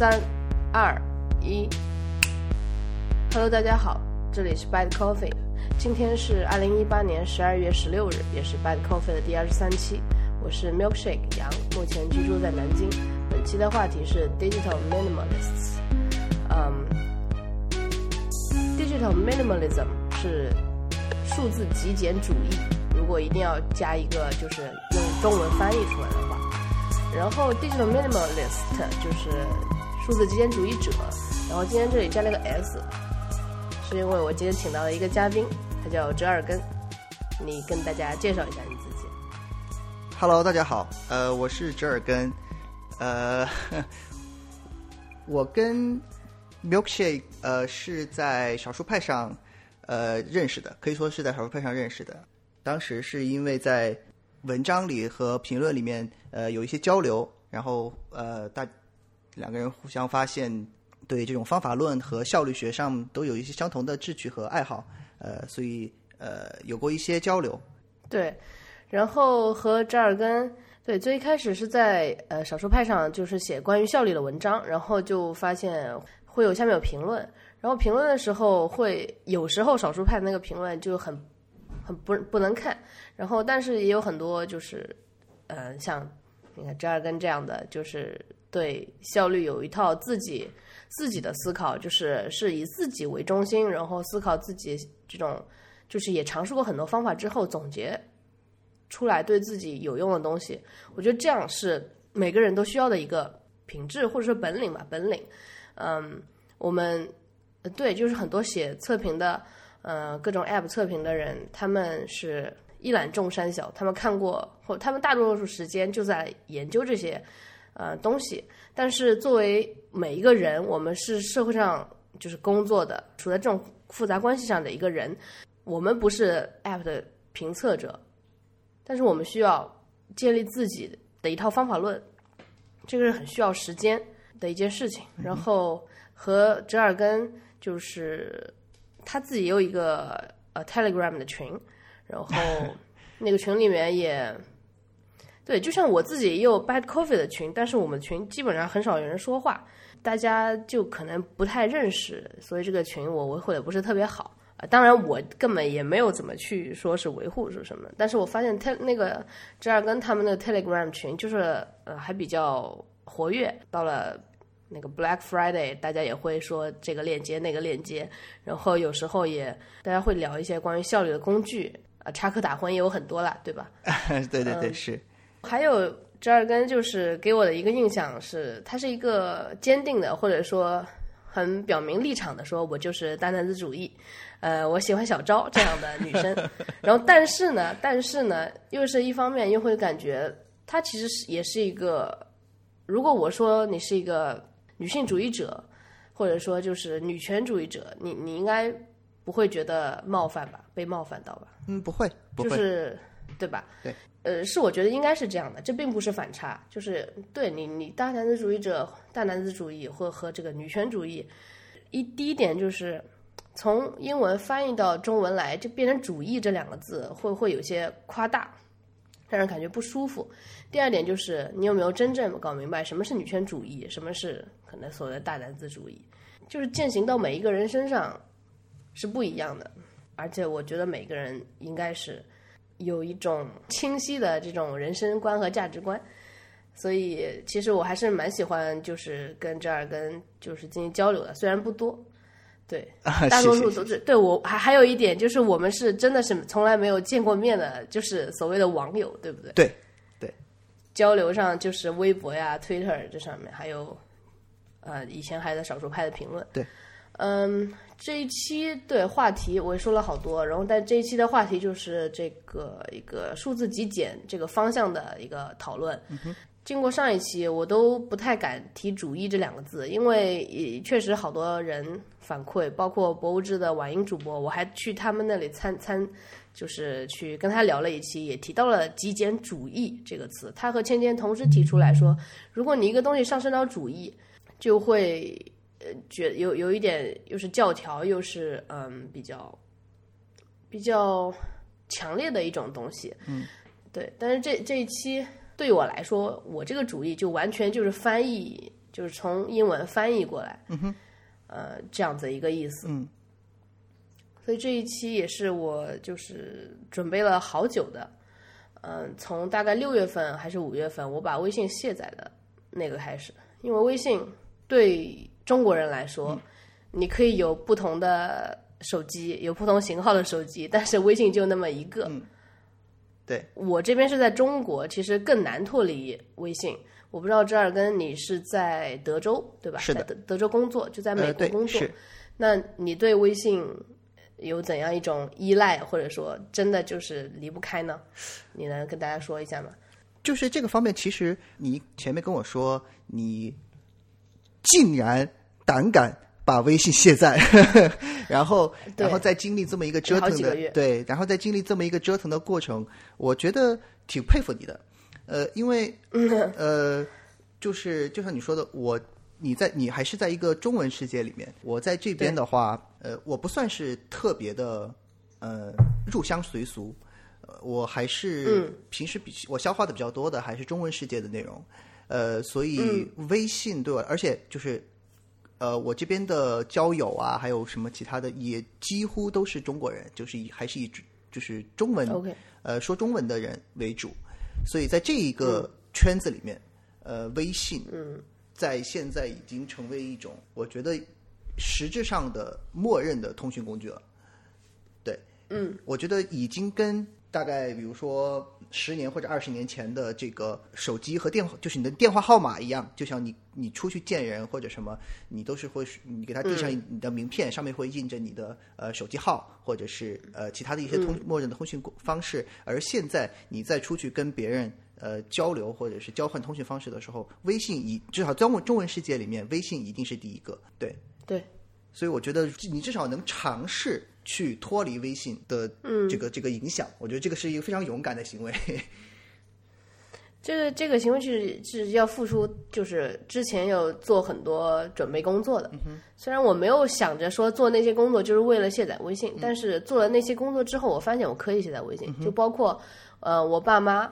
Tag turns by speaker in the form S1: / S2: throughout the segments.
S1: 三、二、一。Hello，大家好，这里是 Bad Coffee。今天是二零一八年十二月十六日，也是 Bad Coffee 的第二十三期。我是 Milkshake 杨，目前居住在南京。本期的话题是 Digital Minimalists。嗯，Digital Minimalism 是数字极简主义。如果一定要加一个，就是用中文翻译出来的话，然后 Digital Minimalist 就是数字极简主义者。然后今天这里加了个 S，是因为我今天请到了一个嘉宾，他叫折耳根。你跟大家介绍一下你自己。
S2: Hello，大家好，呃，我是折耳根，呃，我跟 Milkshake 呃是在少数派上呃认识的，可以说是在少数派上认识的。当时是因为在文章里和评论里面呃有一些交流，然后呃大两个人互相发现对这种方法论和效率学上都有一些相同的志趣和爱好，呃，所以呃有过一些交流。
S1: 对，然后和折耳根对最一开始是在呃少数派上就是写关于效率的文章，然后就发现会有下面有评论，然后评论的时候会有时候少数派那个评论就很很不不能看，然后但是也有很多就是呃像你看折耳根这样的，就是对效率有一套自己自己的思考，就是是以自己为中心，然后思考自己这种。就是也尝试过很多方法之后，总结出来对自己有用的东西。我觉得这样是每个人都需要的一个品质或者说本领吧，本领。嗯，我们对，就是很多写测评的，呃，各种 App 测评的人，他们是一览众山小，他们看过或他们大多数时间就在研究这些呃东西。但是作为每一个人，我们是社会上就是工作的，处在这种复杂关系上的一个人。我们不是 App 的评测者，但是我们需要建立自己的一套方法论，这个是很需要时间的一件事情。然后和折耳根就是他自己有一个呃 Telegram 的群，然后 那个群里面也对，就像我自己也有 Bad Coffee 的群，但是我们群基本上很少有人说话，大家就可能不太认识，所以这个群我维护的不是特别好。当然，我根本也没有怎么去说是维护是什么，但是我发现他那个折耳根他们的 Telegram 群就是呃还比较活跃。到了那个 Black Friday，大家也会说这个链接那个链接，然后有时候也大家会聊一些关于效率的工具啊，插科打诨也有很多啦，对吧？
S2: 对对对，
S1: 嗯
S2: 是。
S1: 还有折耳根就是给我的一个印象是，他是一个坚定的，或者说很表明立场的，说我就是大男子主义。呃，我喜欢小昭这样的女生，然后但是呢，但是呢，又是一方面又会感觉她其实是也是一个，如果我说你是一个女性主义者，或者说就是女权主义者，你你应该不会觉得冒犯吧？被冒犯到吧？
S2: 嗯，不会，不会，
S1: 就是对吧？
S2: 对，
S1: 呃，是我觉得应该是这样的，这并不是反差，就是对你你大男子主义者、大男子主义或和这个女权主义，一第一点就是。从英文翻译到中文来，就变成“主义”这两个字，会会有些夸大，让人感觉不舒服。第二点就是，你有没有真正搞明白什么是女权主义，什么是可能所谓的大男子主义？就是践行到每一个人身上是不一样的，而且我觉得每个人应该是有一种清晰的这种人生观和价值观。所以，其实我还是蛮喜欢，就是跟折耳根就是进行交流的，虽然不多。对，
S2: 啊
S1: 大多数都是对我还还有一点就是我们是真的是从来没有见过面的，就是所谓的网友，对不对？
S2: 对对，
S1: 交流上就是微博呀、Twitter 这上面，还有呃以前还在少数派的评论。
S2: 对，
S1: 嗯，这一期对话题我也说了好多，然后但这一期的话题就是这个一个数字极简这个方向的一个讨论。经过上一期，我都不太敢提“主义”这两个字，因为也确实好多人反馈，包括博物志的晚音主播，我还去他们那里参参，就是去跟他聊了一期，也提到了“极简主义”这个词。他和芊芊同时提出来说，如果你一个东西上升到主义，就会呃觉有有一点又是教条，又是嗯比较比较强烈的一种东西。嗯，对。但是这这一期对我来说，我这个主意就完全就是翻译就是从英文翻译过来，嗯哼，呃，这样子一个意思，
S2: 嗯。
S1: 所以这一期也是我就是准备了好久的，嗯，从大概六月份还是五月份，我把微信卸载的那个开始，因为微信对中国人来说，你可以有不同的手机，有不同型号的手机，但是微信就那么一个。
S2: 对
S1: 我这边是在中国，其实更难脱离微信。我不知道这儿跟你是在德州对吧？
S2: 是的
S1: 在德德州工作，就在美国工作。
S2: 是
S1: 那你对微信有怎样一种依赖，或者说真的就是离不开呢？你能跟大家说一下吗？
S2: 就是这个方面，其实你前面跟我说，你竟然胆敢把微信卸载，然后然后再经历这么一个折腾的对，然后再经历这么一个折腾的过程，我觉得挺佩服你的，呃，因为 呃，就是就像你说的，我你在你还是在一个中文世界里面，我在这边的话，呃，我不算是特别的呃入乡随俗，呃，我还是平时比我消化的比较多的还是中文世界的内容，呃，所以微信对我，而且就是。呃，我这边的交友啊，还有什么其他的，也几乎都是中国人，就是以还是以就是中文
S1: OK
S2: 呃说中文的人为主，所以在这一个圈子里面，呃，微信
S1: 嗯
S2: 在现在已经成为一种我觉得实质上的默认的通讯工具了。对，
S1: 嗯，
S2: 我觉得已经跟大概比如说十年或者二十年前的这个手机和电话，就是你的电话号码一样，就像你你出去见人或者什么，你都是会你给他递上你的名片，上面会印着你的呃手机号或者是呃其他的一些通、默认的通讯方式。而现在你再出去跟别人呃交流或者是交换通讯方式的时候，微信以至少在中文中文世界里面，微信一定是第一个。对，
S1: 对，
S2: 所以我觉得你至少能尝试去脱离微信的这个、这个影响，我觉得这个是一个非常勇敢的行为。
S1: 这个这个行为是是要付出，就是之前有做很多准备工作的。虽然我没有想着说做那些工作就是为了卸载微信，但是做了那些工作之后，我发现我可以卸载微信，就包括呃我爸妈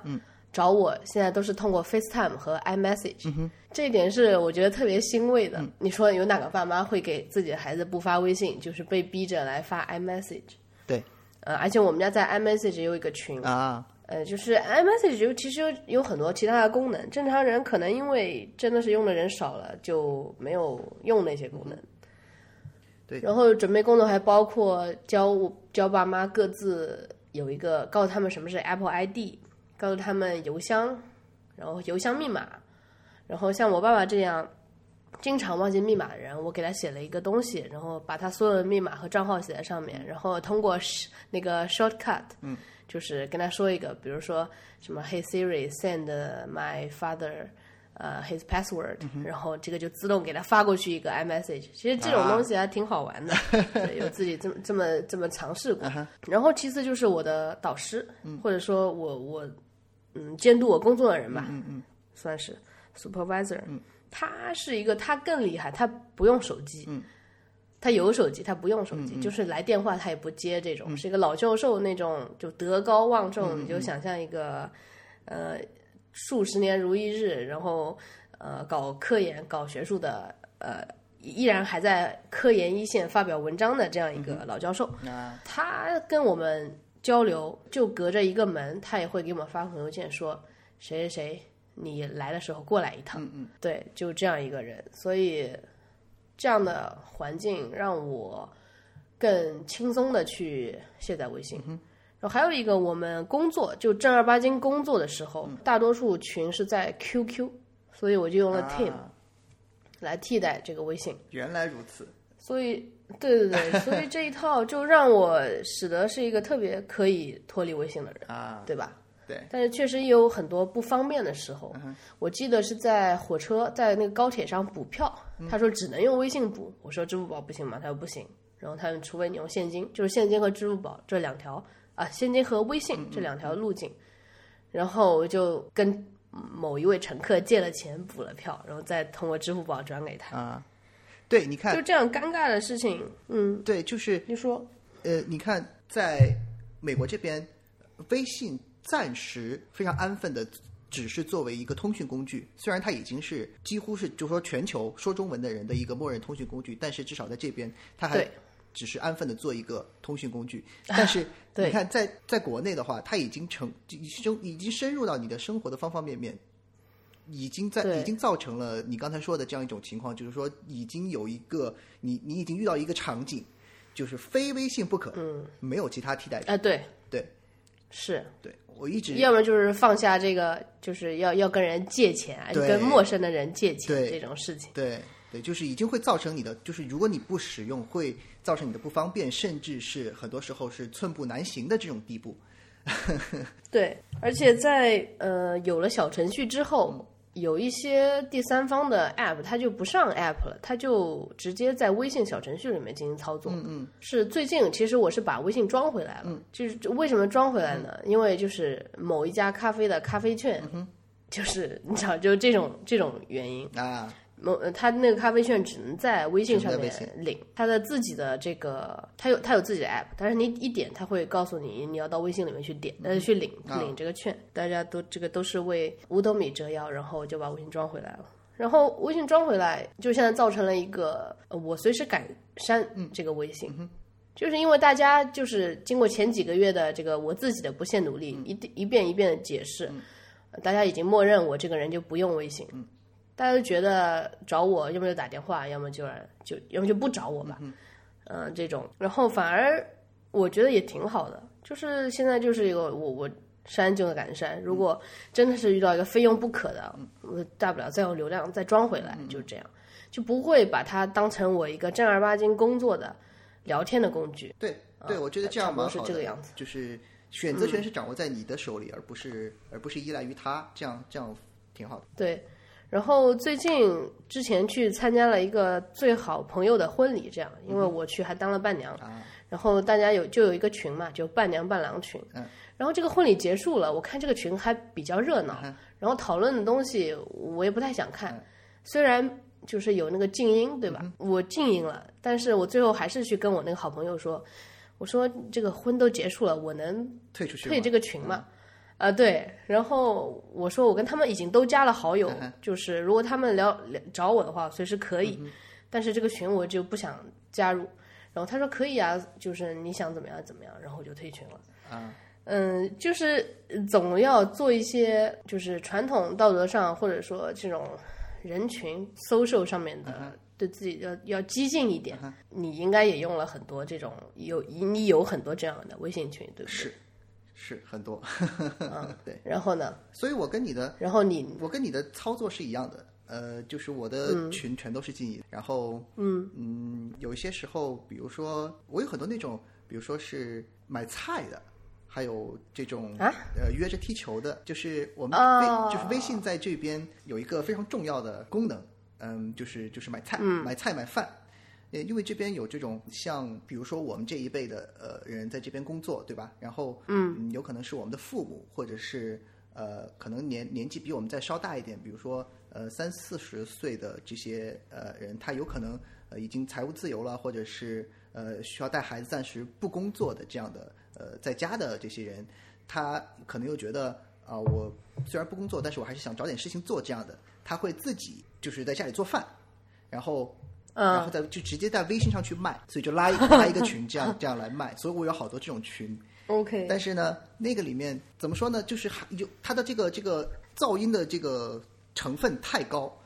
S1: 找我，现在都是通过 FaceTime 和 iMessage，、这一点是我觉得特别欣慰的。你说有哪个爸妈会给自己的孩子不发微信，就是被逼着来发 iMessage？
S2: 对，
S1: 呃，而且我们家在 iMessage 有一个群，
S2: 啊，
S1: 呃，就是 iMessage 有其实有有很多其他的功能，正常人可能因为真的是用的人少了，就没有用那些功能。
S2: 对。
S1: 然后准备工作还包括教我教爸妈各自有一个告诉他们什么是 Apple ID，告诉他们邮箱，然后邮箱密码，然后像我爸爸这样经常忘记密码的人，我给他写了一个东西，然后把他所有的密码和账号写在上面，然后通过那个 shortcut，嗯，就是跟他说一个，比如说什么 Hey Siri send my father。呃，his password，、然后这个就自动给他发过去一个 iMessage。其实这种东西还挺好玩的，对，有自己这么这么这么尝试过。然后其次就是我的导师，或者说我我嗯监督我工作的人吧，嗯嗯，算是 supervisor。他是一个，他更厉害，他不用手机，嗯，他有手机，他不用手机，就是来电话他也不接，这种、是一个老教授那种，就德高望重，你就想象一个呃数十年如一日，然后呃搞科研、搞学术的呃。依然还在科研一线发表文章的这样一个老教授，
S2: 啊，
S1: 他跟我们交流就隔着一个门，他也会给我们发朋友圈说谁谁谁，你来的时候过来一趟。
S2: 嗯嗯，
S1: 对，就这样一个人，所以这样的环境让我更轻松的去卸载微信。然后还有一个，我们工作就正儿八经工作的时候，大多数群是在 QQ，所以我就用了 Team
S2: 啊
S1: 来替代这个微信。
S2: 原来如此。
S1: 所以，对对对，所以这一套就让我使得是一个特别可以脱离微信的人，
S2: 啊，
S1: 对吧？
S2: 对，
S1: 但是确实也有很多不方便的时候。我记得是在火车，在那个高铁上补票，他说只能用微信补，我说支付宝不行吗？他说不行。然后他们除非你用现金，就是现金和支付宝这两条啊，现金和微信这两条路径。然后我就跟某一位乘客借了钱补了票，然后再通过支付宝转给他。
S2: 啊，对，你看
S1: 就，这样尴尬的事情，嗯，
S2: 对，就是
S1: 你说，
S2: 呃，你看，在美国这边，微信暂时非常安分的只是作为一个通讯工具，虽然它已经是几乎是就说全球说中文的人的一个默认通讯工具，但是至少在这边，它还只是安分的做一个通讯工具。但是 你看，在在国内的话，它已经成已经已经深入到你的生活的方方面面。已经在已经造成了你刚才说的这样一种情况，就是说已经有一个你你已经遇到一个场景，就是非微信不可，
S1: 嗯，
S2: 没有其他替代品。
S1: 啊，对，
S2: 对。
S1: 是，
S2: 对，我一直
S1: 要么就是放下这个，就是要要跟人借钱，
S2: 对。
S1: 跟陌生的人借钱这种事情。
S2: 对对，就是已经会造成你的，就是如果你不使用，会造成你的不方便，甚至是很多时候是寸步难行的这种地步。
S1: 对，而且在呃有了小程序之后，有一些第三方的 App 它就不上 App 了，它就直接在微信小程序里面进行操作。嗯嗯，是最近其实我是把微信装回来了，嗯、就是为什么装回来呢？因为就是某一家咖啡的咖啡券，就是你知道，就是这种这种原因。
S2: 啊，
S1: 他那个咖啡券只能在微信上面领，他的自己的这个，他有他有自己的 app，但是你一点他会告诉你你要到微信里面去点，呃去领
S2: 啊
S1: 领这个券，大家都这个都是为五斗米折腰，然后就把微信装回来了。然后微信装回来，就现在造成了一个，呃我随时敢删
S2: 嗯
S1: 这个微信，就是因为大家就是经过前几个月的这个我自己的不懈努力，一一遍一遍的解释，呃大家已经默认我这个人就不用微信，大家都觉得找我要么就打电话，要么就就要么就不找我吧，嗯、这种，然后反而我觉得也挺好的，就是现在就是一个我我删就敢删，如果真的是遇到一个非用不可的，我大不了再用流量再装回来，就这样，就不会把它当成我一个正儿八经工作的聊天的工具。
S2: 对对，我觉得这样蛮好的，
S1: 是这个样子
S2: 就是选择权是掌握在你的手里，而不是而不是依赖于他，这样这样挺好的。
S1: 对，然后最近之前去参加了一个最好朋友的婚礼，这样，因为我去还当了伴娘，
S2: 啊。
S1: 然后大家有就有一个群嘛，就伴娘伴郎群，
S2: 嗯。
S1: 然后这个婚礼结束了，我看这个群还比较热闹，然后讨论的东西我也不太想看，虽然就是有那个静音，对吧？我静音了，但是我最后还是去跟我那个好朋友说，我说这个婚都结束了，我能
S2: 退出去
S1: 退这个群嘛？啊、对，然后我说我跟他们已经都加了好友，就是如果他们聊聊找我的话，随时可以，但是这个群我就不想加入。然后他说可以啊，就是你想怎么样怎么样，然后我就退群了。
S2: 啊，
S1: 嗯，就是总要做一些就是传统道德上或者说这种人群 social 上面的，对自己要要激进一点。你应该也用了很多这种有你有很多这样的微信群，对不对？
S2: 是是很多，对，
S1: 然后呢？
S2: 所以我跟你的
S1: 然后你？
S2: 我跟你的操作是一样的，呃，就是我的群全都是静音，然后嗯。嗯，有一些时候，比如说我有很多那种，比如说是买菜的。还有这种
S1: 啊？
S2: 呃约着踢球的，就是我们微、
S1: 哦
S2: 就是微信在这边有一个非常重要的功能，嗯，就是就是买菜、买菜买饭，呃，因为这边有这种像比如说我们这一辈的呃人在这边工作，对吧？然后嗯，有可能是我们的父母，或者是呃可能年年纪比我们再稍大一点，比如说呃三四十岁的这些呃人，他有可能呃已经财务自由了，或者是呃需要带孩子暂时不工作的这样的呃在家的这些人，他可能又觉得啊、我虽然不工作，但是我还是想找点事情做，这样的他会自己就是在家里做饭，然后。然后再就直接在微信上去卖，所以就拉一拉一个群，这样 这样来卖。所以我有好多这种群
S1: ，OK，
S2: 但是呢，那个里面怎么说呢？就是还有它的这个这个噪音的这个成分太高，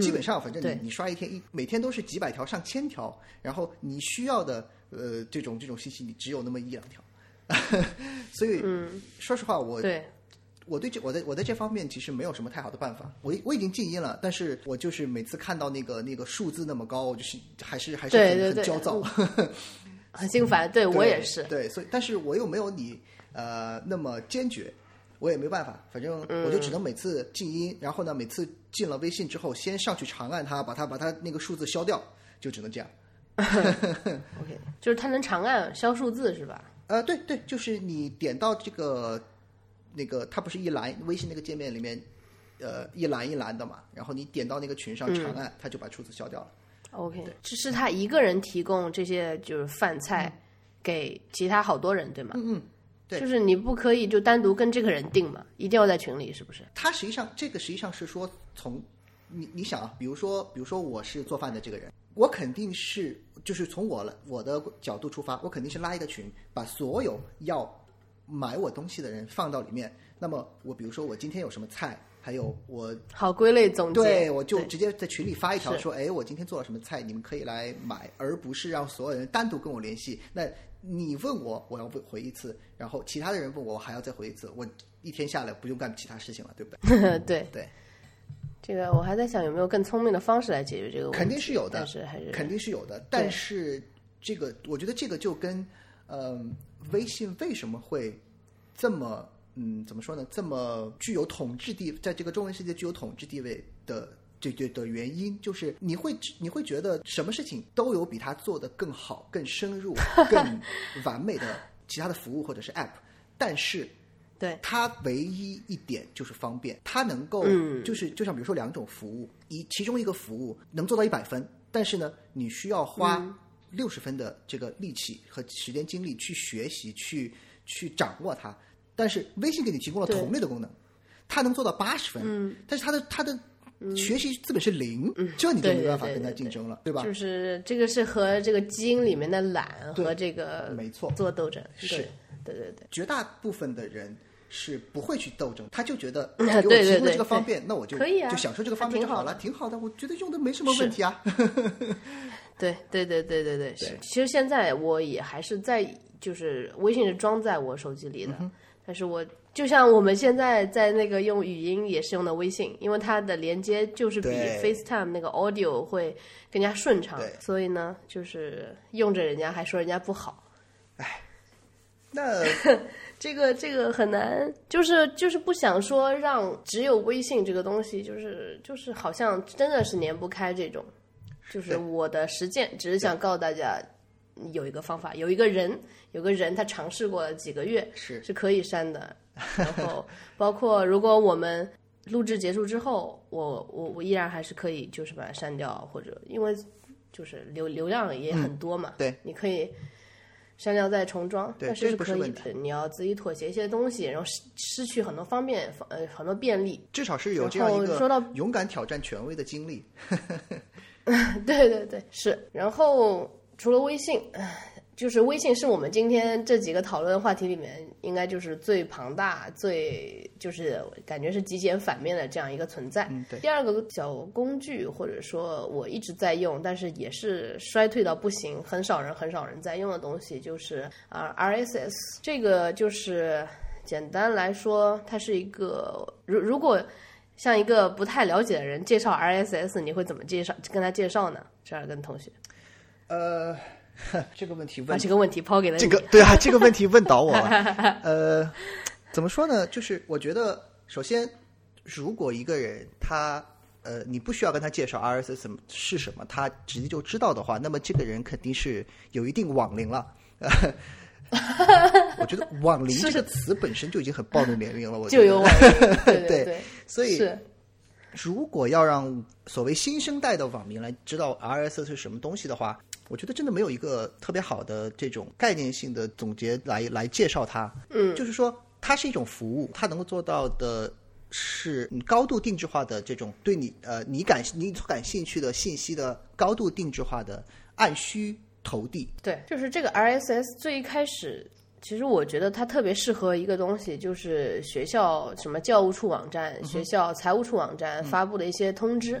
S2: 基本上反正你你刷一天一每天都是几百条上千条，然后你需要的呃这种这种信息你只有那么一两条，所以、说实话我
S1: 对，
S2: 我对这我在我在这方面其实没有什么太好的办法。我我已经静音了，但是我就是每次看到那个那个数字那么高，我就是还是还是很很焦躁。
S1: 很心烦。对我也是。
S2: 对，所以但是我又没有你呃那么坚决，我也没办法，反正我就只能每次静音，然后呢，每次进了微信之后，先上去长按它，把它把它那个数字消掉，就只能这样。
S1: OK，就是它能长按消数字是吧？
S2: 呃，对对，就是你点到这个那个，它不是一栏微信那个界面里面，呃，一栏一栏的嘛，然后你点到那个群上长按，它就把数字消掉了。
S1: OK，这是他一个人提供这些就是饭菜给其他好多人，对吗？
S2: 嗯嗯，对
S1: 就是你不可以就单独跟这个人定嘛，一定要在群里，是不是？
S2: 他实际上这个实际上是说从你你想啊，比如说比如说我是做饭的这个人，我肯定是就是从我了我的角度出发，我肯定是拉一个群，把所有要买我东西的人放到里面。那么我比如说我今天有什么菜，还有我
S1: 好归类总结。
S2: 对我就直接在群里发一条说，哎，我今天做了什么菜，你们可以来买，而不是让所有人单独跟我联系。那你问我，我要回回一次，然后其他的人问我，我还要再回一次，我一天下来不用干其他事情了，对不对？
S1: 对
S2: 对，
S1: 这个我还在想有没有更聪明的方式来解决这个问题，
S2: 肯定是有的
S1: 但是还是
S2: 肯定是有的，但是这个我觉得这个就跟嗯、微信为什么会这么嗯怎么说呢？这么具有统治地，在这个中文世界具有统治地位的。这这的原因就是你会你会觉得什么事情都有比它做的更好、更深入、更完美的其他的服务或者是 App，但是
S1: 对
S2: 它唯一一点就是方便，它能够，
S1: 嗯
S2: 就是就像比如说两种服务，一其中一个服务能做到一百分，但是呢，你需要花
S1: 嗯
S2: 六十分的这个力气和时间精力去学习，去去掌握它。但是微信给你提供了同类的功能，它能做到八十分，
S1: 嗯
S2: 但是它的它的学习资本是零，这你就没办法跟它
S1: 对对对
S2: 竞争了，对吧？
S1: 就是这个是和这个基因里面的懒和这个
S2: 没错
S1: 做斗争，
S2: 是
S1: 对对对对。
S2: 绝大部分的人是不会去斗争，他就觉得
S1: 对
S2: 给我提供这个方便，那我就
S1: 可以啊
S2: 就享受这个方便就好了，
S1: 挺好的
S2: 挺好的，我觉得用的没什么问题啊。
S1: 对对对对对对，是。
S2: 对。
S1: 其实现在我也还是在，就是微信是装在我手机里
S2: 嗯
S1: 的，但是我就像我们现在在那个用语音也是用的微信，因为它的连接就是比 FaceTime 那个 audio 会更加顺畅，所以呢，就是用着人家还说人家不好，
S2: 那
S1: 这个这个很难，就是就是不想说让只有微信这个东西，就是就是好像真的是连不开这种，就是我的实践，只是想告诉大家有一个方法，有一个人有个人他尝试过了几个月
S2: 是
S1: 是可以删的，然后包括如果我们录制结束之后，我我我依然还是可以就是把它删掉，或者因为就是流流量也很多嘛，
S2: 对，
S1: 你可以删掉再重装，但是
S2: 是
S1: 可以的。你要自己妥协一些东西，然后失失去很多方便，呃，很多便利。
S2: 至少是有这样一个勇敢挑战权威的经历。
S1: 对对对，是。然后除了微信，唉就是微信是我们今天这几个讨论话题里面，应该就是最庞大、最就是感觉是极简反面的这样一个存在。
S2: 嗯，对，
S1: 第二个小工具，或者说我一直在用，但是也是衰退到不行，很少人很少人在用的东西，就是啊、RSS。这个就是简单来说，它是一个如如果向一个不太了解的人介绍 RSS，你会怎么介绍跟他介绍呢？这儿跟同学
S2: 呃，这个问题
S1: 把
S2: 问
S1: 这个问题抛给了。
S2: 这个对啊，这个问题问倒我了。呃，怎么说呢？就是我觉得，首先，如果一个人他呃，你不需要跟他介绍 RSS 是什么，他直接就知道的话，那么这个人肯定是有一定网龄了。我觉得 “网龄”这个词本身就已经很暴露年龄了，我觉得。
S1: 就有网龄，对
S2: 对
S1: 对，
S2: 所以如果要让所谓新生代的网民来知道 RSS 是什么东西的话，我觉得真的没有一个特别好的这种概念性的总结来来介绍它。
S1: 嗯，
S2: 就是说它是一种服务，它能够做到的是你高度定制化的这种对你呃你感你所感兴趣的信息的高度定制化的按需投递。
S1: 对，就是这个 RSS 最一开始，其实我觉得它特别适合一个东西，就是学校什么教务处网站、
S2: 嗯
S1: 学校财务处网站发布的一些通知。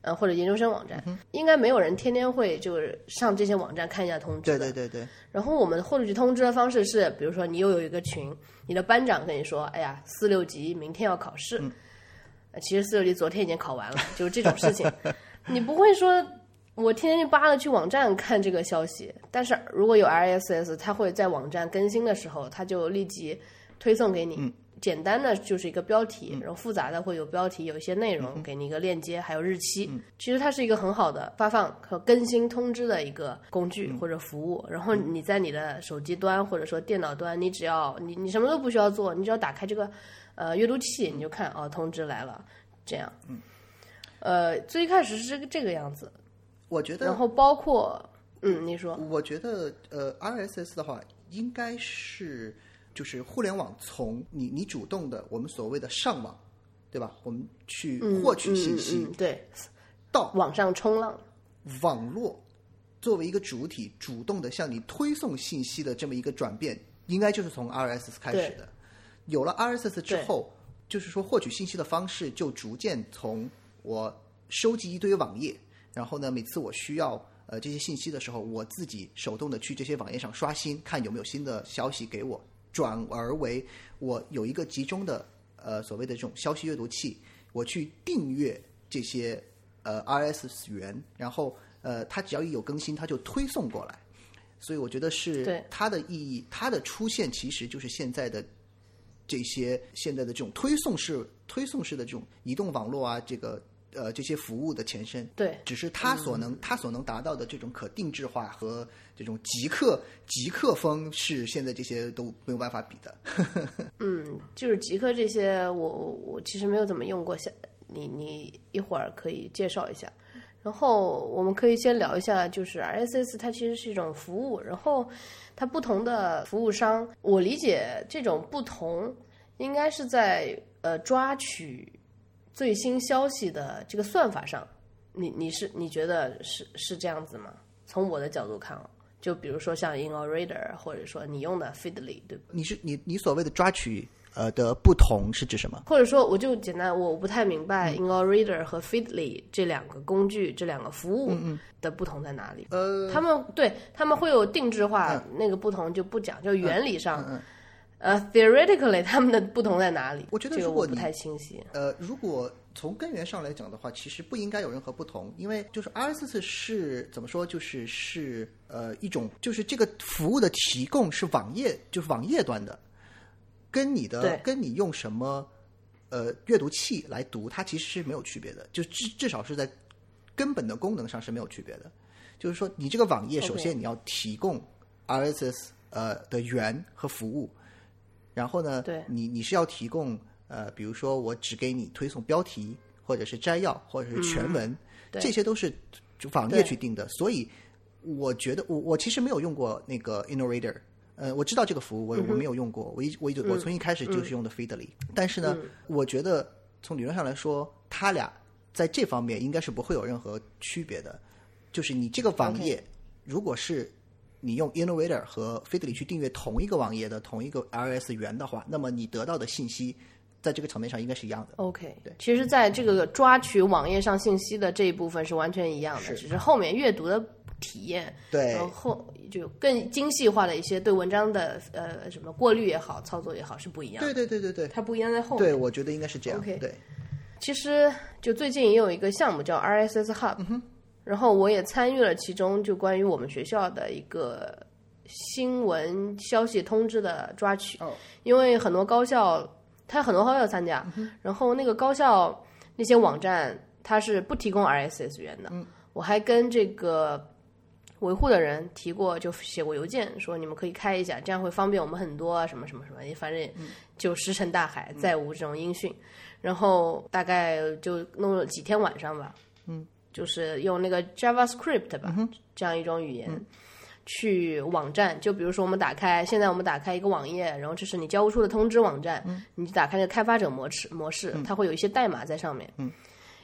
S1: 呃，或者研究生网站，应该没有人天天会就是上这些网站看一下通知
S2: 对
S1: 的。
S2: 对对对，
S1: 然后我们获取通知的方式是，比如说你又有一个群，你的班长跟你说，哎呀，四六级明天要考试，呃其实四六级昨天已经考完了，就是这种事情，你不会说我天天就扒了去网站看这个消息，但是如果有 RSS，它会在网站更新的时候，它就立即推送给你。简单的就是一个标题，然后复杂的会有标题，有一些内容，给你一个链接，还有日期。其实它是一个很好的发放和更新通知的一个工具或者服务。然后你在你的手机端或者说电脑端，你只要你你什么都不需要做，你只要打开这个呃阅读器，你就看哦通知来了，这样。呃，最一开始是这个这个样子，
S2: 我觉得
S1: 然后包括嗯，你说。
S2: 我觉得呃，RSS 的话，应该是就是互联网从你你主动的我们所谓的上网，对吧？我们去获取信息，
S1: 嗯嗯嗯对，
S2: 到
S1: 网上冲浪，
S2: 网络作为一个主体主动的向你推送信息的这么一个转变，应该就是从 RSS 开始的。有了 RSS 之后，就是说获取信息的方式就逐渐从我收集一堆网页，然后呢，每次我需要呃这些信息的时候，我自己手动的去这些网页上刷新，看有没有新的消息给我，转而为我有一个集中的呃所谓的这种消息阅读器，我去订阅这些呃 RSS 源，然后呃它只要一有更新，它就推送过来。所以我觉得是
S1: 对
S2: 它的意义，它的出现其实就是现在的这些现在的这种推送式、推送式的这种移动网络啊，这个呃这些服务的前身。
S1: 对，
S2: 只是它所能、它所能达到的这种可定制化和这种极客极客风，是现在这些都没有办法比的。
S1: 嗯，就是极客这些，我我其实没有怎么用过，下你你一会儿可以介绍一下。然后我们可以先聊一下，就是 RSS 它其实是一种服务，然后它不同的服务商，我理解这种不同应该是在呃抓取最新消息的这个算法上，你你是你觉得是是这样子吗？从我的角度看啊，就比如说像 InnoReader，或者说你用的 Feedly，对吧？
S2: 你是你你所谓的抓取呃的不同是指什么？
S1: 或者说，我就简单，我不太明白 InnoReader 和 Feedly 这两个工具、这两个服务的不同在哪里？
S2: 呃，
S1: 他们对他们会有定制化，那个不同就不讲，就原理上，呃，theoretically 他们的不同在哪里？
S2: 我觉得如果你
S1: 不太清晰。
S2: 呃，如果从根源上来讲的话，其实不应该有任何不同，因为就是 RSS 是怎么说，就是是呃一种，就是这个服务的提供是网页，就是网页端的，跟你的跟你用什么呃阅读器来读，它其实是没有区别的，就至至少是在根本的功能上是没有区别的。就是说，你这个网页首先你要提供 RSS 呃的源和服务，然后呢，
S1: 对。
S2: 你你是要提供呃，比如说我只给你推送标题，或者是摘要，或者是全文，这些都是就网页去定的。所以我觉得我我其实没有用过那个 InnoReader，呃，我知道这个服务，我
S1: 嗯
S2: 我没有用过，我一我一我从一开始就是用的 Feedly，、但是呢，我觉得从理论上来说，它俩在这方面应该是不会有任何区别的。就是你这个网页如果是你用 Innovator 和 Feedly 去订阅同一个网页的同一个 RSS 源的话，那么你得到的信息在这个层面上应该是一样的。
S1: OK，
S2: 对
S1: 其实在这个抓取网页上信息的这一部分是完全一样的，
S2: 是
S1: 只是后面阅读的体验，
S2: 对
S1: 然后就更精细化的一些对文章的呃什么过滤也好，操作也好是不一样的。
S2: 对对对对对，
S1: 它不一样在后面。
S2: 对，我觉得应该是这样。
S1: OK
S2: 对，
S1: 其实就最近也有一个项目叫 RSS Hub，、然后我也参与了其中，就关于我们学校的一个新闻消息通知的抓取。
S2: 哦
S1: 因为很多高校，它很多高校参加，然后那个高校那些网站它是不提供 RSS 源的。我还跟这个维护的人提过，就写过邮件说你们可以开一下，这样会方便我们很多啊，什么什么什么，反正就石沉大海，再无这种音讯。然后大概就弄了几天晚上吧，嗯，就是用那个 JavaScript 吧，这样一种语言。去网站，就比如说我们打开，现在我们打开一个网页，然后这是你交互处的通知网站，你就打开那个开发者模式模式，它会有一些代码在上面，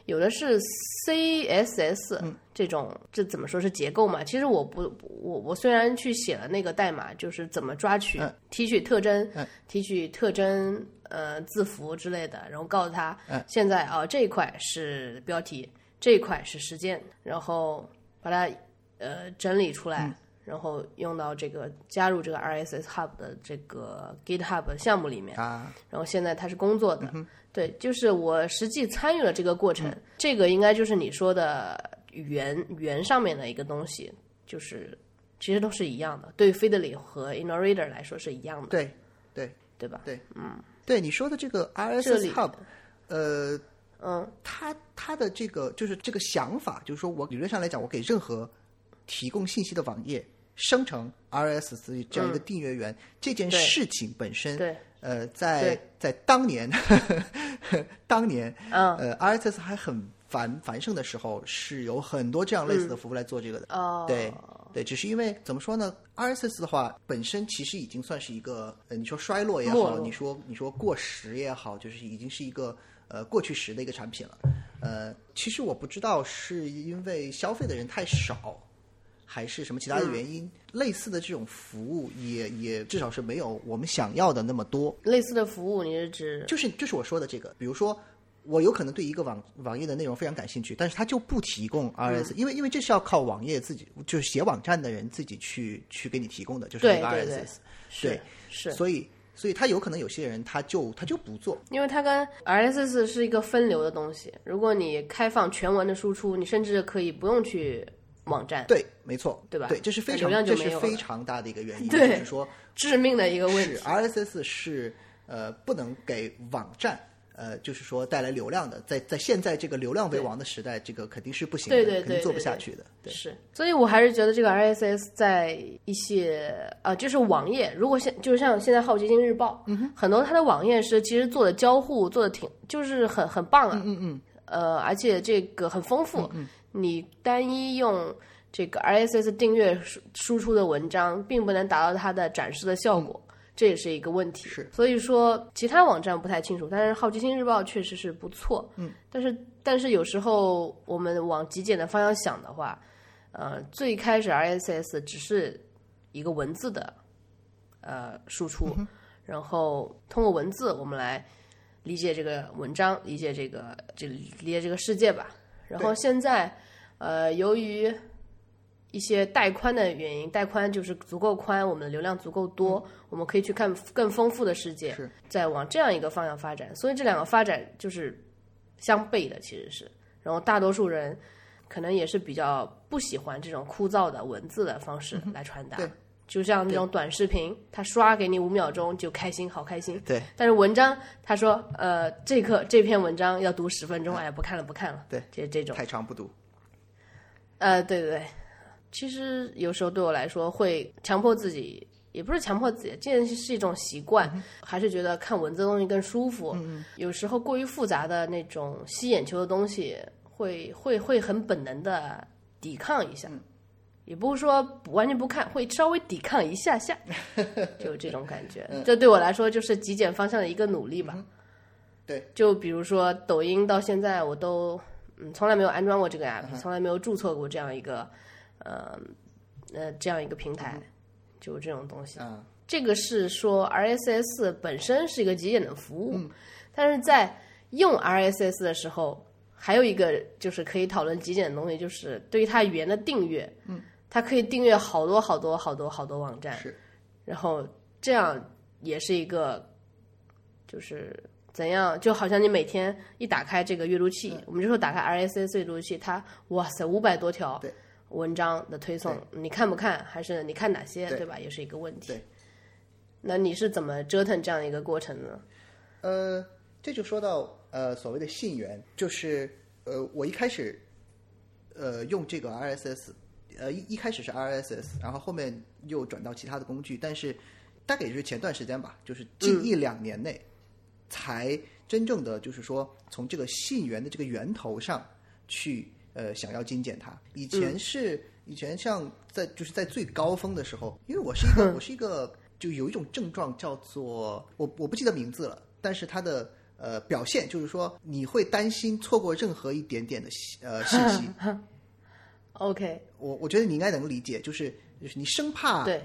S1: 有的是 CSS 这种，这怎么说是结构嘛？其实我不，我我虽然去写了那个代码，就是怎么抓取、提取特征、提取特征呃字符之类的，然后告诉他，现在啊、这一块是标题，这一块是时间，然后把它呃整理出来。然后用到这个加入这个 RSS Hub 的这个 GitHub 项目里面，
S2: 啊，
S1: 然后现在它是工作的，对，就是我实际参与了这个过程，这个应该就是你说的语言语言上面的一个东西，就是其实都是一样的，对于 Feedly 和 InnoReader 来说是一样的，
S2: 对对。
S1: 对吧？
S2: 对，嗯，对你说的这个 RSS
S1: 里
S2: Hub，呃，
S1: 嗯，
S2: 他他的这个就是这个想法，就是说我理论上来讲，我给任何提供信息的网页生成 RSS 这样一个订阅源，这件事情本身，
S1: 对，
S2: 呃，在在当年，当年，
S1: 嗯。
S2: 呃，RSS 还很繁繁盛的时候，是有很多这样类似的服务来做这个的。
S1: 哦，
S2: 对对，只是因为怎么说呢？RSS 的话本身其实已经算是一个，呃，你说衰落也好，你说你说过时也好，就是已经是一个呃过去时的一个产品了。呃，其实我不知道是因为消费的人太少，还是什么其他的原因，类似的这种服务也也至少是没有我们想要的那么多。
S1: 类似的服务，你是指
S2: 就是就是我说的这个，比如说我有可能对一个网网页的内容非常感兴趣，但是他就不提供 RSS，、因为因为这是要靠网页自己就是写网站的人自己去去给你提供的，就是那个
S1: 对对对
S2: RSS。对
S1: 是，
S2: 所以所以他有可能有些人他就他就不做，
S1: 因为它跟 RSS 是一个分流的东西。如果你开放全文的输出，你甚至可以不用去网站，
S2: 对，没错，
S1: 对吧
S2: 对，这是非常这是非常大的一个原因，
S1: 对
S2: 就是说
S1: 致命的一个问
S2: 是
S1: 题。
S2: RSS 是呃不能给网站。呃，就是说带来流量的，在在现在这个流量为王的时代，这个肯定是不行的，
S1: 对对
S2: 肯定做不下去的。对，
S1: 是，所以我还是觉得这个 RSS 在一些呃，就是网页，如果现就是像现在好奇心日报，嗯、很多它的网页是其实做的交互做的挺就是很很棒啊，嗯嗯呃，而且这个很丰富，嗯你单一用这个 RSS 订阅输输出的文章，并不能达到它的展示的效果。这也是一个问题，
S2: 是。
S1: 所以说其他网站不太清楚，但是好奇心日报确实是不错，嗯，但是但是有时候我们往极简的方向想的话，呃，最开始 RSS 只是一个文字的呃输出，然后通过文字我们来理解这个文章，理解这个这理解这个世界吧。然后现在呃，由于一些带宽的原因，带宽就是足够宽，我们的流量足够多，我们可以去看更丰富的世界
S2: 是，
S1: 再往这样一个方向发展。所以这两个发展就是相悖的，其实是。然后大多数人可能也是比较不喜欢这种枯燥的文字的方式来传达。
S2: 对
S1: 就像那种短视频，他刷给你五秒钟就开心，好开心。
S2: 对
S1: 但是文章，他说，呃，这课这篇文章要读十分钟，哎呀，不看了，不看了。
S2: 对，
S1: 这这种。
S2: 太长不读。
S1: 呃，对对对，其实有时候对我来说会强迫自己，也不是强迫自己，这是一种习惯，还是觉得看文字的东西更舒服。有时候过于复杂的那种吸眼球的东西，会会会很本能的抵抗一下。也不是说不完全不看，会稍微抵抗一下下，就这种感觉。这对我来说就是极简方向的一个努力吧。
S2: 对，
S1: 就比如说抖音到现在我都嗯从来没有安装过这个 app，、从来没有注册过这样一个呃呃这样一个平台，就这种东西。
S2: 嗯，
S1: 这个是说 RSS 本身是一个极简的服务，但是在用 RSS 的时候，还有一个就是可以讨论极简的东西，就是对于它语言的订阅，嗯，它可以订阅好多好多好多好多网站，
S2: 是，
S1: 然后这样也是一个，就是怎样，就好像你每天一打开这个阅读器，我们就说打开 RSS 阅读器，它哇塞五百多条
S2: 对
S1: 文章的推送，你看不看，还是你看哪些，
S2: 对
S1: 对吧？也是一个问题。
S2: 对
S1: 那你是怎么折腾这样一个过程呢？
S2: 呃，这就说到呃所谓的信源，就是呃我一开始呃用这个 RSS，呃一一开始是 RSS，然后后面又转到其他的工具，但是大概也就是前段时间吧，就是近一两年内，才真正的就是说从这个信源的这个源头上去呃想要精简它。以前是、以前像在就是在最高峰的时候，因为我是一个 我是一个就有一种症状叫做我我不记得名字了，但是它的呃表现就是说你会担心错过任何一点点的信呃信息。
S1: OK，
S2: 我我觉得你应该能理解，就是就是你生怕
S1: 对，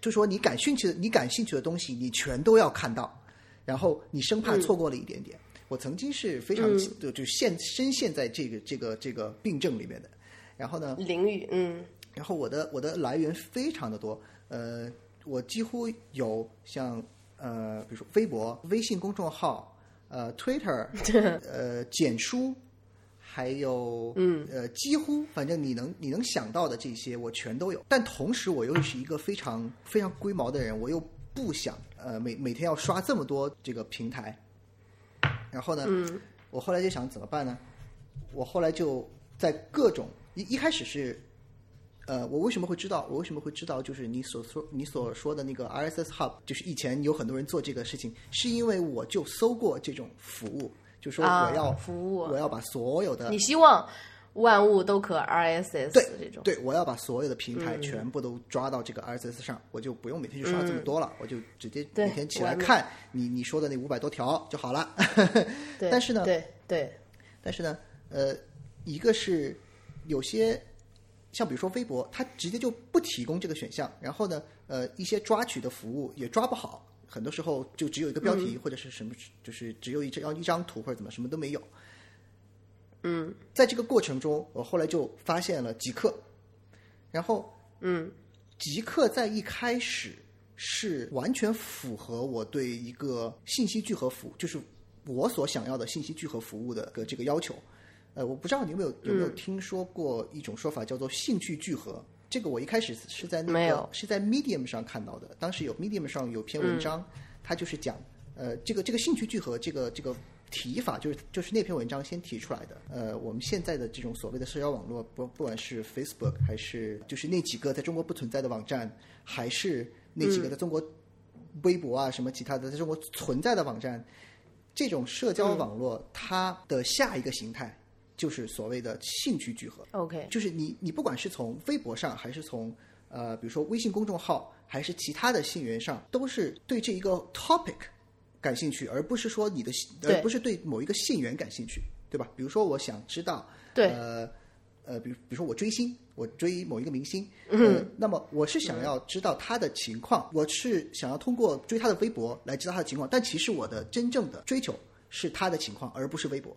S2: 就说你感兴趣的你感兴趣的东西，你全都要看到，然后你生怕错过了一点点。我曾经是非常就就陷深陷在这个这个这个病症里面的，然后呢，
S1: 淋雨，嗯。
S2: 然后我的我的来源非常的多，呃，我几乎有像呃，比如说微博、微信公众号、呃，Twitter，呃，简书，还有嗯。呃，几乎反正你能你能想到的这些我全都有。但同时我又是一个非常非常龟毛的人，我又不想呃每每天要刷这么多这个平台，然后呢，
S1: 嗯
S2: 我后来就想怎么办呢？我后来就在各种一一开始是，呃，我为什么会知道？我为什么会知道？就是你所说你所说的那个 RSS Hub，就是以前有很多人做这个事情，是因为我就搜过这种服务，就说
S1: 啊
S2: 我要、
S1: 服务
S2: 我要把所有的
S1: 你希望万物都可 RSS
S2: 对
S1: 这种。
S2: 对，我要把所有的平台
S1: 嗯
S2: 全部都抓到这个 RSS 上，我就不用每天去刷这么多了，我就直接每天起来看你你说的那五百多条就好了。
S1: 对
S2: 但是呢
S1: 对对，
S2: 但是呢，呃，一个是有些像比如说微博，它直接就不提供这个选项，然后呢，呃，一些抓取的服务也抓不好，很多时候就只有一个标题、或者是什么，就是只有一张一张图或者怎么什么都没有。
S1: 嗯。
S2: 在这个过程中，我后来就发现了极客，然后
S1: 嗯。
S2: 极客在一开始是完全符合我对一个信息聚合服务，就是我所想要的信息聚合服务的个这个要求。呃，我不知道你有没有有没有听说过一种说法叫做兴趣聚合。这个我一开始是在那个是在 Medium 上看到的，当时有 Medium 上有篇文章，它就是讲呃这个这个兴趣聚合这个这个提法，就是就是那篇文章先提出来的。呃，我们现在的这种所谓的社交网络，不不管是 Facebook 还是就是那几个在中国不存在的网站，还是那几个在中国微博啊什么其他的在中国存在的网站，这种社交网络它的下一个形态就是所谓的兴趣聚合。
S1: ，OK，
S2: 就是你你不管是从微博上，还是从呃比如说微信公众号，还是其他的信源上，都是对这一个 topic 感兴趣，而不是说你的
S1: 对。
S2: 而不是对某一个信源感兴趣，对吧？比如说我想知道，
S1: 对。
S2: 呃呃，比如比如说我追星，我追某一个明星，呃，那么我是想要知道他的情况，我是想要通过追他的微博来知道他的情况，但其实我的真正的追求是他的情况，而不是微博。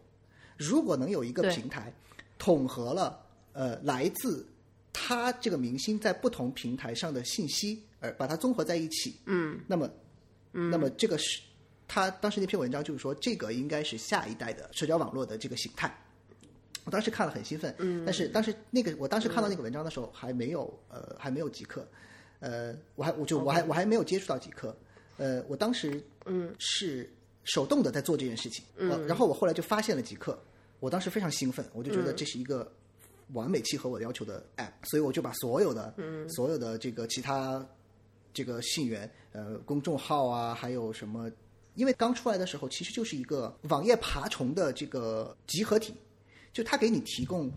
S2: 如果能有一个平台统合了呃来自他这个明星在不同平台上的信息，而把它综合在一起，嗯，那么，嗯。那么这个是他当时那篇文章就是说，这个应该是下一代的社交网络的这个形态。我当时看了很兴奋，嗯，但是当时那个我当时看到那个文章的时候还没有呃还没有极客，呃我还我就我还我还没有接触到极客，呃我当时嗯是手动的在做这件事情，嗯，然后我后来就发现了极客，我当时非常兴奋，我就觉得这是一个完美契合我的要求的 app，所以我就把所有的嗯所有的这个其他这个信源呃公众号啊还有什么。因为刚出来的时候，其实就是一个网页爬虫的这个集合体，就它给你提供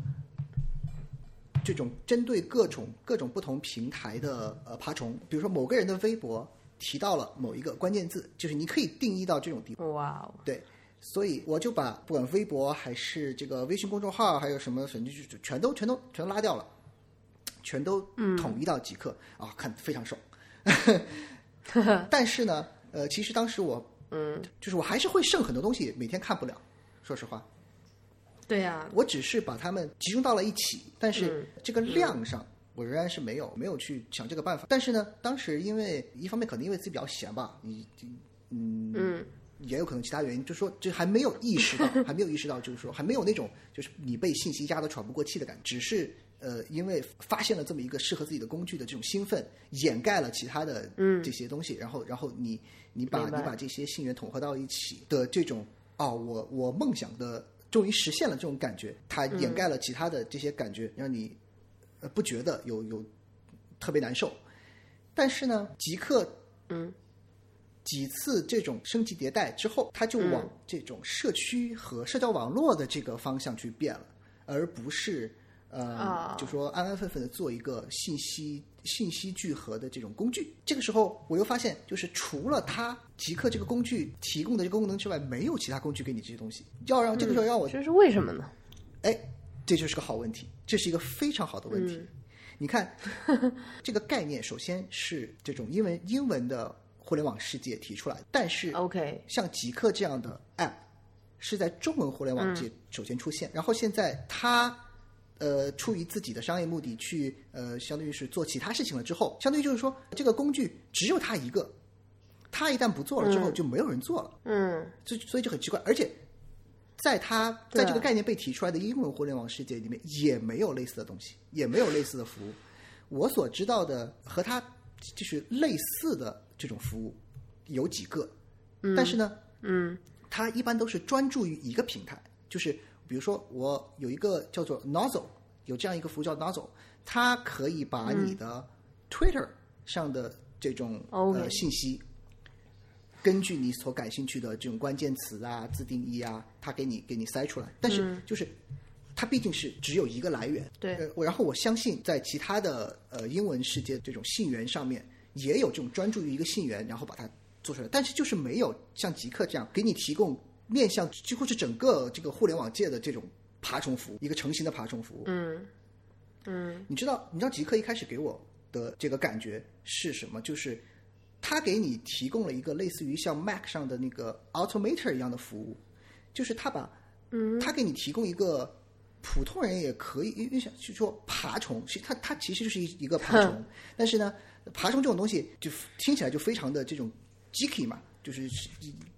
S2: 这种针对各种各种不同平台的呃爬虫，比如说某个人的微博提到了某一个关键字，就是你可以定义到这种地步。
S1: 哇哦，
S2: 对，所以我就把不管微博还是这个微信公众号，还有什么，反正就全都全都全都拉掉了，全都统一到极客、啊，看非常爽。但是呢，呃，其实当时我嗯，就是我还是会剩很多东西，每天看不了。说实话，
S1: 对呀、
S2: 我只是把它们集中到了一起，但是
S1: 嗯
S2: 这个量上，我仍然是没有没有去想这个办法。但是呢，当时因为一方面可能因为自己比较闲吧，你嗯
S1: 嗯
S2: 也有可能其他原因，就是说这还没有意识到，还没有意识到，就是说还没有那种就是你被信息压得喘不过气的感觉，只是呃因为发现了这么一个适合自己的工具的这种兴奋，掩盖了其他的这些东西，然后然后你你把你把这些信源统合到一起的这种哦，我我梦想的终于实现了这种感觉，它掩盖了其他的这些感觉，让你呃不觉得有有特别难受。但是呢，极客
S1: 嗯
S2: 几次这种升级迭代之后，它就往这种社区和社交网络的这个方向去变了，而不是呃，
S1: 啊
S2: 就说安安分分的做一个信息信息聚合的这种工具。这个时候，我又发现，就是除了它极客这个工具提供的这个功能之外，没有其他工具给你这些东西。要让这个时候让我
S1: 这是为什么呢？
S2: 哎，这就是个好问题，这是一个非常好的问题。你看，这个概念首先是这种英文英文的互联网世界提出来，但是
S1: OK，
S2: 像极客这样的 App 是在中文互联网界首先出现，然后现在它呃出于自己的商业目的去呃相当于是做其他事情了之后，相当于就是说这个工具只有他一个，他一旦不做了之后就没有人做了。
S1: 嗯。
S2: 这所以就很奇怪，而且在
S1: 他
S2: 在这个概念被提出来的英文互联网世界里面，也没有类似的东西，也没有类似的服务。我所知道的和它就是类似的这种服务有几个，但是呢，
S1: 嗯。
S2: 它一般都是专注于一个平台，就是比如说我有一个叫做 Nozzle，有这样一个服务叫 Nozzle，它可以把你的 Twitter 上的这种、
S1: OK
S2: 呃信息，根据你所感兴趣的这种关键词啊、自定义啊，它给你给你筛出来。但是就是它毕竟是只有一个来源。
S1: 对
S2: 呃，然后我相信在其他的呃英文世界这种信源上面也有这种专注于一个信源，然后把它做出来，但是就是没有像极客这样给你提供面向几乎是整个这个互联网界的这种爬虫服务，一个成型的爬虫服务。
S1: 嗯嗯
S2: 你知道，你知道极客一开始给我的这个感觉是什么？就是他给你提供了一个类似于像 Mac 上的那个 Automator 一样的服务，就是他把，嗯，他给你提供一个普通人也可以，因为想去说爬虫，其实它它其实就是一一个爬虫，但是呢，爬虫这种东西就听起来就非常的这种 geeky 嘛，就是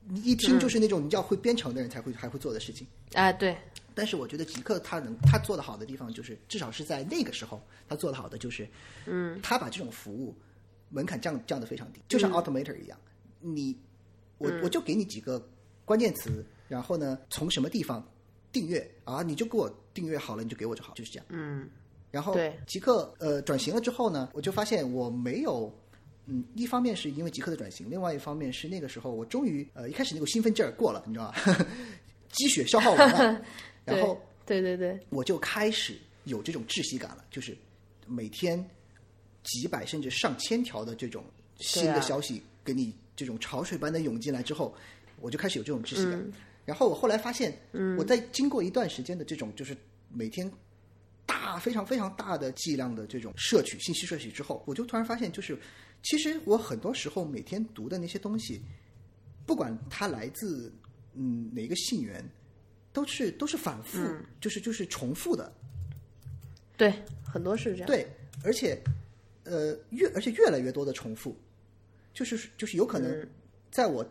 S2: 你一听就是那种你要会编程的人才会还会做的事情。
S1: 啊，对，
S2: 但是我觉得极客他能他做的好的地方，就是至少是在那个时候他做的好的就是，嗯，他把这种服务门槛降降的非常低，就像 Automator 一样，你我我就给你几个关键词，然后呢从什么地方订阅啊，你就给我订阅好了，你就给我就好，就是这样。
S1: 嗯
S2: 然后
S1: 对
S2: 极客呃转型了之后呢，我就发现我没有，嗯，一方面是因为极客的转型，另外一方面是那个时候我终于呃一开始那个兴奋劲儿过了，你知道吧？积雪消耗完了，然后
S1: 对对对，
S2: 我就开始有这种窒息感了，就是每天几百甚至上千条的这种新的消息给你这种潮水般的涌进来之后，我就开始有这种窒息感。
S1: 嗯
S2: 然后我后来发现，我在经过一段时间的这种就是每天大非常非常大的剂量的这种摄取信息摄取之后，我就突然发现，就是其实我很多时候每天读的那些东西，不管它来自嗯哪个信源，都是都是反复，就是就是重复的，
S1: 对，很多是这样。
S2: 对，而且呃越而且越来越多的重复，就是就是有可能在我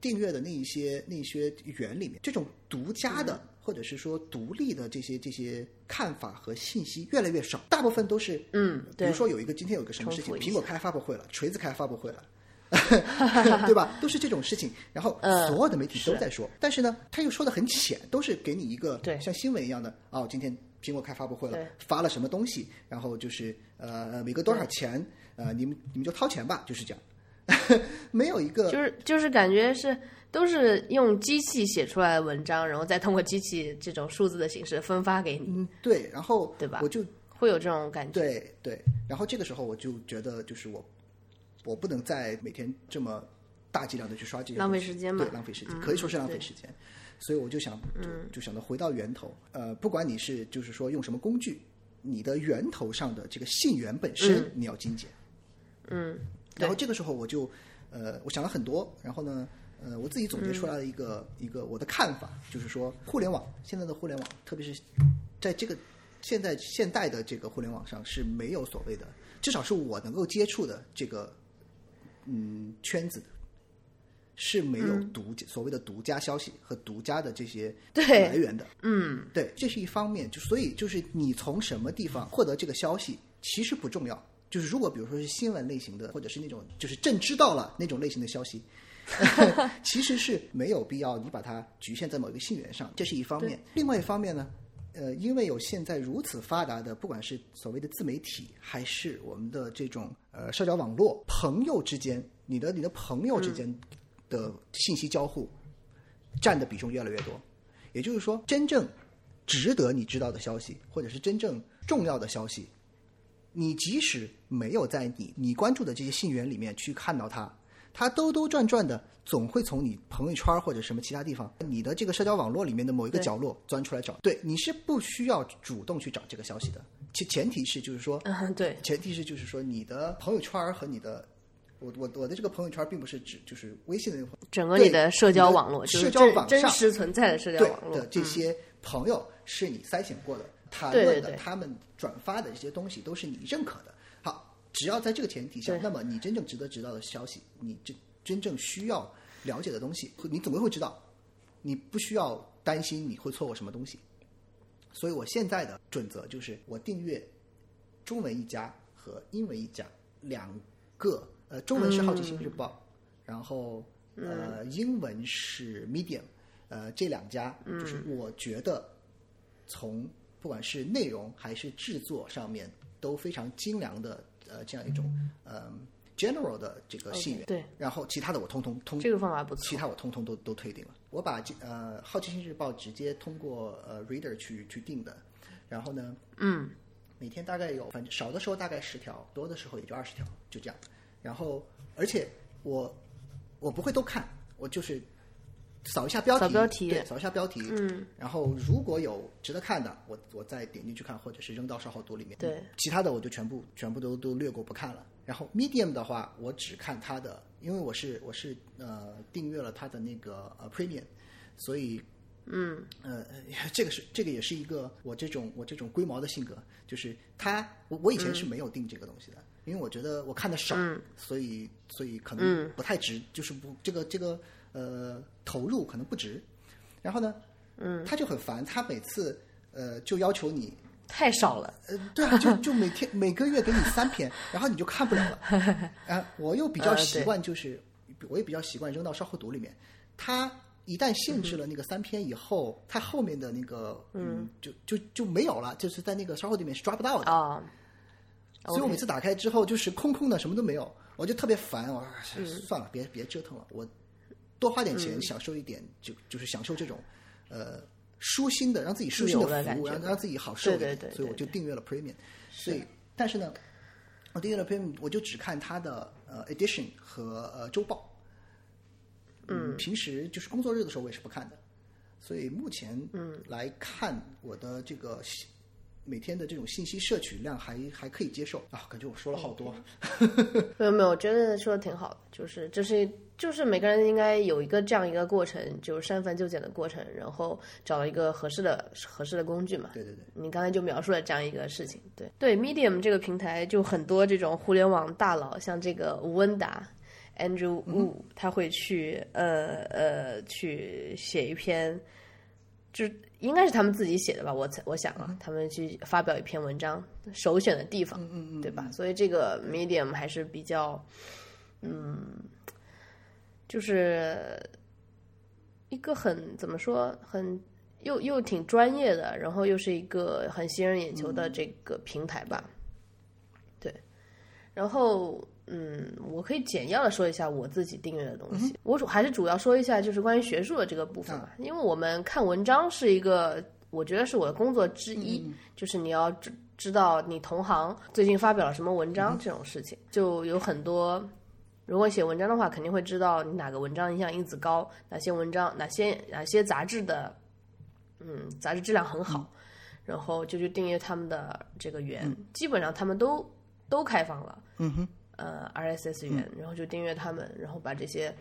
S2: 订阅的那一些那些源里面，这种独家的、或者是说独立的这些这些看法和信息越来越少，大部分都是
S1: 嗯
S2: 比如说有一个今天有一个什么事情，苹果开发布会了，锤子开发布会了。对吧？都是这种事情，然后
S1: 嗯。
S2: 所有的媒体都在说，但是呢，他又说的很浅，都是给你一个
S1: 对。
S2: 像新闻一样的哦，今天苹果开发布会了，发了什么东西，然后就是呃每个多少钱，呃你们你们就掏钱吧，就是这样，没有一个
S1: 就是就是感觉是都是用机器写出来的文章，然后再通过机器这种数字的形式分发给你，
S2: 嗯对，然后
S1: 对吧
S2: 我就
S1: 会有这种感觉。
S2: 对对，然后这个时候我就觉得就是我我不能再每天这么大剂量的去刷这些
S1: 浪费时间嘛
S2: 对，浪费时间，
S1: 嗯
S2: 可以说是浪费时间。所以我就想，就就想到回到源头，呃，不管你是就是说用什么工具，你的源头上的这个信源本身你要精简。
S1: 嗯，
S2: 然后这个时候我就，呃，我想了很多，然后呢，呃，我自己总结出来了一个、一个我的看法，就是说，互联网现在的互联网，特别是在这个现在现代的这个互联网上是没有所谓的，至少是我能够接触的这个嗯圈子的，是没有独、所谓的独家消息和独家的这些来源的。嗯，对，这是一方面，就所以就是你从什么地方获得这个消息其实不重要。就是如果比如说是新闻类型的，或者是那种就是朕知道了那种类型的消息，其实是没有必要你把它局限在某一个信源上，这是一方面。另外一方面呢，呃，因为有现在如此发达的，不管是所谓的自媒体，还是我们的这种呃社交网络，朋友之间，你的你的朋友之间的信息交互，占的比重越来越多。也就是说，真正值得你知道的消息，或者是真正重要的消息，你即使没有在你你关注的这些信源里面去看到它，它兜兜转转的总会从你朋友圈或者什么其他地方，你的这个社交网络里面的某一个角落钻出来找。对，你是不需要主动去找这个消息的，其前提是就是说，
S1: 嗯，对，
S2: 前提是就是说你的朋友圈和你的。我我我的这个朋友圈并不是指就是微信的那个
S1: 整个你的社交网络就是
S2: 社交网上
S1: 真真实存在的社交网络
S2: 的这
S1: 嗯
S2: 些朋友是你筛选过的、谈论的，
S1: 对
S2: 他们转发的这些东西都是你认可的。好，只要在这个前提下，那么你真正值得知道的消息，你真真正需要了解的东西，你总归会知道。你不需要担心你会错过什么东西。所以我现在的准则就是，我订阅中文一家和英文一家两个，呃，中文是《好奇心日报》然后呃，英文是 Medium，呃，这两家就是我觉得从不管是内容还是制作上面都非常精良的呃这样一种呃 general 的这个信源
S1: 对，
S2: 然后其他的我通通通
S1: 这个方法不错。
S2: 其他我通通都都退订了。我把这呃《好奇心日报》直接通过呃 Reader 去去订的，然后呢，
S1: 嗯，
S2: 每天大概有，反正少的时候大概十条，多的时候也就二十条，就这样。然后而且我我不会都看，我就是扫一下标题，
S1: 扫标题。
S2: 对，扫一下标题，
S1: 嗯，
S2: 然后如果有值得看的，我我再点进去看，或者是扔到稍后读里面。
S1: 对，
S2: 其他的我就全部全部都都略过不看了。然后 Medium 的话，我只看它的，因为我是我是呃订阅了它的那个呃 Premium，所以
S1: 嗯。
S2: 呃这个是这个也是一个我这种我这种龟毛的性格，就是它我我以前是没有定这个东西的，因为我觉得我看的少，
S1: 嗯。
S2: 所以所以可
S1: 嗯。
S2: 能不太值，就是不这个这个呃投入可能不值。然后呢，
S1: 嗯，
S2: 他就很烦，他每次呃就要求你
S1: 太少了。
S2: 呃，对啊，就就每天 每个月给你三篇，然后你就看不了了。啊、我又比较
S1: 呃
S2: 习惯，就是、我也比较习惯扔到稍后读里面。他一旦限制了那个三篇以后，它后面的那个嗯，就就就没有了，就是在那个稍后里面是抓不到的。
S1: 啊，
S2: 所以我每次打开之后就是空空的，什么都没有，我就特别烦。我算了，别别折腾了，我多花点钱享受一点，就就是享受这种呃舒心的，让自己舒心
S1: 的
S2: 服务，
S1: 觉
S2: 让让自己好受一点。
S1: 对对对
S2: 所以我就订阅了 Premium。所以，但是呢，我订阅了 Premium，我就只看它的呃 Edition 和呃周报。嗯，平时就是工作日的时候我也是不看的，所以目前嗯来看我的这个每天的这种信息摄取量还还可以接受啊，感觉我说了好多。
S1: 没有没有，我觉得说的挺好的，就是这是就是每个人应该有一个这样一个过程，就是删繁就简的过程，然后找到一个合适的合适的工具嘛。
S2: 对对对，
S1: 你刚才就描述了这样一个事情，对。对，Medium 这个平台就很多这种互联网大佬，像这个吴文达、Andrew Wu，、他会去呃呃去写一篇，就是应该是他们自己写的吧，我猜我想啊，他们去发表一篇文章，首选的地方，
S2: 嗯嗯嗯，
S1: 对吧？所以这个 Medium 还是比较，嗯，就是一个很怎么说，很又又挺专业的，然后又是一个很吸人眼球的这个平台吧。对，然后嗯，我可以简要的说一下我自己订阅的东西。我主还是主要说一下就是关于学术的这个部分吧，因为我们看文章是一个，我觉得是我的工作之一，就是你要知知道你同行最近发表了什么文章这种事情，就有很多。如果写文章的话，肯定会知道你哪个文章影响因子高，哪些文章、哪些哪些杂志的，嗯，杂志质量很好，然后就去订阅他们的这个源，基本上他们都都开放了，
S2: 嗯哼，
S1: 呃，RSS 源，然后就订阅他们，然后把这些，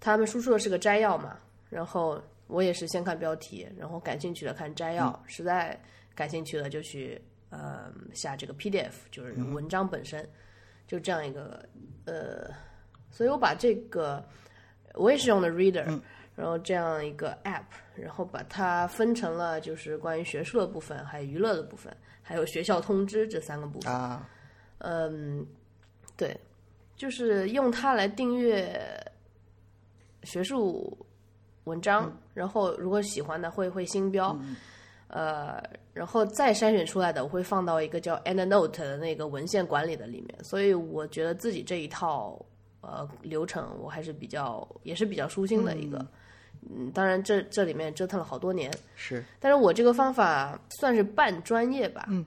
S1: 他们输出的是个摘要嘛，然后我也是先看标题，然后感兴趣的看摘要，实在感兴趣的就去呃下这个 PDF，就是文章本身，就这样一个呃，所以我把这个我也是用的 Reader，、然后这样一个 App，然后把它分成了就是关于学术的部分，还有娱乐的部分，还有学校通知这三个部分。
S2: 啊，
S1: 嗯，对，就是用它来订阅学术文章，然后如果喜欢的会会星标，呃，然后再筛选出来的我会放到一个叫 EndNote 的那个文献管理的里面，所以我觉得自己这一套呃流程我还是比较也是比较舒心的一个。嗯，当然这这里面折腾了好多年，
S2: 是
S1: 但是我这个方法算是半专业吧。嗯，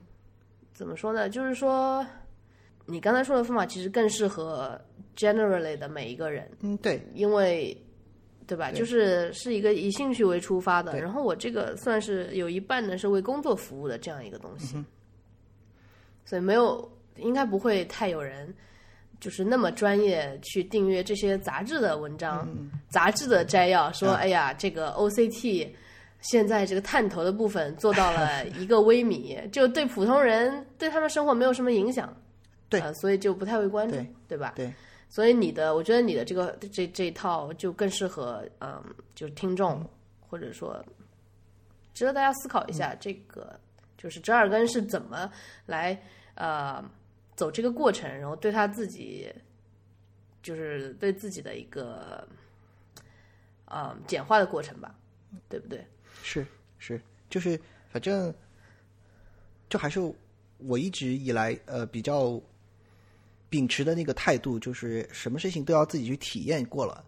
S1: 怎么说呢？就是说，你刚才说的方法其实更适合 generally 的每一个人，
S2: 嗯对，
S1: 因为对吧？就是是一个以兴趣为出发的。然后我这个算是有一半呢是为工作服务的这样一个东
S2: 嗯
S1: 西，所以没有应该不会太有人。就是那么专业去订阅这些杂志的文章、
S2: 嗯
S1: 杂志的摘要，说
S2: 啊
S1: 哎呀，这个 OCT 现在这个探头的部分做到了 一个微米，就对普通人对他们生活没有什么影响，
S2: 对
S1: 呃所以就不太会关注，
S2: 对
S1: 吧？
S2: 对，
S1: 所以你的，我觉得你的这个这这一套就更适合，嗯，就是听众，或者说值得大家思考一下，这个就是折耳根是怎么来呃走这个过程，然后对他自己，就是对自己的一个呃简化的过程吧，对不对？
S2: 是是，就是反正就还是我一直以来呃比较比秉持的那个态度，就是什么事情都要自己去体验过了，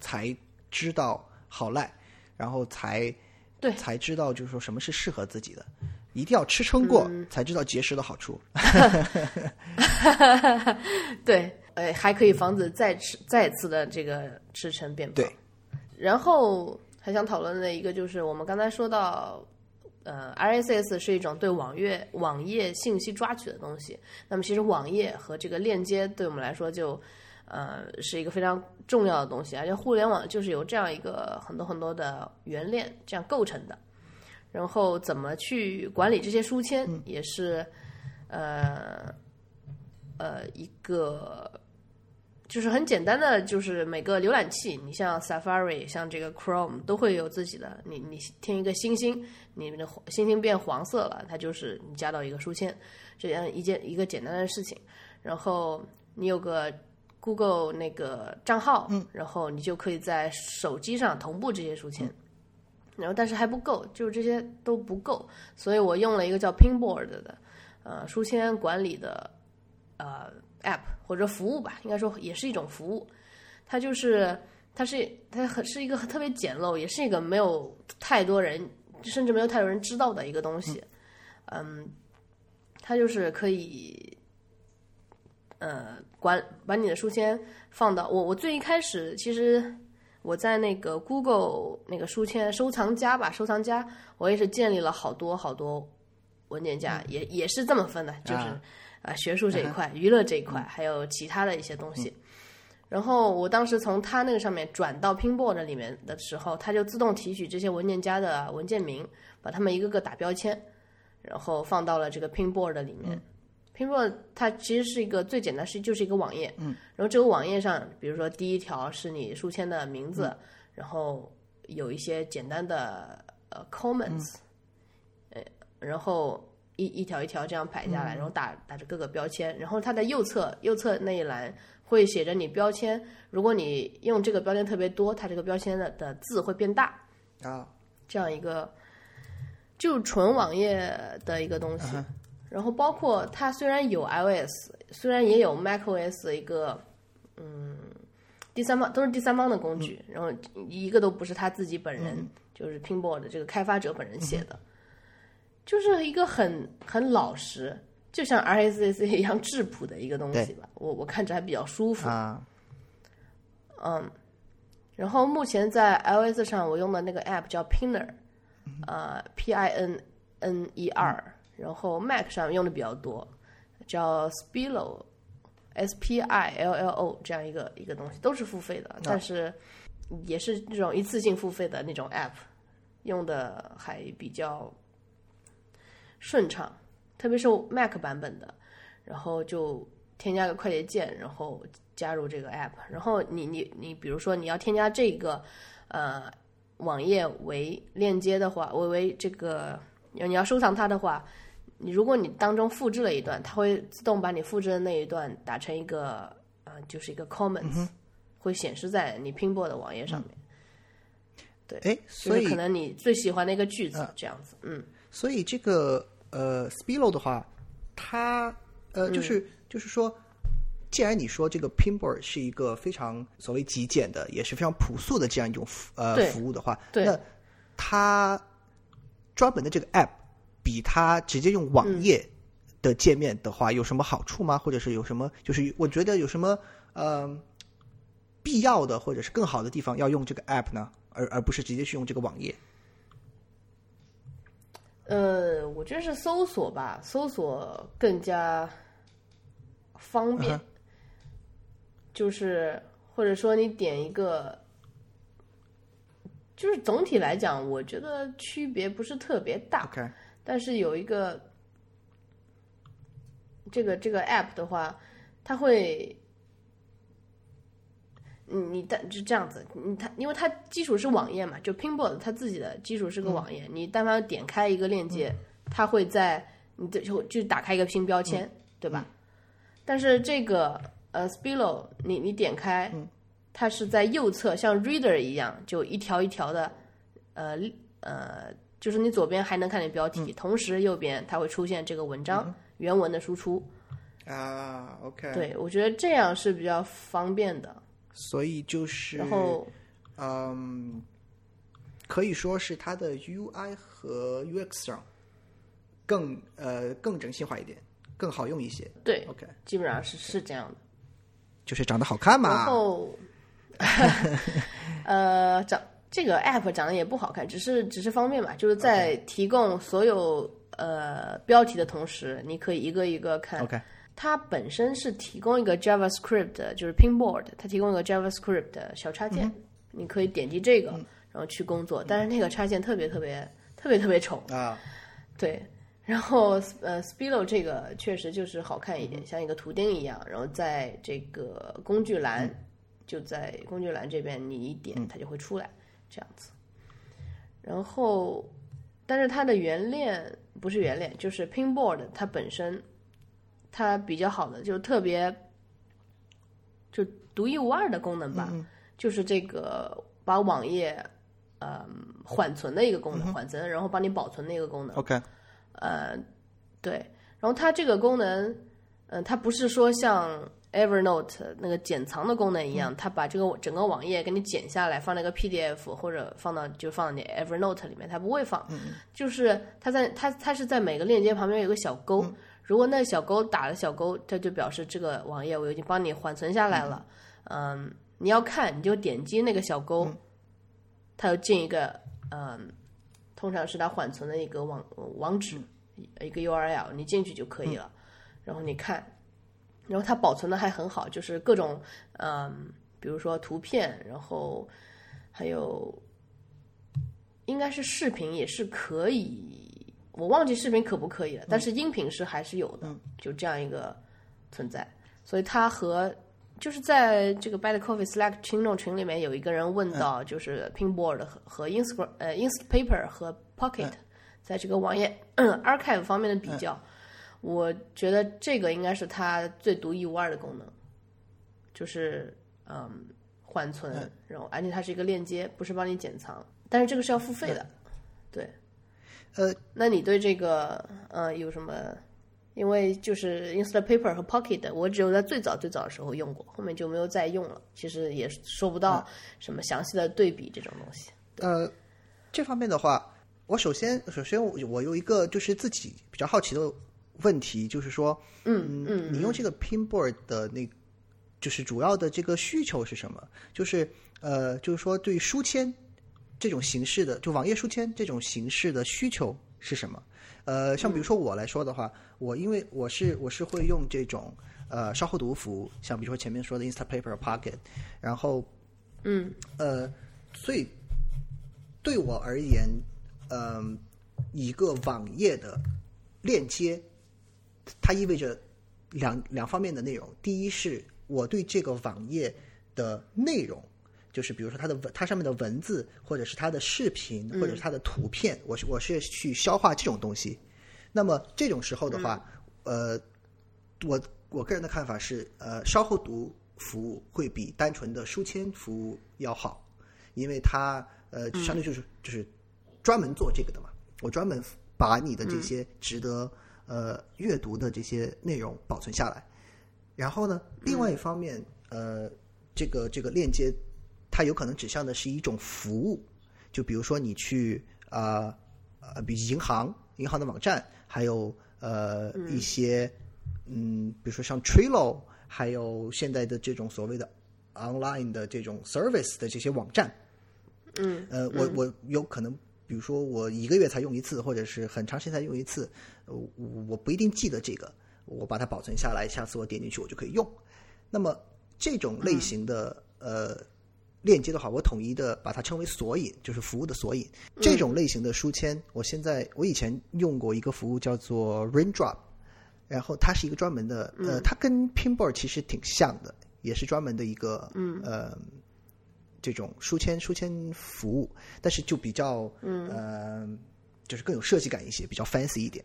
S2: 才知道好赖，然后才
S1: 对
S2: 才知道就是说什么是适合自己的，一定要吃撑过，才知道节食的好处。
S1: 对，呃，还可以防止再吃再次的这个吃撑变胖。
S2: 对，
S1: 然后还想讨论的一个就是我们刚才说到，呃，RSS 是一种对网页网页信息抓取的东西。那么其实网页和这个链接对我们来说就呃是一个非常重要的东西，而且互联网就是由这样一个很多很多的原链这样构成的。然后怎么去管理这些书签，也是呃呃一个就是很简单的，就是每个浏览器，你像 Safari、像这个 Chrome 都会有自己的。你你添一个星星，你的星星变黄色了，它就是你加到一个书签，这样一件一个简单的事情。然后你有个 Google 那个账号，嗯，然后你就可以在手机上同步这些书签。然后但是还不够，就是这些都不够，所以我用了一个叫 Pinboard 的，呃，书签管理的呃 App 或者服务吧，应该说也是一种服务。它就是它是它很是一个特别简陋，也是一个没有太多人，甚至没有太多人知道的一个东西。嗯，它就是可以呃管把你的书签放到我我最一开始其实。我在那个 Google 那个书签收藏夹吧，收藏夹，我也是建立了好多好多文件夹，也也是这么分的，就是啊学术这一块、娱乐这一块，还有其他的一些东西。然后我当时从他那个上面转到 Pinboard 里面的时候，它就自动提取这些文件夹的文件名，把它们一个个打标签，然后放到了这个 Pinboard 里面。Pinboard 它其实是一个最简单，是就是一个网页。
S2: 嗯。
S1: 然后这个网页上，比如说第一条是你书签的名字，然后有一些简单的呃 comments，呃，然后一一条一条这样排下来，然后打打着各个标签，然后它的右侧右侧那一栏会写着你标签，如果你用这个标签特别多，它这个标签的的字会变大。
S2: 啊。
S1: 这样一个就纯网页的一个东西。然后包括它虽然有 iOS，虽然也有 macOS 一个，嗯，第三方都是第三方的工具，然后一个都不是他自己本人，就是 Pinboard 这个开发者本人写的，就是一个很很老实，就像 RSS 一样质朴的一个东西吧。我我看着还比较舒服。
S2: 啊。
S1: 嗯，然后目前在 iOS 上我用的那个 app 叫 Pinner，呃，P I N N E R。然后 Mac 上用的比较多，叫 Spillo，S P I L L O 这样一个一个东西，都是付费的，但是也是这种一次性付费的那种 App，用的还比较顺畅，特别是 Mac 版本的，然后就添加个快捷键，然后加入这个 App，然后你你你比如说你要添加这个呃网页为链接的话，为为这个你要收藏它的话。你如果你当中复制了一段，它会自动把你复制的那一段打成一个呃，就是一个 comments，会显示在你拼播的网页上面。对，
S2: 哎，所以
S1: 可能你最喜欢的一个句子这样子，嗯。
S2: 所以这个呃，Spillo 的话，它呃，就是就是说，既然你说这个 Pinboard 是一个非常所谓极简的，也是非常朴素的这样一种服呃服务的话，那它专门的这个 App。比它直接用网页的界面的话，有什么好处吗？或者是有什么？就是我觉得有什么呃必要的，或者是更好的地方要用这个 app 呢？而而不是直接去用这个网页？
S1: 呃，我觉得是搜索吧，搜索更加方便。就是或者说你点一个，就是总体来讲，我觉得区别不是特别大。但是有一个这个这个 app 的话，它会，你你但就这样子，你它因为它基础是网页嘛，就 Pinboard 它自己的基础是个网页，你但凡点开一个链接，它会在你的就就打开一个拼标签，对吧？但是这个呃 Spillo，你你点开，它是在右侧，像 Reader 一样，就一条一条的，呃呃。就是你左边还能看见标题，同时右边它会出现这个文章原文的输出，
S2: 啊，OK，，
S1: 对我觉得这样是比较方便的。
S2: 所以就是，
S1: 然后
S2: 嗯，可以说是它的 UI 和 UX 上更呃更人性化一点，更好用一些。
S1: 对
S2: ，OK，
S1: 基本上是是这样的。
S2: 就是长得好看嘛
S1: 然
S2: 嘛。
S1: 后，呃，长这个 app 长得也不好看，只是只是方便嘛，就是在提供所有呃标题的同时，你可以一个一个看。
S2: OK，
S1: 它本身是提供一个 JavaScript，的就是 Pinboard，它提供一个 JavaScript 的小插件，你可以点击这个，然后去工作。但是那个插件特别特别特别特别丑，
S2: 啊，
S1: 对。然后呃，Spilo 这个确实就是好看一点，像一个图钉一样。然后在这个工具栏，就在工具栏这边，你一点它就会出来，这样子。然后，但是它的原链不是原链，就是 Pinboard 它本身，它比较好的就是特别就独一无二的功能吧，就是这个把网页呃缓存的一个功能，缓存然后帮你保存的一个功能。
S2: OK，
S1: 呃，对，然后它这个功能，嗯、它不是说像 Evernote 那个剪藏的功能一样，它把这个整个网页给你剪下来，放那个 PDF 或者放到就放到你 Evernote 里面，它不会放，就是它在它它是在每个链接旁边有个小勾，如果那小勾打了小勾，它就表示这个网页我已经帮你缓存下来了，嗯，你要看你就点击那个小勾，它就进一个嗯。通常是它缓存的一个网网址，一个 URL，你进去就可以了。然后你看，然后它保存的还很好，就是各种嗯，比如说图片，然后还有应该是视频也是可以，我忘记视频可不可以了，但是音频是还是有的，就这样一个存在。所以它和就是在这个 Bad Coffee Slack 听众群里面有一个人问到，就是 Pinboard 和和 Instagram 呃 Instapaper 和 Pocket 在这个网页 archive 方面的比较，我觉得这个应该是它最独一无二的功能，就是嗯缓存，然后而且它是一个链接，不是帮你剪藏，但是这个是要付费的，对，
S2: 呃，
S1: 那你对这个呃有什么？因为就是 Instapaper 和 Pocket，我只有在最早最早的时候用过，后面就没有再用了。其实也说不到什么详细的对比这种东西。
S2: 呃，这方面的话，我首先首先我我有一个就是自己比较好奇的问题，就是说，
S1: 嗯嗯，
S2: 你用这个 Pinboard 的那，就是主要的这个需求是什么？就是呃，就是说对书签这种形式的，就网页书签这种形式的需求是什么？呃，像比如说我来说的话，我因为我是我是会用这种呃稍后读服务，像比如说前面说的 Instapaper、Pocket，然后
S1: 嗯
S2: 呃，所以对我而言，嗯、一个网页的链接，它意味着两两方面的内容。第一是我对这个网页的内容，就是比如说它的文，它上面的文字，或者是它的视频，或者是它的图片，我是我是去消化这种东西。那么这种时候的话，呃，我我个人的看法是，呃，稍后读服务会比单纯的书签服务要好，因为它呃，相对就是、就是专门做这个的嘛。我专门把你的这些值得、呃阅读的这些内容保存下来。然后呢，另外一方面，呃，这个这个链接，它有可能指向的是一种服务，就比如说你去啊呃，比如银行银行的网站，还有呃一些嗯，比如说像 Trello，还有现在的这种所谓的 online 的这种 service 的这些网站，
S1: 嗯，
S2: 呃，我我有可能，比如说我一个月才用一次，或者是很长时间才用一次，呃我我不一定记得这个，我把它保存下来，下次我点进去我就可以用。那么这种类型的、呃链接的话，我统一的把它称为索引，就是服务的索引。这种类型的书签，我现在我以前用过一个服务叫做 Raindrop，然后它是一个专门的，呃，它跟 Pinboard 其实挺像的，也是专门的一个，嗯，呃，这种书签书签服务，但是就比较，嗯，呃，就是更有设计感一些，比较 fancy 一点。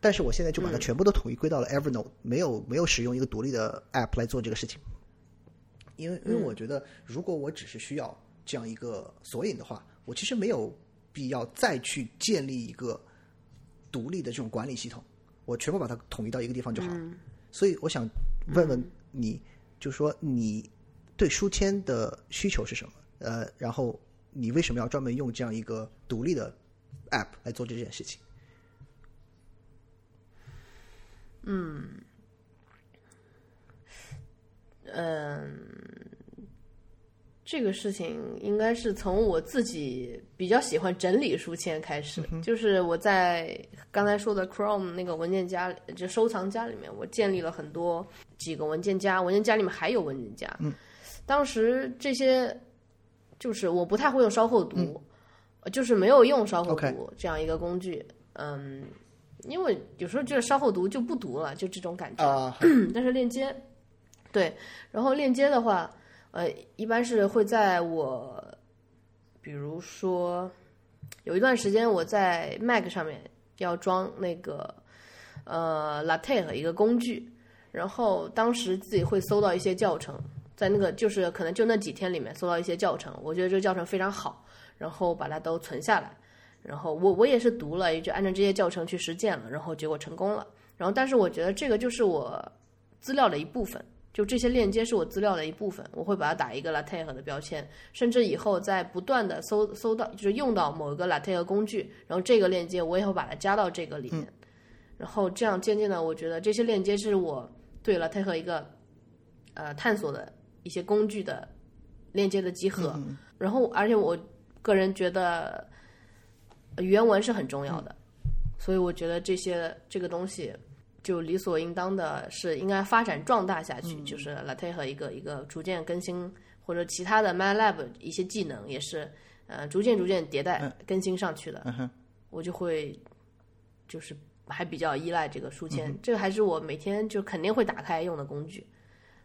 S2: 但是我现在就把它全部都统一归到了 Evernote，、没有没有使用一个独立的 app 来做这个事情，因为因为我觉得，如果我只是需要这样一个索引的话，我其实没有必要再去建立一个独立的这种管理系统，我全部把它统一到一个地方就好了。所以我想问问你，就说你对书签的需求是什么？呃，然后你为什么要专门用这样一个独立的 App 来做这件事情？
S1: 嗯，这个事情应该是从我自己比较喜欢整理书签开始。就是我在刚才说的 Chrome 那个文件夹，就收藏夹里面，我建立了很多几个文件夹，文件夹里面还有文件夹。
S2: 嗯，
S1: 当时这些就是我不太会用稍后读，就是没有用稍后读这样一个工具。嗯，因为有时候觉得稍后读就不读了，就这种感觉。
S2: 啊、
S1: 但是链接，对，然后链接的话，呃，一般是会在我，比如说有一段时间我在 Mac 上面要装那个呃 LaTeX 一个工具，然后当时自己会搜到一些教程，在那个就是可能就那几天里面搜到一些教程，我觉得这个教程非常好，然后把它都存下来。然后我我也是读了，也就按照这些教程去实践了，然后结果成功了。然后但是我觉得这个就是我资料的一部分，就这些链接是我资料的一部分，我会把它打一个 LaTeX 的标签，甚至以后在不断的搜搜到，就是用到某一个 LaTeX 工具，然后这个链接我也会把它加到这个里面，然后这样渐渐的，我觉得这些链接是我对 LaTeX 一个呃探索的一些工具的链接的集合，然后而且我个人觉得呃原文是很重要的，所以我觉得这些这个东西。就理所应当的是应该发展壮大下去，就是 Latte 和一个一个逐渐更新，或者其他的 MATLAB 一些技能也是呃逐渐逐渐迭代更新上去的。
S2: 嗯，
S1: 我就会就是还比较依赖这个书签，这个还是我每天就肯定会打开用的工具。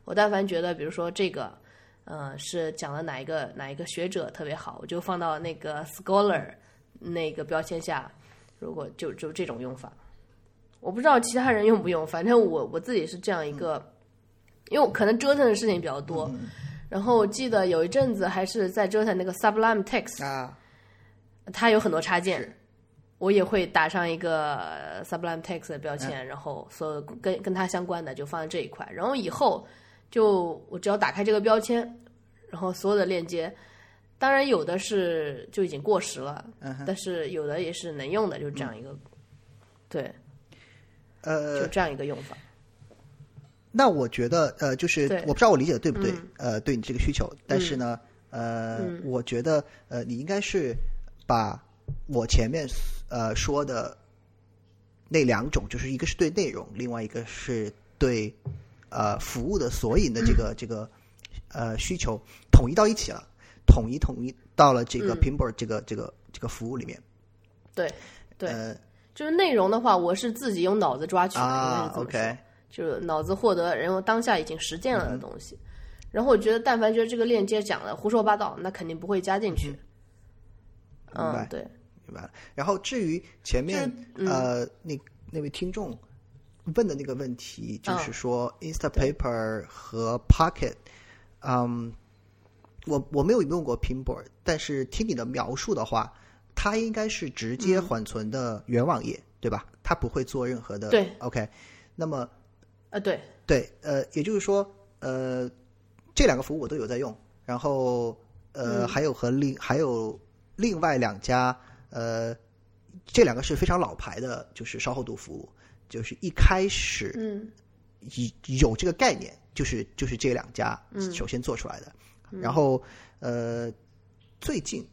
S1: 我但凡觉得，比如说这个，呃，是讲了哪一个哪一个学者特别好，我就放到那个 Scholar 那个标签下。如果就就这种用法，我不知道其他人用不用，反正我我自己是这样一个，因为我可能折腾的事情比较多。然后我记得有一阵子还是在折腾那个 Sublime Text，
S2: 啊，
S1: 它有很多插件，我也会打上一个呃 Sublime Text 的标签，然后所有跟跟它相关的就放在这一块。然后以后就我只要打开这个标签，然后所有的链接，当然有的是就已经过时了，
S2: 嗯
S1: 但是有的也是能用的，就是这样一个，对，
S2: 呃
S1: 就，这样一个用法。
S2: 那我觉得呃，就是我不知道我理解的对不对，
S1: 嗯。
S2: 呃，对你这个需求，但是呢，呃，我觉得呃，你应该是把我前面呃说的那两种，就是一个是对内容，另外一个是对呃服务的索引的这个、这个呃需求统一到一起了，统一统一到了这个
S1: 嗯。
S2: Pinboard 这个、这个这个服务里面，
S1: 对对，
S2: 呃
S1: 就是内容的话，我是自己用脑子抓取的，应该
S2: 啊
S1: 是这么说。
S2: ，OK，
S1: 就是脑子获得然后当下已经实践了的东西。然后我觉得，但凡觉得这个链接讲的胡说八道，那肯定不会加进去。嗯，对，
S2: 明白了。然后至于前面、
S1: 嗯
S2: 呃那那位听众问的那个问题，就是
S1: 嗯
S2: 说 Instapaper 和 Pocket，嗯，我我没有用过 Pinboard，但是听你的描述的话，它应该是直接
S1: 嗯。
S2: 缓存的原网页，对吧？它不会做任何的
S1: 对。
S2: OK。那么
S1: 呃，对，
S2: 对，呃，也就是说，呃，这两个服务我都有在用，然后呃，
S1: 嗯。
S2: 还有和另还有另外两家，呃，这两个是非常老牌的，就是稍后读服务，就是一开始
S1: 嗯。
S2: 有有这个概念，就是就是这两家
S1: 嗯。
S2: 首先做出来的，然后呃，最近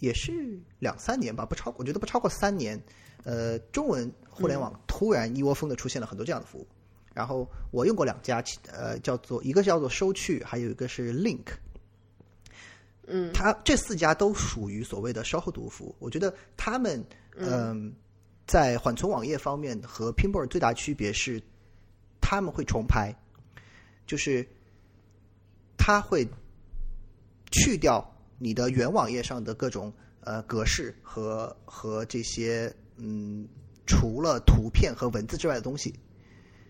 S2: 也是两三年吧，不超，我觉得不超过三年，呃，中文互联
S1: 嗯
S2: 网突然一窝蜂的出现了很多这样的服务。然后我用过两家，呃，叫做一个叫做收趣，还有一个是 Link。
S1: 嗯
S2: 它这四家都属于所谓的稍后读服务。我觉得他们嗯、在缓存网页方面和 Pinboard 最大区别是，他们会重拍，就是他会去掉你的原网页上的各种呃格式和和这些嗯除了图片和文字之外的东西，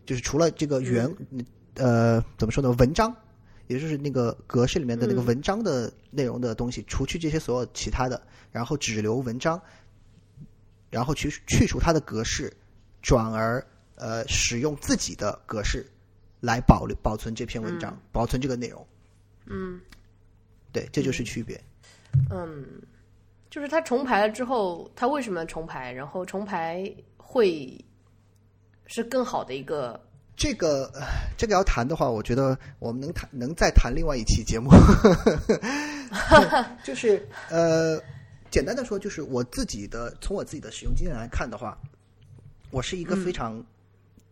S2: 就是除了这个原、呃怎么说呢文章。也就是那个格式里面的那个文章的内容的东西，除去这些所有其他的，然后只留文章，然后去去除它的格式，转而呃使用自己的格式来保留保存这篇文章，保存这个内容。
S1: 嗯
S2: 对，这就是区别。
S1: 嗯，就是它重排了之后，它为什么重排？然后重排会是更好的一个
S2: 这个呃这个要谈的话，我觉得我们能谈能再谈另外一期节目，就是呃，简单的说，就是我自己的从我自己的使用经验来看的话，我是一个非常、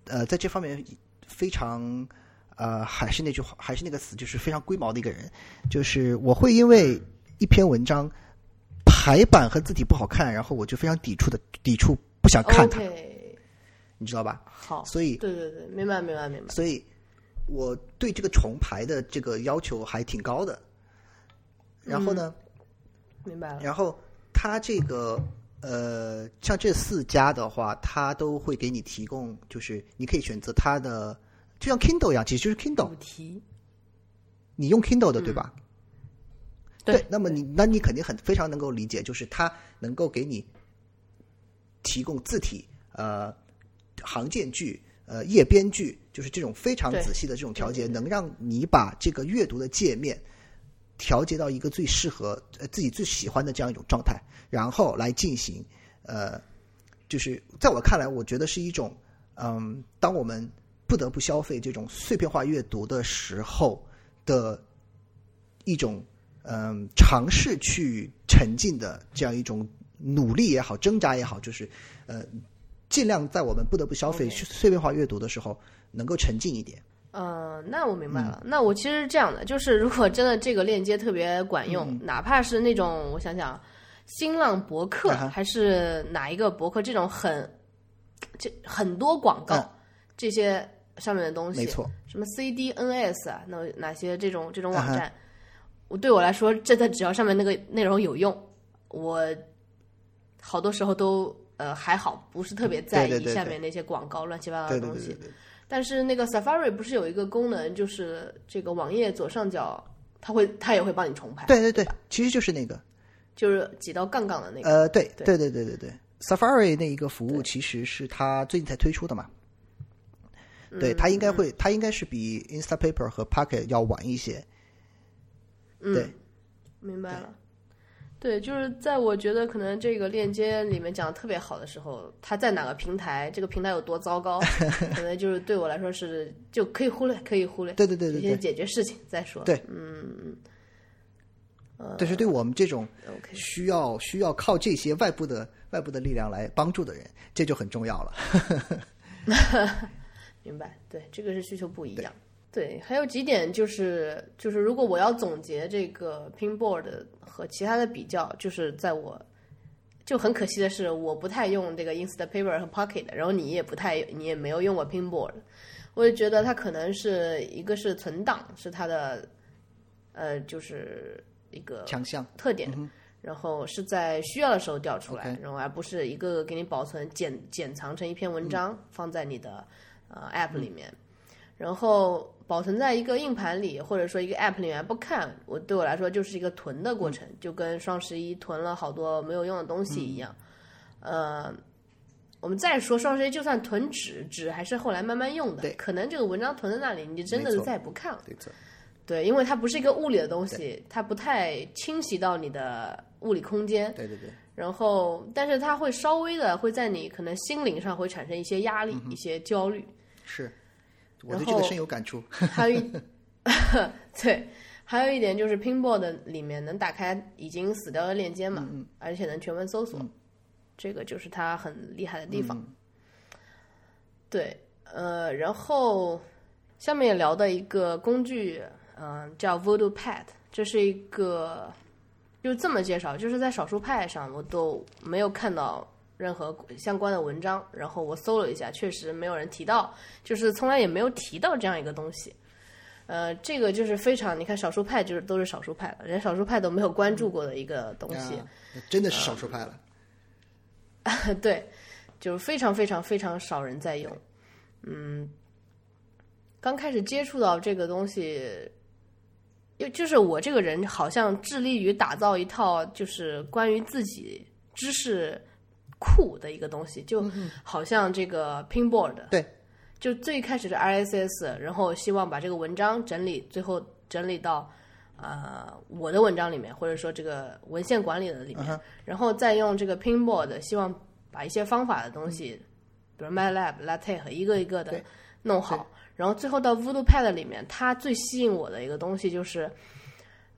S2: 呃在这方面非常呃还是那句话还是那个词，就是非常龟毛的一个人，就是我会因为一篇文章排版和字体不好看，然后我就非常抵触的抵触不想看它
S1: ，OK，
S2: 你知道吧？
S1: 好，
S2: 所以
S1: 对对对，明白明白明白。
S2: 所以我对这个重排的这个要求还挺高的。然后呢，
S1: 明白了。
S2: 然后他这个呃，像这四家的话，他都会给你提供，就是你可以选择他的，就像 Kindle 一样，其实就是 Kindle，
S1: 主题。
S2: 你用 Kindle 的对吧？
S1: 对。
S2: 那么你那你肯定很非常能够理解，就是它能够给你提供字体、呃行间距、呃页边距，就是这种非常仔细的这种调节，能让你把这个阅读的界面调节到一个最适合呃自己最喜欢的这样一种状态，然后来进行呃，就是在我看来，我觉得是一种嗯，当我们不得不消费这种碎片化阅读的时候的一种嗯尝试去沉浸的这样一种努力也好，挣扎也好，就是呃尽量在我们不得不消费碎片化阅读的时候，能够沉浸一点。
S1: 嗯，那我明白了。
S2: 嗯
S1: 那我其实是这样的，就是如果真的这个链接特别管用，
S2: 嗯
S1: 哪怕是那种我想想，新浪博客、
S2: 啊
S1: 还是哪一个博客，这种很这很多广告、
S2: 嗯
S1: 这些上面的东西，
S2: 没错，
S1: 什么 CDNS 啊，那哪些这种这种网
S2: 啊
S1: 站，我对我来说，真的只要上面那个内容有用，我好多时候都呃还好，不是特别在意下面那些广告乱七八糟的东西。
S2: 对对对对。
S1: 但是那个 Safari 不是有一个功能，就是这个网页左上角，它会它也会帮你重排，
S2: 对对对，其实就是那个，
S1: 就是挤到杠杠的那个。
S2: 呃，对。
S1: 对
S2: 对对对对对，Safari 那一个服务其实是它最近才推出的嘛，对，它应该会，它应该是比 Instapaper 和 Pocket 要晚一些，
S1: 嗯，
S2: 对，
S1: 明白了。对，就是在我觉得可能这个链接里面讲的特别好的时候，它在哪个平台，这个平台有多糟糕，可能就是对我来说是就可以忽略，可以忽略，
S2: 对对对对
S1: 先
S2: 对，
S1: 解决事情再说。
S2: 对
S1: 嗯
S2: 但是对我们这种需要需要靠这些外部的外部的力量来帮助的人，这就很重要了。
S1: 明白，对，这个是需求不一样。对，还有几点就是就是，如果我要总结这个 Pinboard 和其他的比较，就是在我就很可惜的是，我不太用这个 Instapaper 和 Pocket，然后你也不太，你也没有用过 Pinboard，我也觉得它可能是一个是存档，是它的呃，就是一个
S2: 强项，
S1: 特点，然后是在需要的时候调出来然后而不是一个个给你保存剪剪藏成一篇文章、放在你的呃 App 里面，然后保存在一个硬盘里或者说一个 App 里面不看，我对我来说就是一个囤的过程，就跟双十一囤了好多没有用的东西一样，呃。我们再说双十一，就算囤纸，纸还是后来慢慢用的
S2: 对，
S1: 可能这个文章囤在那里，你就真的是再也不看了。
S2: 对，
S1: 对，因为它不是一个物理的东西，它不太侵袭到你的物理空间。
S2: 对对对，
S1: 然后，但是它会稍微的会在你可能心灵上会产生一些压力、一些焦虑。
S2: 是，我
S1: 然
S2: 对这个
S1: 后
S2: 深有感触。
S1: 还有一，对，还有一点就是 Pinboard 里面能打开已经死掉的链接嘛，而且能全文搜索，这个就是它很厉害的地方。对，呃，然后下面也聊的一个工具，嗯、叫 Voodoo Pad，这是一个就这么介绍，就是在少数派上我都没有看到任何相关的文章，然后我搜了一下，确实没有人提到，就是从来也没有提到这样一个东西。呃，这个就是非常，你看少数派就是都是少数派了，连少数派都没有关注过的一个东西。
S2: 啊，真的是少数派了。
S1: 对，就是非常非常非常少人在用。嗯，刚开始接触到这个东西，又就是我这个人好像致力于打造一套就是关于自己知识库的一个东西，就好像这个 Pinboard，
S2: 对。
S1: 就最开始的 RSS，然后希望把这个文章整理，最后整理到呃我的文章里面，或者说这个文献管理的里面，然后再用这个 Pinboard，希望把一些方法的东西，比如 MATLAB、LaTeX 一个一个的弄好，然后最后到 Voodoo Pad 里面，它最吸引我的一个东西就是，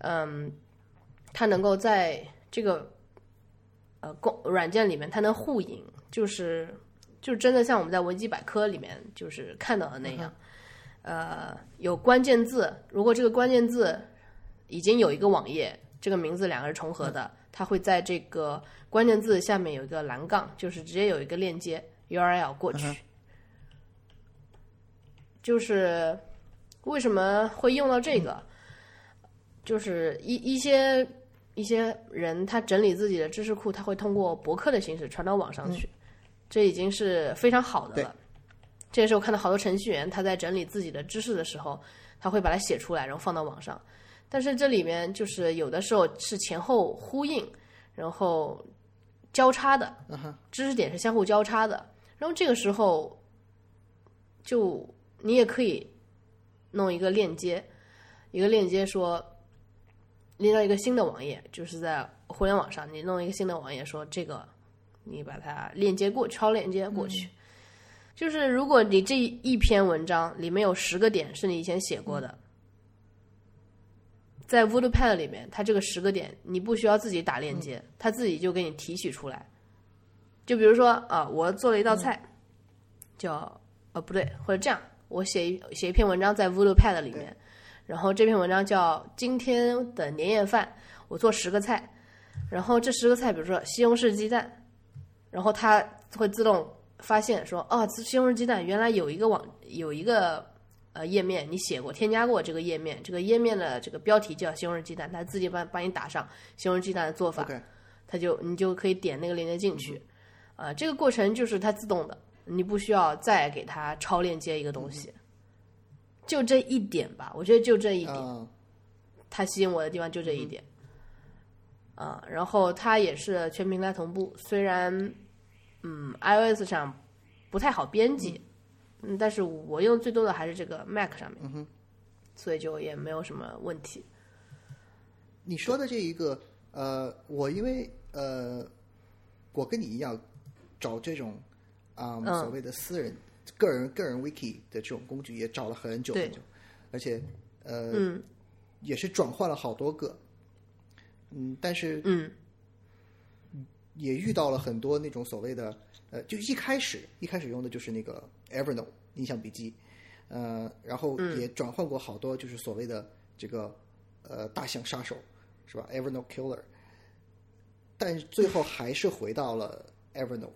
S1: 嗯，它能够在这个呃公软件里面，它能互引，就是就真的像我们在维基百科里面就是看到的那样，呃，有关键字，如果这个关键字已经有一个网页，这个名字两个是重合的，它会在这个关键字下面有一个栏杠，就是直接有一个链接 URL 过去。就是为什么会用到这个？就是一一些一些人他整理自己的知识库，他会通过博客的形式传到网上去，这已经是非常好的了。这也是我看到好多程序员他在整理自己的知识的时候，他会把它写出来，然后放到网上。但是这里面就是有的时候是前后呼应，然后交叉的，知识点是相互交叉的。然后这个时候，就你也可以弄一个链接，一个链接说连到一个新的网页，就是在互联网上，你弄一个新的网页，说这个你把它链接过超链接过去。就是如果你这一篇文章里面有十个点是你以前写过的，在 Voodoo Pad 里面，它这个十个点你不需要自己打链接，它自己就给你提取出来。就比如说啊，我做了一道菜，叫呃不对，或者这样，我写一写一篇文章在 Voodoo Pad 里面，然后这篇文章叫今天的年夜饭，我做十个菜，然后这十个菜，比如说西红柿鸡蛋，然后它会自动发现说，哦，西红柿鸡蛋原来有一个网有一个呃页面你写过添加过这个页面，这个页面的这个标题叫西红柿鸡蛋，它自己帮帮你打上西红柿鸡蛋的做法它就你就可以点那个链接进去，啊、这个过程就是它自动的，你不需要再给它超链接一个东西，就这一点吧，我觉得就这一点。
S2: 啊，
S1: 它吸引我的地方就这一点。啊，然后它也是全平台同步，虽然嗯 iOS 上不太好编辑，嗯，但是我用最多的还是这个 Mac 上面，所以就也没有什么问题。
S2: 你说的这一个，呃，我因为呃，我跟你一样找这种啊、
S1: 嗯
S2: 所谓的私人、个人个人 wiki 的这种工具也找了很久很久，而且呃，
S1: 嗯。
S2: 也是转换了好多个，嗯，但是
S1: 嗯。
S2: 也遇到了很多那种所谓的呃，就一开始一开始用的就是那个 Evernote 印象笔记，呃，然后也转换过好多就是所谓的这个呃大象杀手是吧？Evernote Killer，但是最后还是回到了 Evernote，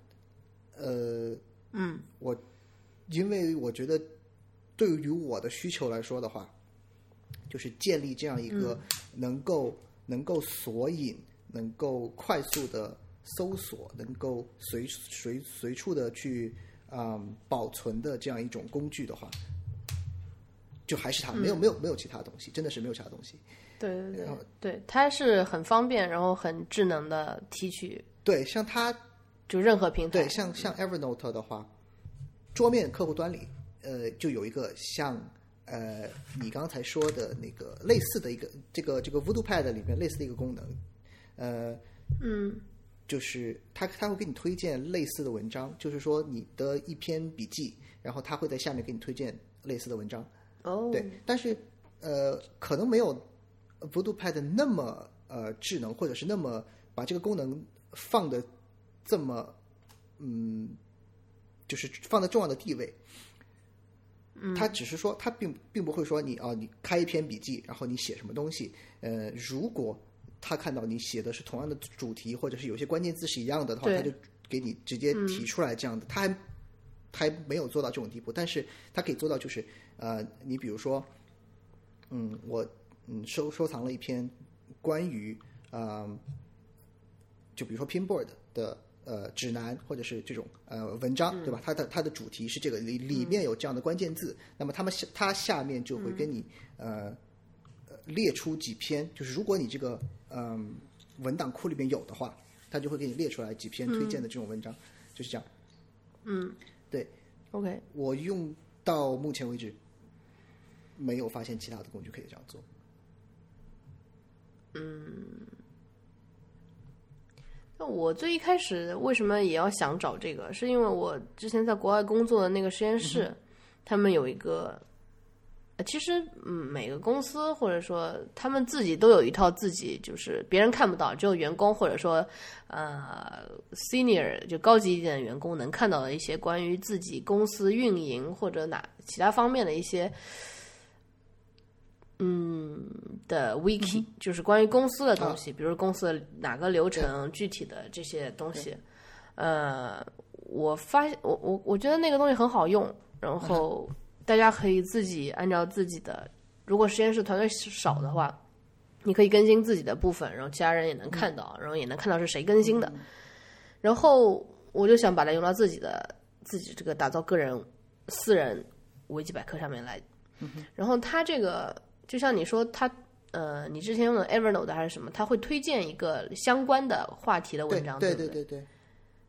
S2: 呃，
S1: 嗯。
S2: 我因为我觉得对于我的需求来说的话，就是建立这样一个能够、能够索引、能够快速的搜索、能够随随随处的去嗯保存的这样一种工具的话，就还是它，没有没有没有其他东西，真的是没有其他东西。
S1: 对对对对，它是很方便，然后很智能的提取，
S2: 对，像它
S1: 就任何平台。
S2: 对，像像 Evernote 的话，桌面客户端里，呃，就有一个像呃你刚才说的那个类似的一个这个这个 Voodoo Pad 里面类似的一个功能，呃，
S1: 嗯
S2: 就是它它会给你推荐类似的文章，就是说你的一篇笔记，然后它会在下面给你推荐类似的文章。
S1: 哦，
S2: 对，但是呃，可能没有 Voodoo Pad 那么呃智能，或者是那么把这个功能放的这么嗯，就是放在重要的地位。嗯，它只是说，他并并不会说你啊，你开一篇笔记，然后你写什么东西，呃，如果他看到你写的是同样的主题，或者是有些关键字是一样的的话，他就给你直接提出来这样的。他还他还没有做到这种地步，但是他可以做到，就是呃，你比如说，嗯，我嗯收收藏了一篇关于呃，就比如说 Pinboard 的呃指南或者是这种呃文章，对吧？它的它的主题是这个里里面有这样的关键字，那么他们下它下面就会跟你呃呃列出几篇，就是如果你这个嗯、文档库里面有的话，它就会给你列出来几篇推荐的这种文章，就是这样。
S1: 嗯，对，OK，
S2: 我用到目前为止没有发现其他的工具可以这样做。
S1: 那我最一开始为什么也要想找这个？是因为我之前在国外工作的那个实验室，他们有一个，呃其实嗯，每个公司或者说他们自己都有一套自己，就是别人看不到，只有员工或者说呃 senior 就高级一点的员工能看到的一些关于自己公司运营或者哪其他方面的一些。嗯的 wiki、就是关于公司的东西，比如公司的哪个流程、具体的这些东西。呃，我发现我我我觉得那个东西很好用，然后大家可以自己按照自己的，如果实验室团队少的话，你可以更新自己的部分，然后其他人也能看到，然后也能看到是谁更新的。然后我就想把它用到自己的自己这个打造个人私人维基百科上面来。然后它这个就像你说，他呃，你之前用的 Evernote 还是什么，他会推荐一个相关的话题的文章，
S2: 对
S1: 对对
S2: 对？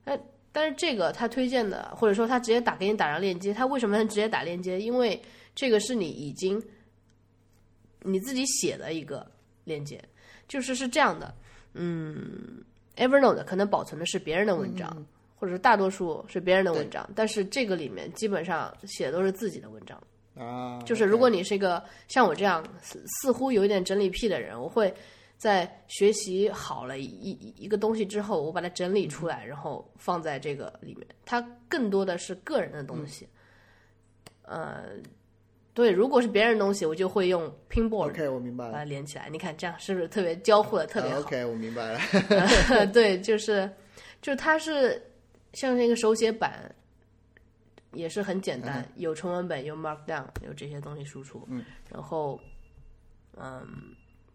S2: 对，
S1: 但是这个他推荐的，或者说他直接打给你打上链接，他为什么能直接打链接？因为这个是你已经你自己写的一个链接，就是是这样的，嗯，Evernote 可能保存的是别人的文章，或者是大多数是别人的文章，但是这个里面基本上写的都是自己的文章。
S2: 啊，
S1: 就是如果你是一个像我这样似似乎有一点整理癖的人，我会在学习好了一一一个东西之后，我把它整理出来，然后放在这个里面。它更多的是个人的东西。呃，对，如果是别人的东西，我就会用 Pinboard
S2: OK，我明白了。
S1: 把它连起来。你看这样是不是特别交互的特别
S2: 啊
S1: 好
S2: ？OK，我明白了。
S1: 对，就是就是它是像是一个手写板，也是很简单，有纯文本，有 Markdown，有这些东西输出。
S2: 嗯，
S1: 然后嗯，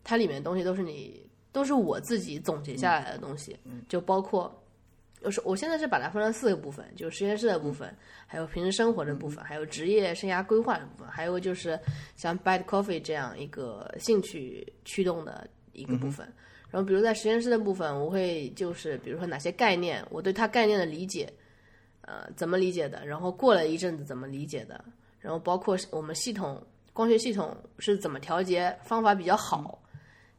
S1: 它里面的东西都是你都是我自己总结下来的东西，
S2: 嗯
S1: 就包括。我是我现在是把它分成四个部分，就是实验室的部分，还有平时生活的部分，还有职业生涯规划的部分，还有就是像 Bad Coffee 这样一个兴趣驱动的一个部分。然后，比如在实验室的部分，我会就是比如说哪些概念，我对它概念的理解，呃，怎么理解的，然后过了一阵子怎么理解的，然后包括我们系统光学系统是怎么调节方法比较好，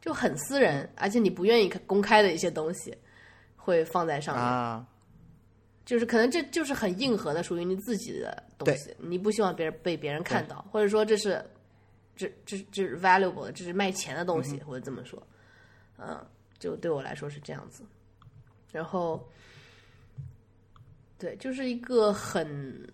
S1: 就很私人，而且你不愿意公开的一些东西，会放在上面。
S2: 啊，
S1: 就是可能这就是很硬核的，属于你自己的东西，你不希望别人被别人看到，或者说这是这这这是 valuable 的，这是卖钱的东西，或者这么说，嗯，就对我来说是这样子。然后，对，就是一个很，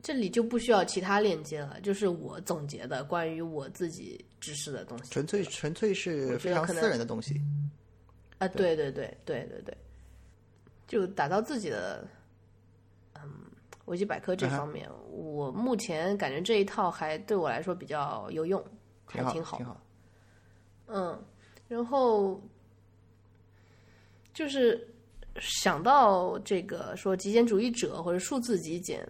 S1: 这里就不需要其他链接了，就是我总结的关于我自己知识的东西，
S2: 纯粹纯粹是非常私人的东西。
S1: 啊，对对对对对对，就打造自己的嗯维基百科这方面，我目前感觉这一套还对我来说比较有用，还
S2: 挺好，
S1: 挺好
S2: 挺。好。
S1: 嗯，然后就是想到这个说极简主义者或者数字极简，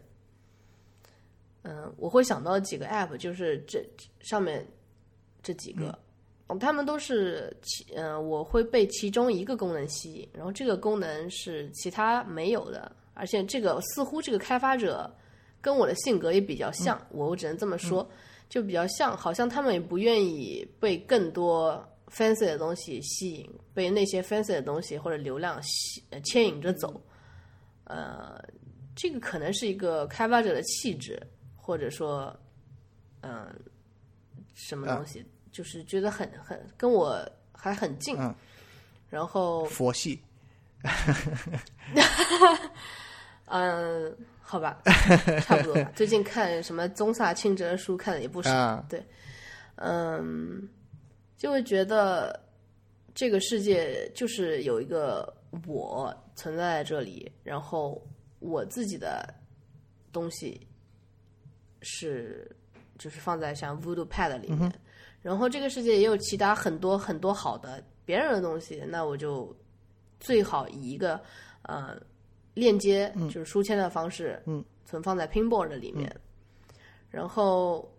S1: 嗯，我会想到几个 app，就是这上面这几个，嗯，他们都是其嗯、我会被其中一个功能吸引，然后这个功能是其他没有的，而且这个似乎这个开发者跟我的性格也比较像，我我只能这么说。就比较像，好像他们也不愿意被更多 fancy 的东西吸引，被那些 fancy 的东西或者流量吸呃牵引着走。呃，这个可能是一个开发者的气质，或者说，嗯、什么东西，就是觉得很很跟我还很近。
S2: 嗯
S1: 然后，
S2: 佛系
S1: 嗯，好吧，差不多吧。最近看什么宗萨清哲的书看的也不少。
S2: 对，
S1: 嗯，就会觉得这个世界就是有一个我存在在这里，然后我自己的东西是就是放在像 Voodoo Pad 里面，然后这个世界也有其他很多很多好的别人的东西，那我就最好以一个呃链接，就是书签的方式，
S2: 嗯，
S1: 存放在 Pinboard 里面，然后。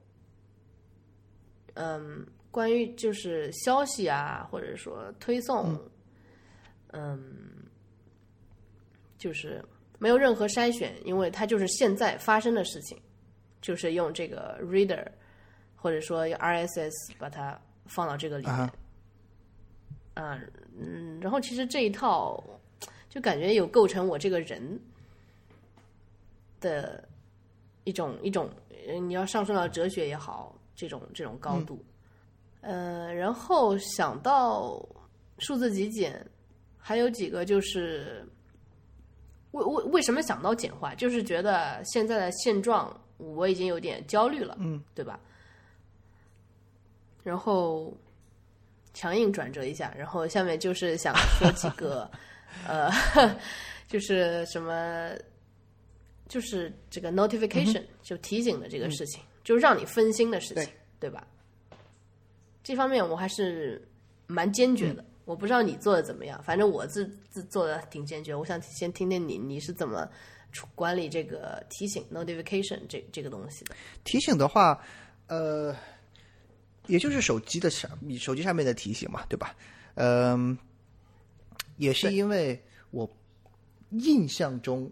S1: 嗯，关于就是消息啊，或者说推送，嗯就是没有任何筛选，因为它就是现在发生的事情，就是用这个 Reader 或者说 RSS 把它放到这个里面。
S2: 啊
S1: 啊，嗯，然后其实这一套就感觉有构成我这个人的一种一种，呃你要上升到哲学也好，这种这种高度。呃，然后想到数字极简，还有几个就是为为为什么想到简化，就是觉得现在的现状我已经有点焦虑了，
S2: 嗯，
S1: 对吧？然后强硬转折一下，然后下面就是想说几个，呃，就是什么，就是这个 notification、就提醒的这个事情，就让你分心的事情，
S2: 对。
S1: 对吧？这方面我还是蛮坚决的。我不知道你做的怎么样，反正我自自做的挺坚决。我想先听听你你是怎么处管理这个提醒 notification 这这个东西的。
S2: 提醒的话，呃，也就是手机的上手机上面的提醒嘛，对吧？嗯、也是因为我印象中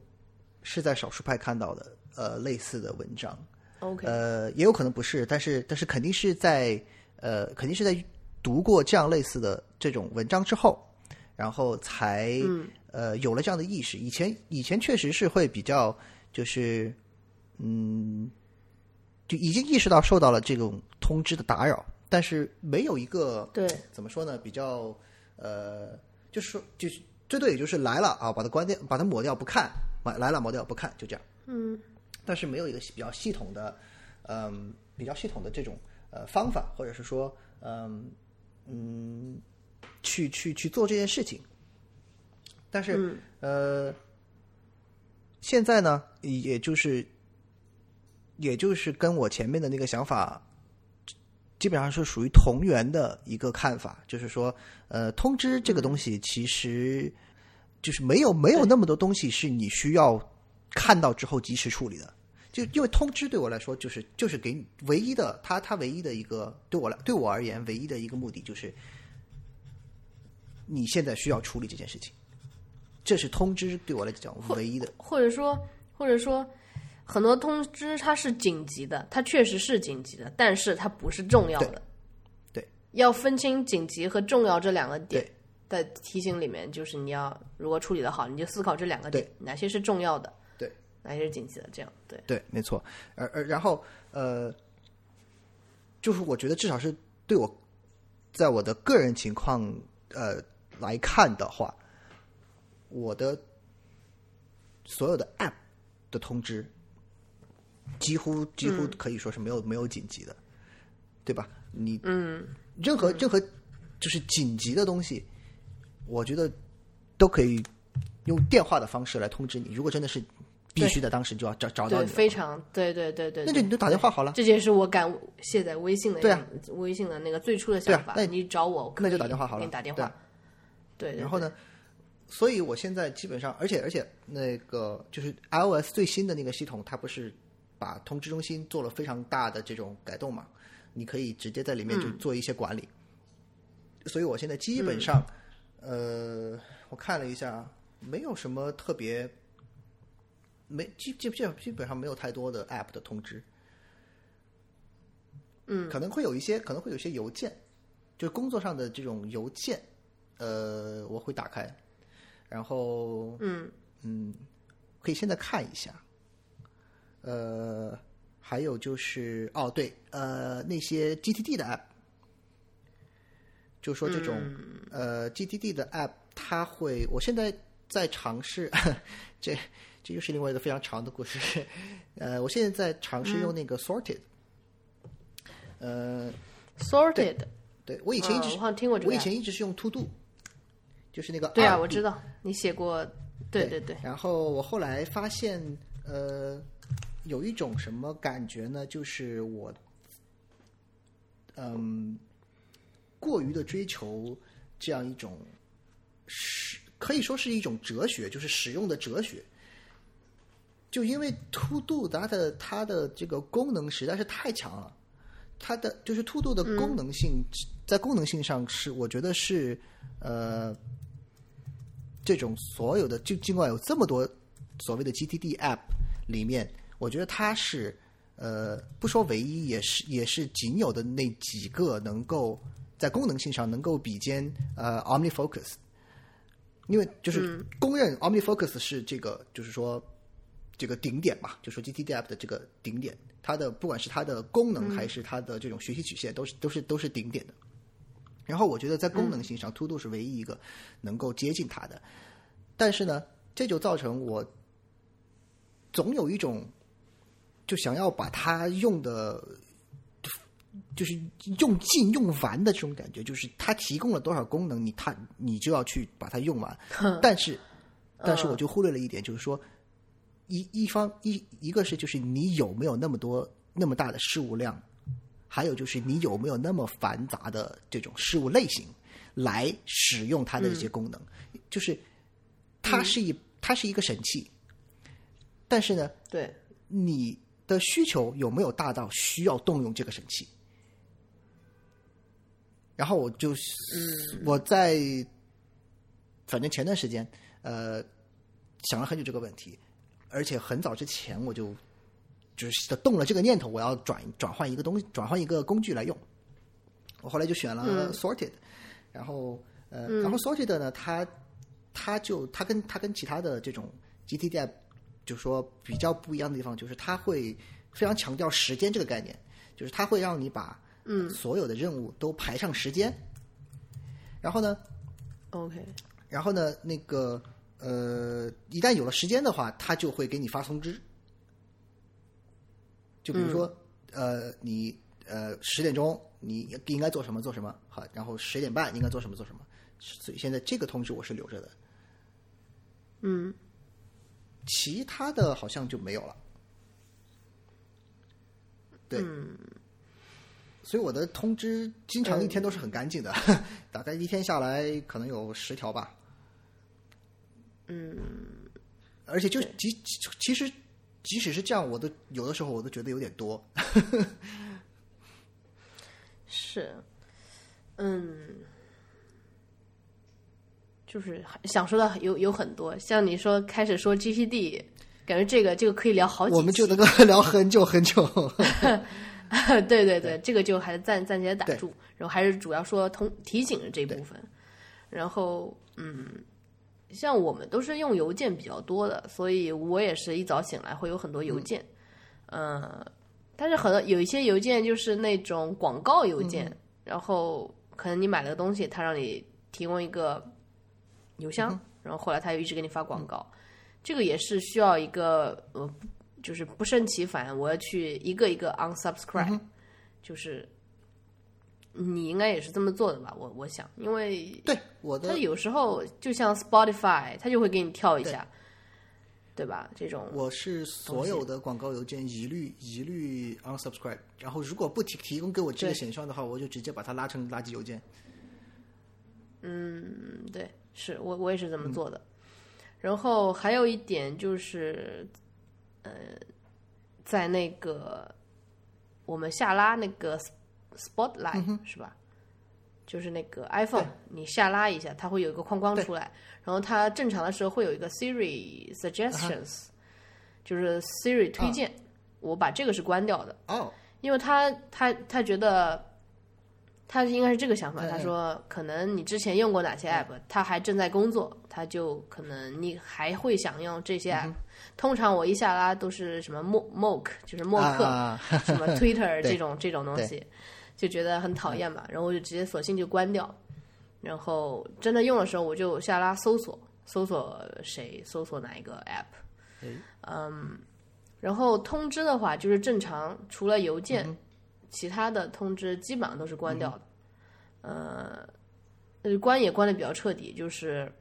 S2: 是在少数派看到的呃类似的文章
S1: ，OK，、
S2: 呃，也有可能不是，但是但是肯定是在呃肯定是在读过这样类似的这种文章之后，然后才、呃有了这样的意识。以前以前确实是会比较就是嗯，就已经意识到受到了这种通知的打扰，但是没有一个
S1: 对，
S2: 怎么说呢？比较呃，就是说，就是最多也就是来了啊，把它关掉，把它抹掉不看，来来了抹掉不看，就这样。
S1: 嗯，
S2: 但是没有一个比较系统的，嗯，比较系统的这种呃方法，或者是说，嗯嗯，去去去做这件事情。但是、呃，现在呢，也就是也就是跟我前面的那个想法。基本上是属于同源的一个看法，就是说，呃，通知这个东西其实就是没有没有那么多东西是你需要看到之后及时处理的。就因为通知对我来说，就是就是给你唯一的，他他唯一的一个对我来对我而言唯一的一个目的就是，你现在需要处理这件事情，这是通知对我来讲唯一的。
S1: 或者说或者说很多通知它是紧急的，它确实是紧急的，但是它不是重要的。
S2: 对对
S1: 要分清紧急和重要这两个点
S2: 对。
S1: 在提醒里面，就是你要如果处理的好，你就思考这两个点，哪些是重要的，
S2: 对，
S1: 哪些是紧急的，这样对。
S2: 对，没错。而而然后呃，就是我觉得至少是对我，在我的个人情况呃来看的话，我的所有的 App 的通知，几乎几乎可以说是没有、没有紧急的，对吧？你
S1: 嗯，
S2: 任何任何就是紧急的东西，我觉得都可以用电话的方式来通知你。如果真的是必须的，当时就要找找到
S1: 对，
S2: 你，
S1: 非常对对对对，
S2: 那就你就打电话好了。
S1: 这就是我敢卸载微信的
S2: 对啊
S1: 微信的那个最初的想法。
S2: 那
S1: 你找我，
S2: 那就打电话好了
S1: 给你打电话。对
S2: 然后呢，所以我现在基本上，而且而且那个就是 iOS 最新的那个系统，它不是把通知中心做了非常大的这种改动嘛？你可以直接在里面就做一些管理。所以我现在基本上，呃，我看了一下，没有什么特别，没基基基基本上没有太多的 App 的通知。嗯，可能会有一些，可能会有一些邮件，就是工作上的这种邮件，呃，我会打开，然后
S1: 嗯
S2: 嗯，可以现在看一下。呃，还有就是哦，对，呃，那些 GTD 的 app，就说这种、
S1: 嗯
S2: 呃 GTD 的 app，它会，我现在在尝试，这这又是另外一个非常长的故事。呃，我现在在尝试用那个 Sorted，、呃
S1: ，，sorted。
S2: 对我以前一直
S1: 好像听过这个
S2: 我以前一直是用 To Do，就是那个
S1: 对啊，我知道你写过，对对对，
S2: 然后我后来发现，呃，有一种什么感觉呢？就是我，嗯，过于的追求这样一种是，可以说是一种哲学，就是使用的哲学。就因为 To Do 它的它的这个功能实在是太强了，它的就是 To Do 的功能性，在功能性上是我觉得是呃这种所有的就尽管有这么多所谓的 GTD App 里面，我觉得它是呃，不说唯一，也是也是仅有的那几个能够在功能性上能够比肩呃 OmniFocus，因为就是公认 OmniFocus 是这个就是说这个顶点嘛，就说 GTD App 的这个顶点，它的不管是它的功能还是它的这种学习曲线，都是都是都是顶点的。然后我觉得在功能性上，To Do 是唯一一个能够接近它的，但是呢，这就造成我总有一种就想要把它用的，就是用尽用完的这种感觉，就是它提供了多少功能，你它你就要去把它用完。但是，但是我就忽略了一点，就是说一一方一一个是就是你有没有那么多那么大的事物量。还有就是你有没有那么繁杂的这种事物类型来使用它的这些功能？就是它是一它是一个神器，但是呢，
S1: 对
S2: 你的需求有没有大到需要动用这个神器？然后我就我在反正前段时间呃想了很久这个问题，而且很早之前我就。就是动了这个念头，我要转转换一个东西，转换一个工具来用。我后来就选了 Sorted，然后呃，然后 Sorted 呢，它它就它跟它跟其他的这种 GTD，就说比较不一样的地方，就是它会非常强调时间这个概念，就是它会让你把
S1: 嗯
S2: 所有的任务都排上时间。然后呢
S1: ，OK，
S2: 然后呢，那个呃，一旦有了时间的话，他就会给你发通知。就比如说，呃，你呃十点钟你应该做什么做什么好，然后十点半应该做什么做什么，所以现在这个通知我是留着的。
S1: 嗯，
S2: 其他的好像就没有了。对，所以我的通知经常一天都是很干净的，大概一天下来可能有十条吧。
S1: 嗯，
S2: 而且就即其实。即使是这样，我都有的时候我都觉得有点多。
S1: 是，嗯，就是想说的有有很多，像你说开始说 GPD，感觉这个这个可以聊好几，
S2: 我们就能够聊很久很久。
S1: 对对对，这个就还是暂暂且打住，然后还是主要说通提醒的这部分，然后嗯。像我们都是用邮件比较多的，所以我也是一早醒来会有很多邮件，嗯，但是很多有一些邮件就是那种广告邮件，然后可能你买了个东西，他让你提供一个邮箱，然后后来他又一直给你发广告，这个也是需要一个呃，就是不胜其烦，我要去一个一个 unsubscribe，就是。你应该也是这么做的吧？我我想，因为
S2: 对我的，
S1: 它有时候就像 Spotify，它就会给你跳一下，对吧？这种
S2: 我是所有的广告邮件一律一律 unsubscribe，然后如果不提提供给我这个选项的话，我就直接把它拉成垃圾邮件。
S1: 嗯，对，是我我也是这么做的。然后还有一点就是，呃，在那个我们下拉那个。Spotlight 是吧？就是那个 iPhone，你下拉一下，它会有一个框框出来。然后它正常的时候会有一个 Siri Suggestions，就是 Siri 推荐。我把这个是关掉的
S2: 哦，
S1: 因为他他他觉得他应该是这个想法。他说可能你之前用过哪些 App，他还正在工作，他就可能你还会想用这些 App。通常我一下拉都是什么 Mo Mock，就是默克，什么 Twitter 这种这种东西。就觉得很讨厌嘛，然后我就直接索性就关掉。然后真的用的时候，我就下拉搜索，搜索谁，搜索哪一个 app。嗯，然后通知的话，就是正常，除了邮件，其他的通知基本上都是关掉的。呃，关也关的比较彻底，就是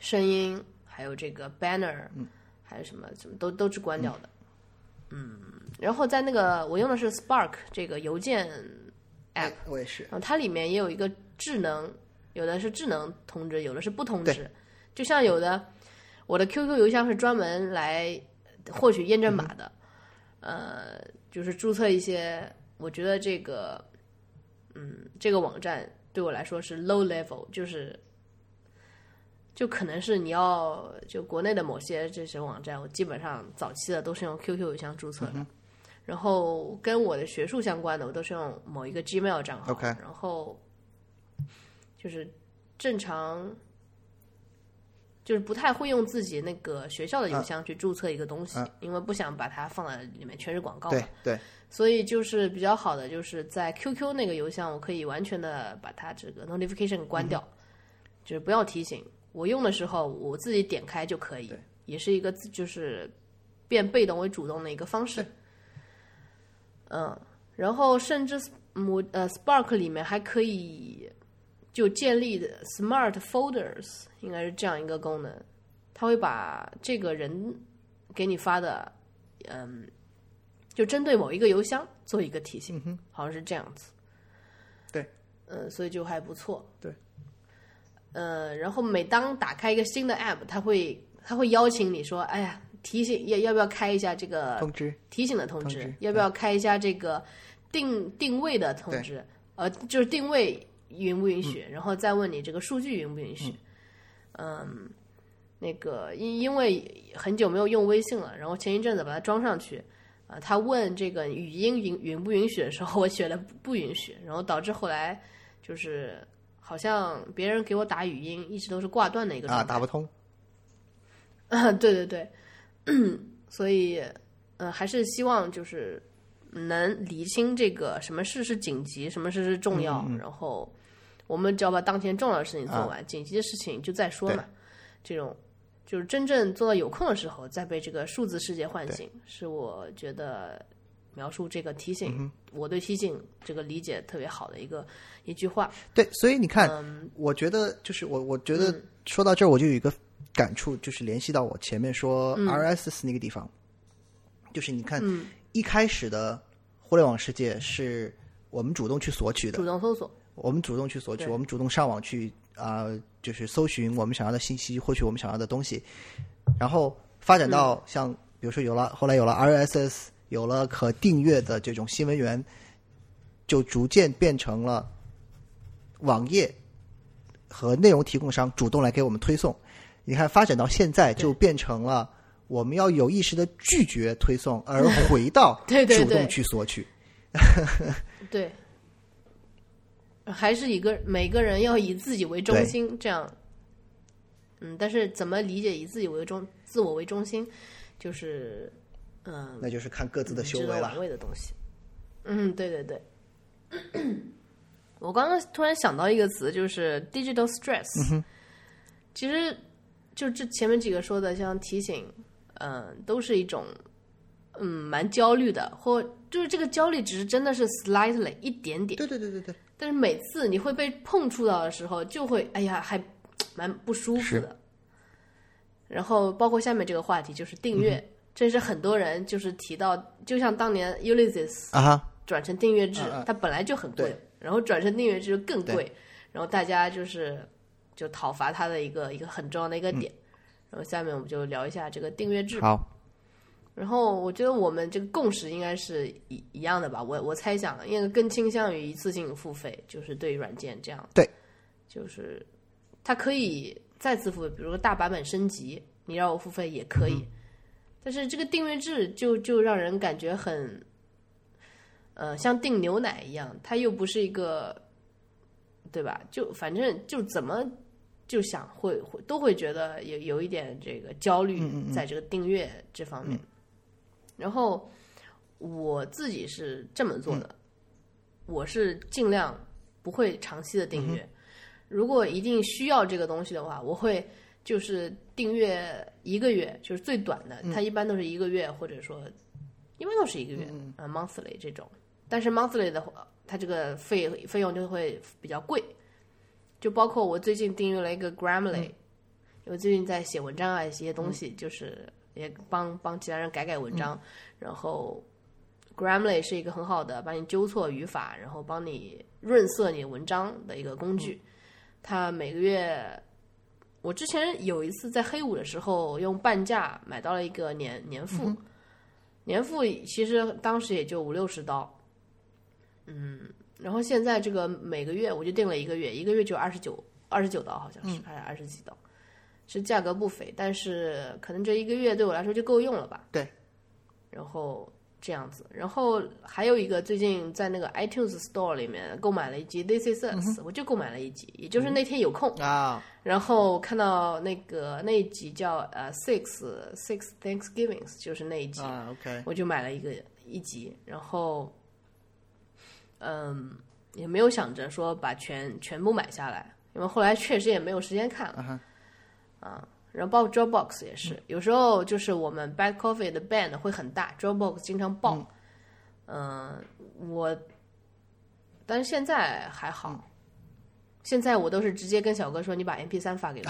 S1: 声音，还有这个 banner，还有什么什么都都是关掉的。嗯。然后在那个我用的是 Spark 这个邮件 app，
S2: 我也是。
S1: 它里面也有一个智能，有的是智能通知，有的是不通知。就像有的我的 QQ 邮箱是专门来获取验证码的，呃，就是注册一些，我觉得这个，嗯，这个网站对我来说是 low level，就是。就可能是你要就国内的某些这些网站，我基本上早期的都是用 QQ 邮箱注册的。然后跟我的学术相关的，我都是用某一个 Gmail 账号。
S2: OK
S1: 然后就是正常，就是不太会用自己那个学校的邮箱去注册一个东西，因为不想把它放在里面全是广告嘛。
S2: 对对，
S1: 所以就是比较好的，就是在 QQ 那个邮箱，我可以完全的把它这个 notification 关掉，就是不要提醒。我用的时候，我自己点开就可以，也是一个自就是变被动为主动的一个方式。嗯，然后甚至我呃 Spark 里面还可以就建立的 Smart Folders，应该是这样一个功能，它会把这个人给你发的，嗯。就针对某一个邮箱做一个提醒，好像是这样子。
S2: 对，
S1: 嗯、所以就还不错。
S2: 对，
S1: 呃，然后每当打开一个新的 app，它会它会邀请你说，哎呀，提醒要要不要开一下这个
S2: 通知
S1: 提醒的通知，
S2: 通知
S1: 要不要开一下这个定定位的通知？呃，就是定位允不允许，然后再问你这个数据允不允许。嗯，那个因因为很久没有用微信了，然后前一阵子把它装上去。啊，他问这个语音允允不允许的时候，我选了不不允许，然后导致后来就是好像别人给我打语音一直都是挂断的一个状
S2: 啊，
S1: 态。
S2: 打不通。
S1: 啊，对对对，所以呃，还是希望就是能理清这个什么事是紧急，什么事是重要，然后我们只要把当前重要的事情做完，紧急的事情就再说嘛。这种就是真正做到有空的时候，再被这个数字世界唤醒，是我觉得描述这个提醒，我对提醒这个理解特别好的一个一句话。
S2: 对，所以你看，
S1: 嗯。
S2: 我觉得就是我，我觉得说到这儿，我就有一个感触，就是联系到我前面说
S1: 嗯。
S2: RSS 那个地方，就是你看、一开始的互联网世界是我们主动去索取的，
S1: 主动搜索，
S2: 我们主动去索取，我们主动上网去啊、就是搜寻我们想要的信息，获取我们想要的东西，然后发展
S1: 嗯。
S2: 到像、比如说有了后来有了 RSS，有了可订阅的这种新闻源，就逐渐变成了网页和内容提供商主动来给我们推送。你看，发展到现在就变成了我们要有意识的拒绝推送，而回到 主动去索取。
S1: 对，还是一个每个人要以自己为中心，这样，嗯，但是怎么理解以自己为中、自我为中心，就是嗯，
S2: 那就是看各自的修为
S1: 玩。味的东西。嗯，对对对。我刚刚突然想到一个词，就是 digital stress。其实就这前面几个说的，像提醒，嗯、都是一种嗯蛮焦虑的，或就是这个焦虑只是真的是 slightly 一点点，
S2: 对对对对对，
S1: 但是每次你会被碰触到的时候，就会哎呀，还蛮不舒服的。然后包括下面这个话题就是订阅，这是很多人就是提到，就像当年 Ulysses
S2: 啊哈，
S1: 转成订阅制，它本来就很贵，然后转成订阅制就更贵，然后大家就是就讨伐他的一个一个很重要的一个
S2: 嗯
S1: 点。然后下面我们就聊一下这个订阅制。
S2: 好，
S1: 然后我觉得我们这个共识应该是一一样的吧，我我猜想，因为更倾向于一次性付费，就是对软件这样。
S2: 对，
S1: 就是它可以再次付费，比如说大版本升级，你让我付费也可以。
S2: 嗯
S1: 但是这个订阅制就就让人感觉很，呃，像订牛奶一样，它又不是一个，对吧？就反正就怎么就想会会都会觉得有有一点这个焦虑
S2: 嗯
S1: 在这个订阅这方面。然后我自己是这么做的，
S2: 嗯
S1: 我是尽量不会长期的订
S2: 嗯
S1: 阅。如果一定需要这个东西的话，我会就是订阅一个月，就是最短的，
S2: 嗯
S1: 它一般都是一个月，或者说一般都是一个月，
S2: 嗯
S1: 啊、m o n t h l y 这种。但是 monthly 的话，它这个费费用就会比较贵。就包括我最近订阅了一个 Grammarly，、因为最近在写文章啊，一些东西，就是也帮帮其他人改改文章，然后 Grammarly 是一个很好的帮你纠错语法，然后帮你润色你文章的一个工具。它每个月，我之前有一次在黑五的时候用半价买到了一个年年付，年付其实当时也就五六十刀，嗯，然后现在这个每个月我就定了一个月，一个月就二十九二十九刀，好像是、还是二十几刀，是价格不菲，但是可能这一个月对我来说就够用了吧？
S2: 对。
S1: 然后这样子。然后还有一个最近在那个 iTunes Store 里面购买了一集 This Is Us，、我就购买了一集，也就是那天有空，
S2: 啊，
S1: 然后看到那个那一集叫呃 Six Six Thanksgivings，就是那一集，
S2: 啊，OK，
S1: 我就买了一个一集，然后嗯也没有想着说把全全部买下来，因为后来确实也没有时间看了。
S2: 啊
S1: 然后包括 Dropbox 也是，有时候就是我们 Bad Coffee 的 band 会很大，Dropbox 经常爆。嗯、我，但是现在还好，现在我都是直接跟小哥说，你把 MP 三发给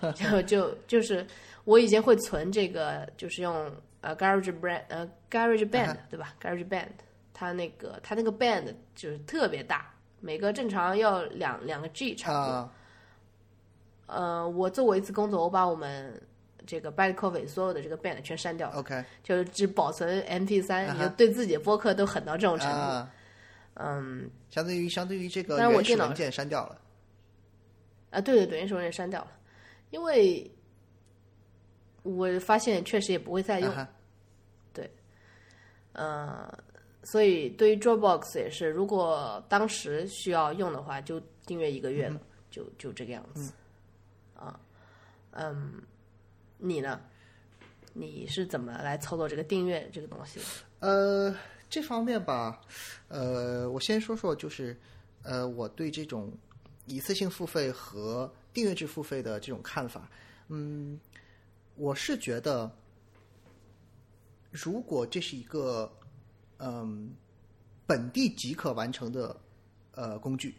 S1: 我，就就就是我以前会存这个，就是用呃 Garage Brand 呃 Garage Band、对吧？Garage Band，它那个它那个 band 就是特别大，每个正常要两两个 G 差不多。
S2: 啊，
S1: 呃，我做过一次工作，我把我们这个 Bad Coffee 所有的这个 band 全删掉了
S2: ，OK，
S1: 就只保存 MP 3
S2: 啊哈。
S1: 你就对自己的播客都狠到这种程度。
S2: 啊，
S1: 嗯，
S2: 相当于相当于这个
S1: 当然我电脑
S2: 原始文件删掉了，
S1: 啊，对对对，原始文件删掉了，因为我发现确实也不会再用，
S2: 啊哈。
S1: 呃，所以对于 Dropbox 也是，如果当时需要用的话，就订阅一个月了，就就这个样子。啊，嗯，你呢？你是怎么来操作这个订阅这个东西的？
S2: 呃，这方面吧，呃，我先说说，就是呃，我对这种一次性付费和订阅制付费的这种看法。嗯，我是觉得，如果这是一个嗯本地即可完成的呃工具，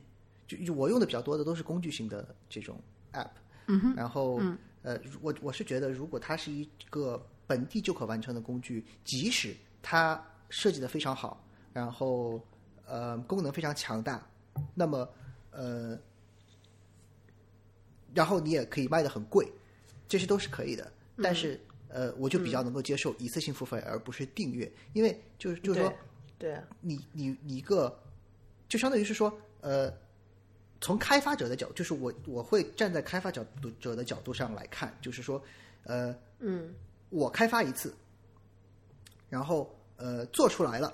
S2: 就就我用的比较多的都是工具型的这种 app，嗯然后呃，我我是觉得，如果它是一个本地就可完成的工具，即使它设计的非常好，然后呃功能非常强大，那么呃，然后你也可以卖的很贵，这些都是可以的。但是呃，我就比较能够接受一次性付费，而不是订阅，因为就是就是说。
S1: 对，啊，
S2: 你你你一个，就相当于是说，呃，从开发者的角，就是我我会站在开发角度者的角度上来看，就是说，呃，
S1: 嗯，
S2: 我开发一次，然后呃做出来了，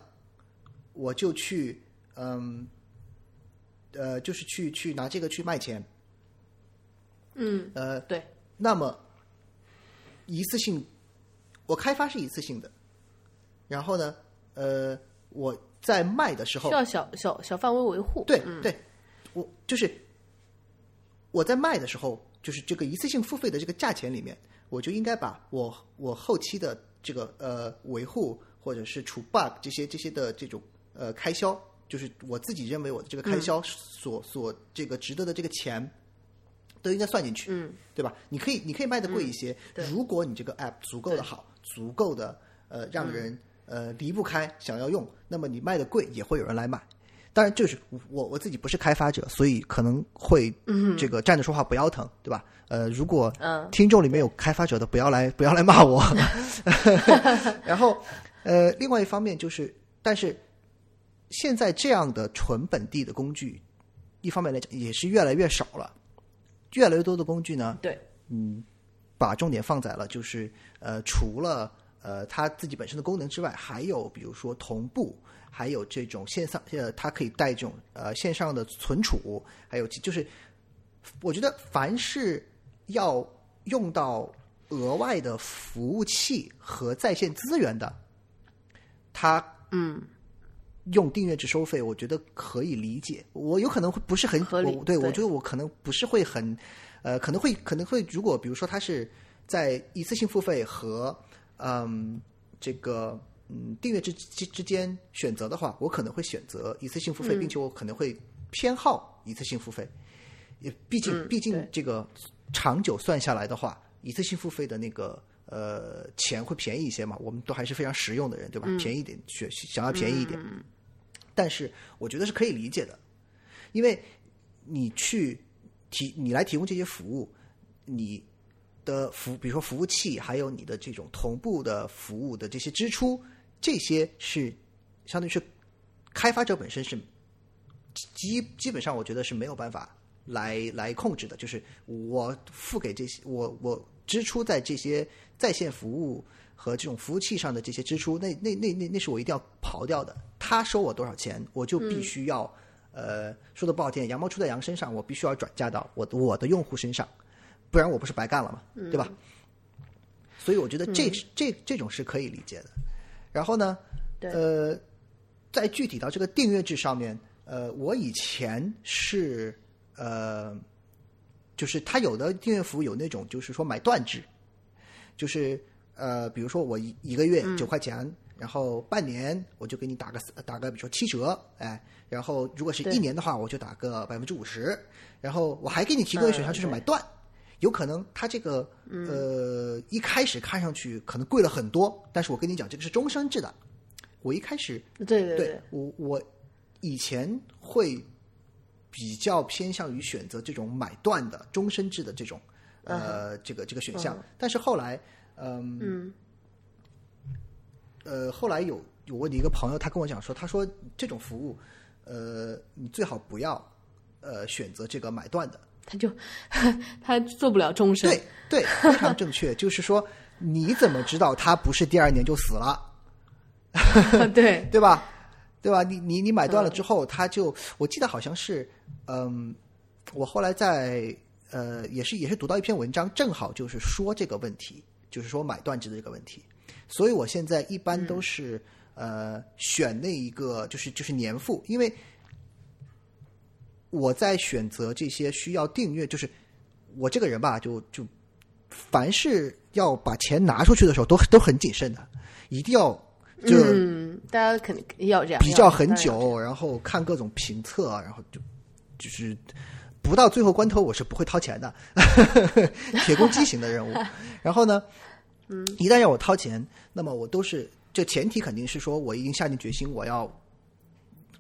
S2: 我就去嗯呃就是去去拿这个去卖钱，
S1: 嗯，
S2: 呃，
S1: 对，
S2: 那么一次性，我开发是一次性的，然后呢，呃，我在卖的时候
S1: 需要小小小范围维护。
S2: 对
S1: 嗯，
S2: 对，我就是我在卖的时候，就是这个一次性付费的这个价钱里面，我就应该把我我后期的这个呃维护或者是除 bug 这些这些的这种呃开销，就是我自己认为我的这个开销所、所这个值得的这个钱。都应该算进去，
S1: 嗯，
S2: 对吧？你可以，你可以卖的贵一些。
S1: 对
S2: 如果你这个 app 足够的好，足够的呃让人、呃离不开想要用，那么你卖的贵也会有人来买。当然，就是我我自己不是开发者，所以可能会这个站着说话不腰疼，对吧？呃，如果
S1: 嗯
S2: 听众里面有开发者的，不要来不要来骂我。然后呃，另外一方面就是，但是现在这样的纯本地的工具，一方面来讲也是越来越少了，越来越多的工具呢，
S1: 对，嗯
S2: 把重点放在了就是呃，除了呃它自己本身的功能之外，还有比如说同步，还有这种线上呃，它可以带这种呃线上的存储，还有其就是我觉得凡是要用到额外的服务器和在线资源的，它
S1: 嗯，
S2: 用订阅制收费，我觉得可以理解。我有可能会不是很
S1: 合理
S2: 我对
S1: 对
S2: 我觉得我可能不是会很，呃，可能会可能会，如果比如说它是在一次性付费和嗯这个嗯订阅制之之间选择的话，我可能会选择一次性付费，
S1: 嗯
S2: 并且我可能会偏好一次性付费。也毕竟、
S1: 嗯
S2: 毕竟这个长久算下来的话，一次性付费的那个呃钱会便宜一些嘛，我们都还是非常实用的人，对吧？便宜一点，选想要便宜一点。但是我觉得是可以理解的，因为你去提你来提供这些服务，你的服比如说服务器，还有你的这种同步的服务的这些支出，这些是相当于是开发者本身是基基本上我觉得是没有办法来来控制的，就是我付给这些我我支出在这些在线服务和这种服务器上的这些支出，那那那那那是我一定要刨掉的。他收我多少钱，我就必须要，呃，说的不好听，羊毛出在羊身上，我必须要转嫁到我我的用户身上，不然我不是白干了嘛，对吧？所以我觉得这这这种是可以理解的。然后呢，呃，在具体到这个订阅制上面，呃，我以前是呃，就是他有的订阅服务有那种就是说买断制，就是呃，比如说我一一个月九块钱，然后半年我就给你打个打个比如说七折，哎，然后如果是一年的话，我就打个百分之五十，然后我还给你提供一个选项就是买断。有可能它这个呃一开始看上去可能贵了很多，但是我跟你讲，这个是终身制的。我一开始
S1: 对对
S2: 对，我我以前会比较偏向于选择这种买断的终身制的这种呃这个这个选项，但是后来嗯呃后来有有我的一个朋友，他跟我讲说，他说这种服务呃你最好不要呃选择这个买断的。
S1: 他就 他做不了终身，
S2: 对对，非常正确。就是说，你怎么知道他不是第二年就死了？
S1: 对
S2: 对吧？对吧？你你你买断了之后，他就我记得好像是，嗯，我后来在呃也是也是读到一篇文章，正好就是说这个问题，就是说买断制的这个问题。所以我现在一般都是呃选那一个，就是就是年付，因为。我在选择这些需要订阅，就是我这个人吧，就就凡是要把钱拿出去的时候，都都很谨慎的，一定要就
S1: 大家肯定要这样
S2: 比较很久，然后看各种评测，然后就就是不到最后关头，我是不会掏钱的，铁公鸡型的任务。然后呢，
S1: 嗯，
S2: 一旦要我掏钱，那么我都是这前提肯定是说我已经下定决心，我要。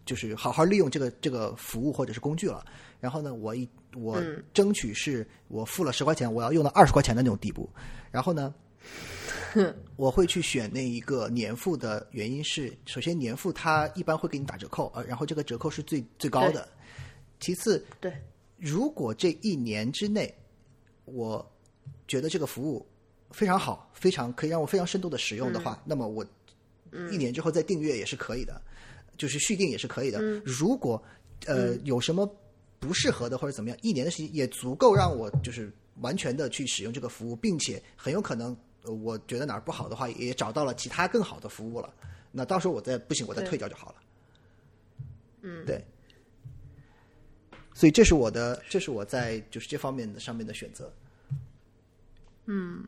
S2: 就是好好利用这个这个服务或者是工具了，然后呢，我一我争取是我付了十块钱，我要用到二十块钱的那种地步。然后呢，我会去选那一个年付的原因是，首先年付它一般会给你打折扣，呃，然后这个折扣是最最高的。其次，
S1: 对，
S2: 如果这一年之内，我觉得这个服务非常好，非常可以让我非常深度的使用的话，那么我一年之后再订阅也是可以的。就是续订也是可以的。如果呃有什么不适合的或者怎么样，一年的时间也足够让我就是完全的去使用这个服务，并且很有可能我觉得哪儿不好的话，也找到了其他更好的服务了。那到时候我再不行，我再退掉就好了。
S1: 嗯，
S2: 对。所以这是我的，这是我在就是这方面的上面的选择。
S1: 嗯，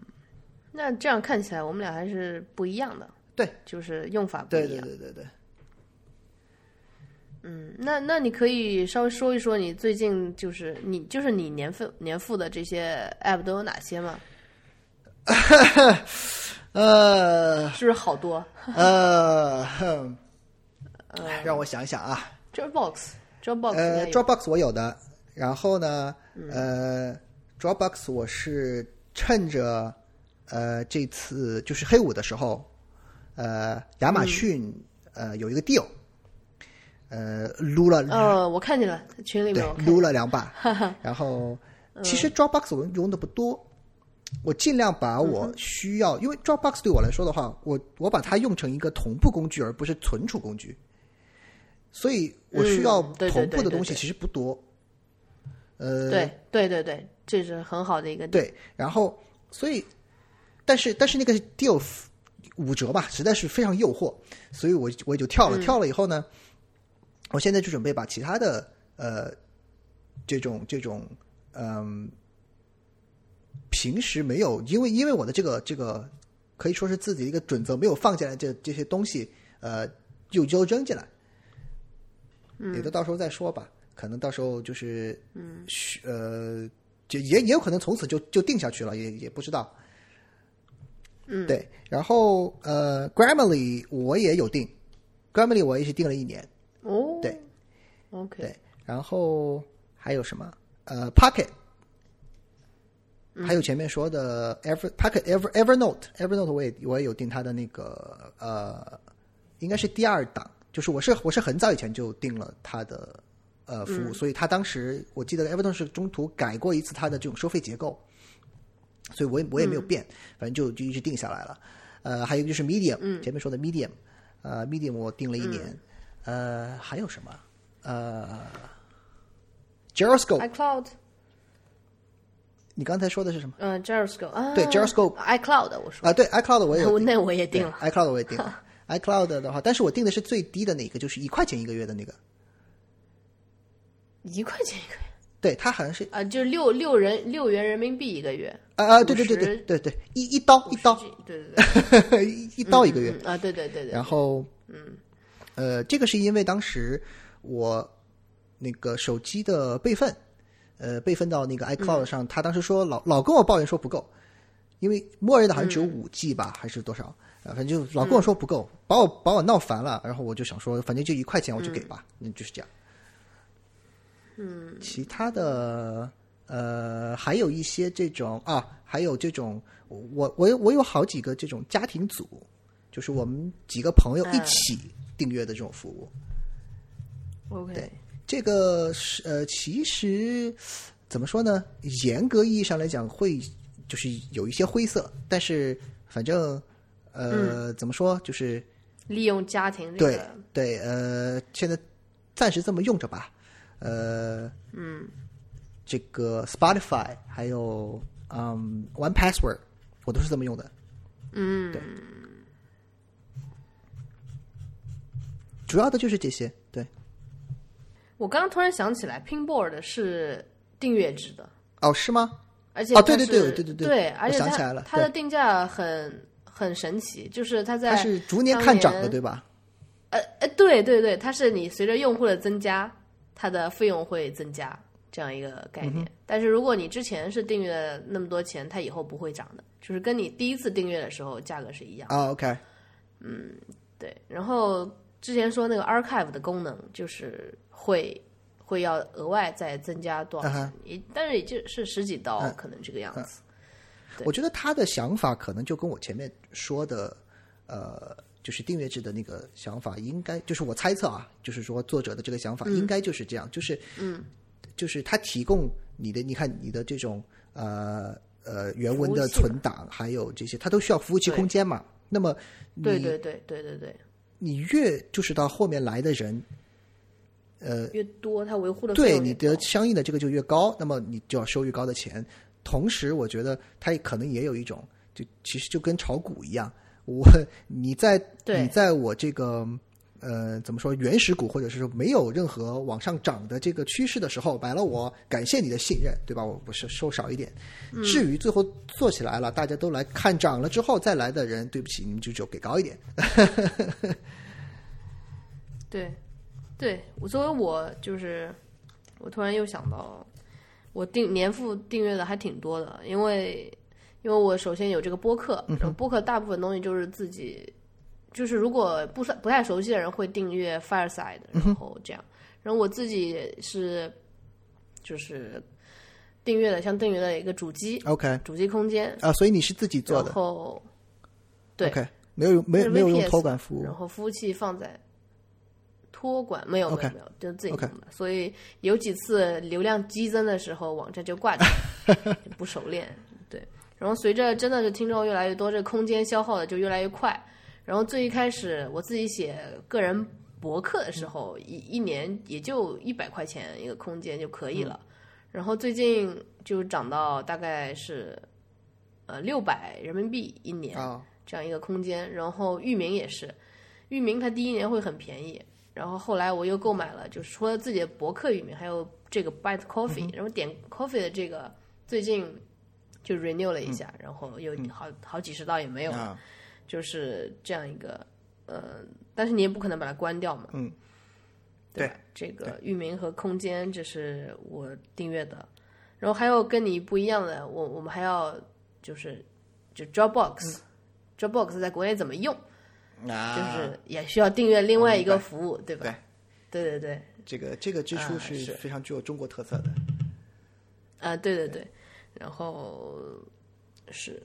S1: 那这样看起来我们俩还是不一样的。
S2: 对，
S1: 就是用法不一
S2: 样。对对对对对。
S1: 嗯，那那你可以稍微说一说你最近就是你就是你年付年付的这些 app 都有哪些吗？
S2: 呃，
S1: 是不是好多？
S2: 呃，让我想想啊
S1: ，Dropbox，Dropbox，
S2: 呃，Dropbox 我有的，然后呢，呃，Dropbox 我是趁着呃这次就是黑五的时候，呃，亚马逊呃有一个 deal。呃，撸了
S1: 呃，我看见了群里面
S2: 撸了两把，然后其实 Dropbox 我用的不多，我尽量把我需要，因为 Dropbox 对我来说的话，我我把它用成一个同步工具，而不是存储工具，所以我需要同步的东西其实不多。呃，
S1: 对对对对，这是很好的一个
S2: 对。然后，所以，但是但是那个 deal 五折吧，实在是非常诱惑，所以我我也就跳了。跳了以后呢？我现在就准备把其他的呃这种这种嗯平时没有因为因为我的这个这个可以说是自己的一个准则没有放进来这这些东西呃又又扔进来，也都到时候再说吧，可能到时候就是
S1: 嗯
S2: 呃就也也有可能从此就就定下去了，也也不知道。
S1: 嗯，
S2: 对，然后呃，Grammarly 我也有定，Grammarly 我也是定了一年。
S1: 哦，
S2: 对
S1: ，OK，
S2: 对，然后还有什么？呃，Pocket，还有前面说的 Ever Pocket Ever Evernote Evernote，我也我也有订它的那个呃，应该是第二档，就是我是我是很早以前就订了它的呃服务，所以他当时我记得 Evernote 是中途改过一次它的这种收费结构，所以我也我也没有变，反正就就一直定下来了。呃，还有一个就是 Medium，前面说的 Medium，呃，Medium 我定了一年，呃，还有什么？呃
S1: ，Gyroscope，iCloud，
S2: 你刚才说的是什么？
S1: 嗯，Gyroscope 啊，
S2: 对，Gyroscope。
S1: iCloud 我说，
S2: 啊，对，iCloud 我也有
S1: 那我也定了
S2: ，，iCloud 我也定了。iCloud 的话，但是我定的是最低的那个，就是一块钱一个月的那个。
S1: 一块钱一个月
S2: 对，他好像是
S1: 啊，就是六六人六元人民币一个月，
S2: 啊啊，对对对对对对，一一刀一刀
S1: 对对对，
S2: 一一刀一个月。
S1: 嗯啊，对对对对，
S2: 然后，嗯，呃，这个是因为当时我那个手机的备份，呃，备份到那个 iCloud 上，他当时说老老跟我抱怨说不够，因为默认的好像只有五 G 吧，还是多少？啊，反正就老跟我说不够，把我把我闹烦了。然后我就想说，反正就一块钱我就给吧，那就是这样。嗯，其他的呃，还有一些这种啊，还有这种，我我有我有好几个这种家庭组，就是我们几个朋友一起订阅的这种服务。
S1: OK，
S2: 对这个是呃，其实怎么说呢？严格意义上来讲，会就是有一些灰色，但是反正呃，怎么说，就是
S1: 利用家庭这
S2: 对
S1: 个，
S2: 对呃，现在暂时这么用着吧。呃，
S1: 嗯，
S2: 这个 Spotify 还有嗯 One Password，我都是这么用的。
S1: 嗯，
S2: 对主要的就是这些。对，
S1: 我刚刚突然想起来，Pinboard 是订阅制的，
S2: 哦，是吗？
S1: 而且
S2: 哦对对对对对对
S1: 对，而且
S2: 想起来了
S1: 它的定价很很神奇，就是它在
S2: 它是逐年看涨的，对吧？
S1: 呃呃，对对对，它是你随着用户的增加，它的费用会增加这样一个概
S2: 嗯
S1: 念。但是如果你之前是订阅了那么多钱，它以后不会涨的，就是跟你第一次订阅的时候价格是一样的。
S2: 啊，OK，嗯
S1: 对，然后之前说那个 archive 的功能，就是会会要额外再增加多少
S2: 啊
S1: 钱，也但是也就是十几刀，
S2: 嗯
S1: 可能这个样子。对
S2: 我觉得他的想法可能就跟我前面说的，呃，就是订阅制的那个想法，应该就是我猜测啊，就是说作者的这个想法应该就是这样，就是嗯，就是他提供你的，你看你的这种呃呃原文的存档，还有这些，它都需要服务器空间嘛。那么你
S1: 对对对对对对，
S2: 你越就是到后面来的人，呃，
S1: 越多它维护的
S2: 对你的相应的这个就越高，那么你就要收越高的钱。同时，我觉得它可能也有一种，就其实就跟炒股一样，我你在你在我这个呃怎么说原始股或者是说没有任何往上涨的这个趋势的时候买了我，感谢你的信任，对吧？我不是收少一点。
S1: 嗯
S2: 至于最后做起来了，大家都来看涨了之后再来的人，对不起，你们就就给高一点。
S1: 对，对我作为我就是，我突然又想到，我订年付订阅的还挺多的，因为因为我首先有这个播客，然后播客大部分东西就是自己，就是如果不算不太熟悉的人会订阅 Fireside，然后这样，然后我自己是就是订阅了，像订阅了一个主机
S2: ，OK。
S1: 主机空间，
S2: 啊，所以你是自己做的然
S1: 后？对。
S2: 没有用没有没有用托管服务。
S1: 然后服务器放在托管，没有没有没有，就自己弄的。所以有几次流量激增的时候，网站就挂掉了，不熟练。对，然后随着真的是听众越来越多，这个空间消耗的就越来越快。然后最一开始我自己写个人博客的时候，一一年也就一百块钱一个空间就可以了。然后最近就涨到大概是呃六百人民币一年。
S2: 啊，
S1: 这样一个空间。然后域名也是，域名它第一年会很便宜，然后后来我又购买了，就是除了自己的博客域名，还有这个 Byte Coffee，、然后点 Coffee 的这个最近就 renew 了一下，然后有好好几十道也没有就是这样一个呃，但是你也不可能把它关掉嘛，
S2: 嗯，
S1: 对，这个域名和空间这是我订阅的，然后还有跟你不一样的，我我们还要就是就 Dropbox、Dropbox 在国内怎么用，
S2: 啊，
S1: 就是也需要订阅另外一个服务，对吧？
S2: 对。
S1: 对对对，
S2: 这个这个支出
S1: 是
S2: 非常具有中国特色的。
S1: 啊，对对。对，然后是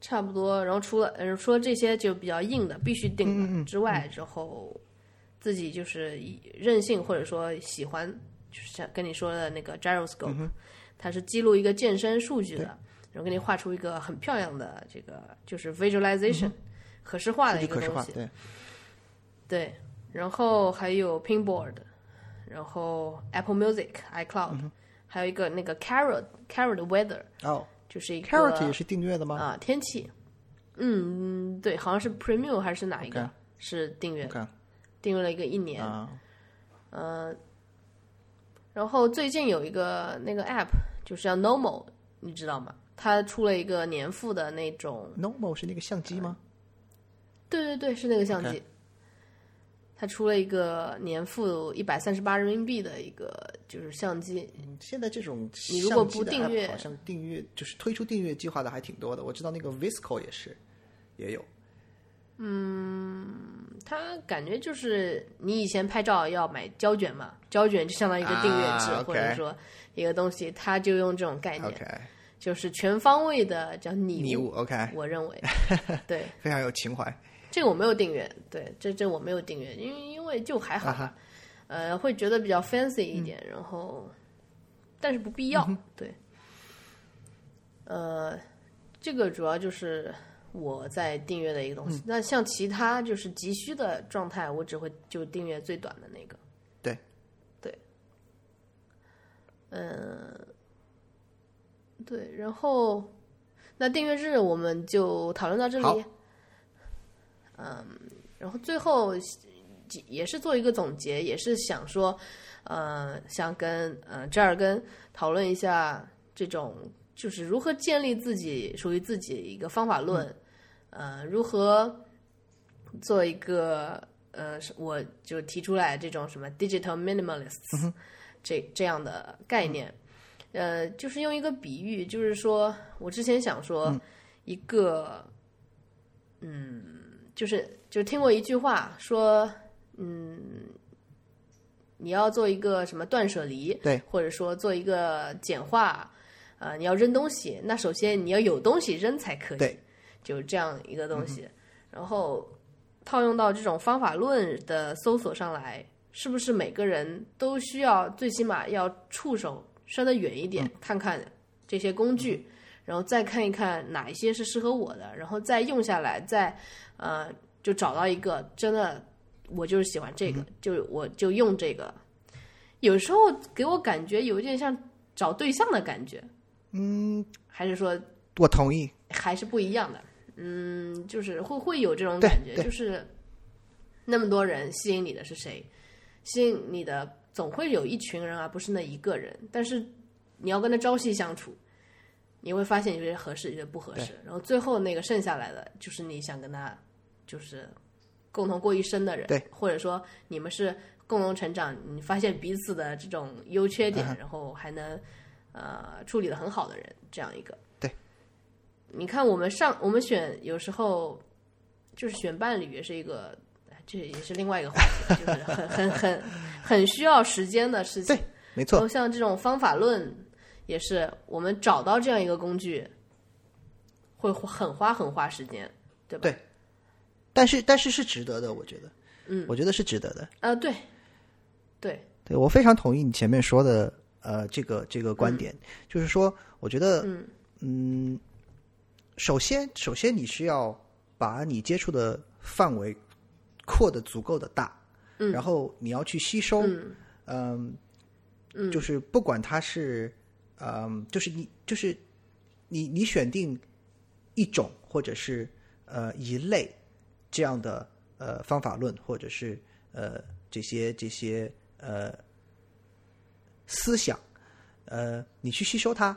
S1: 差不多，然后除了呃除了这些就比较硬的必须定的之外，之后自己就是任性或者说喜欢，就是像跟你说的那个 gyroscope，、它是记录一个健身数据的，然后给你画出一个很漂亮的这个就是 visualization，、可视化的一个东西。
S2: 对，
S1: 对，然后还有 Pinboard，然后 Apple Music、iCloud，、还有一个那个 Carrot Carrot Weather，
S2: 哦
S1: 就是一个
S2: ，Carrot 也是订阅的吗？
S1: 啊天气。嗯，嗯对，好像是 Premium 还是哪一个是订阅订阅了一个一年。
S2: 呃，
S1: 然后最近有一个那个 App，就是叫 Normal，你知道吗？它出了一个年付的那种
S2: Normal 是那个相机吗？
S1: 对对对，是那个相机。它出了一个年付一百三十八人民币的一个就是相机，
S2: 嗯现在这种
S1: 你如果不订阅
S2: 好像订阅就是推出订阅计划的还挺多的。我知道那个 Visco 也是，也有。
S1: 嗯，他感觉就是你以前拍照要买胶卷嘛，胶卷就相当于一个订阅制，或者说一个东西，他就用这种概念就是全方位的叫你
S2: 礼物 OK，
S1: 我认为，对
S2: 非常有情怀。
S1: 这个我没有订阅，对，这这我没有订阅，因为因为就还好，
S2: 啊
S1: 呃，会觉得比较 fancy 一点，然后但是不必要，对，呃，这个主要就是我在订阅的一个东西。那像其他就是急需的状态，我只会就订阅最短的那个。
S2: 对，
S1: 对，嗯、对，然后那订阅日我们就讨论到这里。嗯，然后最后也是做一个总结，也是想说，呃，想跟呃这儿跟讨论一下这种就是如何建立自己属于自己一个方法论，呃，如何做一个呃，我就提出来这种什么 digital minimalists、这这样的概念，呃，就是用一个比喻，就是说我之前想说一个，嗯，就是就听过一句话说，嗯，你要做一个什么断舍离，
S2: 对，
S1: 或者说做一个简化，呃，你要扔东西，那首先你要有东西扔才可以，
S2: 对，
S1: 就这样一个东西，然后套用到这种方法论的搜索上来，是不是每个人都需要最起码要触手伸得远一点，看看这些工具，然后再看一看哪一些是适合我的，然后再用下来，再呃就找到一个真的我就是喜欢这个，就我就用这个。有时候给我感觉有一点像找对象的感觉，
S2: 嗯，
S1: 还是说
S2: 我同意。
S1: 还是不一样的。嗯，就是会会有这种感觉，就是那么多人吸引你的是谁？吸引你的总会有一群人，而不是那一个人。但是你要跟他朝夕相处，你会发现有些合适，有些不合适。然后最后那个剩下来的，就是你想跟他就是共同过一生的人，
S2: 对，
S1: 或者说你们是共同成长，你发现彼此的这种优缺点，
S2: 嗯
S1: 然后还能呃处理的很好的人，这样一个。
S2: 对，
S1: 你看我们上我们选有时候就是选伴侣也是一个，哎这也是另外一个话题，就是很很很很需要时间的事情。
S2: 对没
S1: 然
S2: 错，
S1: 后像这种方法论，也是我们找到这样一个工具，会花很花很花时间，对吧？
S2: 对。但是但是是值得的，我觉得，嗯，我觉得是值得的。
S1: 啊、对，对，
S2: 对我非常同意你前面说的，呃，这个这个观点，就是说，我觉得，嗯。嗯首先首先你是要把你接触的范围扩的足够的大，嗯，然后你要去吸收，嗯，嗯，就是不管它是，嗯，就是你就是你你选定一种或者是呃一类这样的呃方法论，或者是呃这些这些呃思想，呃，你去吸收它，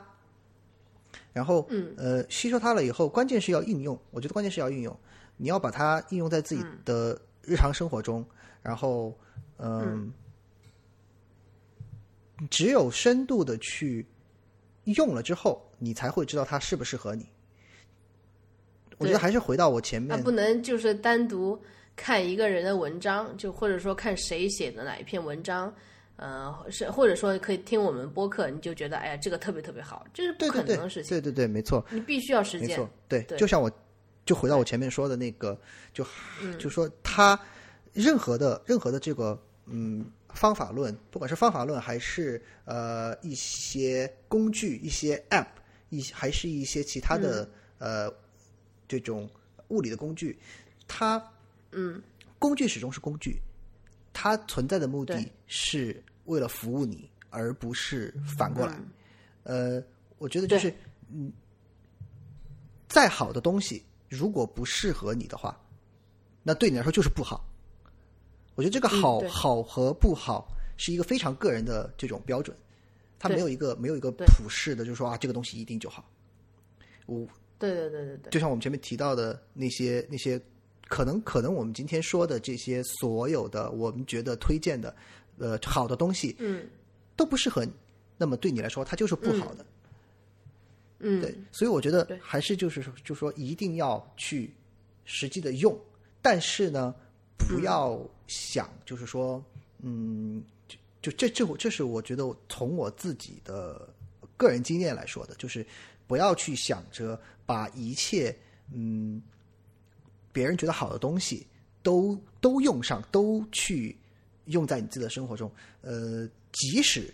S2: 然后嗯呃吸收它了以后，关键是要应用。我觉得关键是要应用，你要把它应用在自己的日常生活中，然后嗯，只有深度的去用了之后，你才会知道它适不适合你。我觉得还是回到我前面
S1: 那不能就是单独看一个人的文章，就或者说看谁写的哪一篇文章，呃，是或者说可以听我们播客，你就觉得哎呀这个特别特别好，这是不可能的事情，
S2: 对对对，没错。
S1: 你必须要实践
S2: 没错。，对，
S1: 对
S2: 就像我，就回到我前面说的那个，就、
S1: 嗯
S2: 就说他任何的任何的这个嗯方法论，不管是方法论还是呃一些工具、一些 App，一还是一些其他的、
S1: 嗯。
S2: 呃这种物理的工具，它
S1: 嗯，
S2: 工具始终是工具，它存在的目的是为了服务你，而不是反过来。
S1: 嗯。
S2: 呃，我觉得就是嗯，再好的东西，如果不适合你的话，那对你来说就是不好。我觉得这个好、
S1: 嗯
S2: 好和不好是一个非常个人的这种标准，它没有一个没有一个普世的，就是说啊，这个东西一定就好。我
S1: 对对对对对，
S2: 就像我们前面提到的那些那些，可能可能我们今天说的这些所有的我们觉得推荐的呃好的东西
S1: 嗯。
S2: 都不适合你，那么对你来说它就是不好的。
S1: 嗯，
S2: 对，所以我觉得还是就是说，就说一定要去实际的用，但是呢，不要想就是说，嗯，就就这这这是我觉得从我自己的个人经验来说的，就是不要去想着把一切嗯别人觉得好的东西都都用上，都去用在你自己的生活中，呃，即使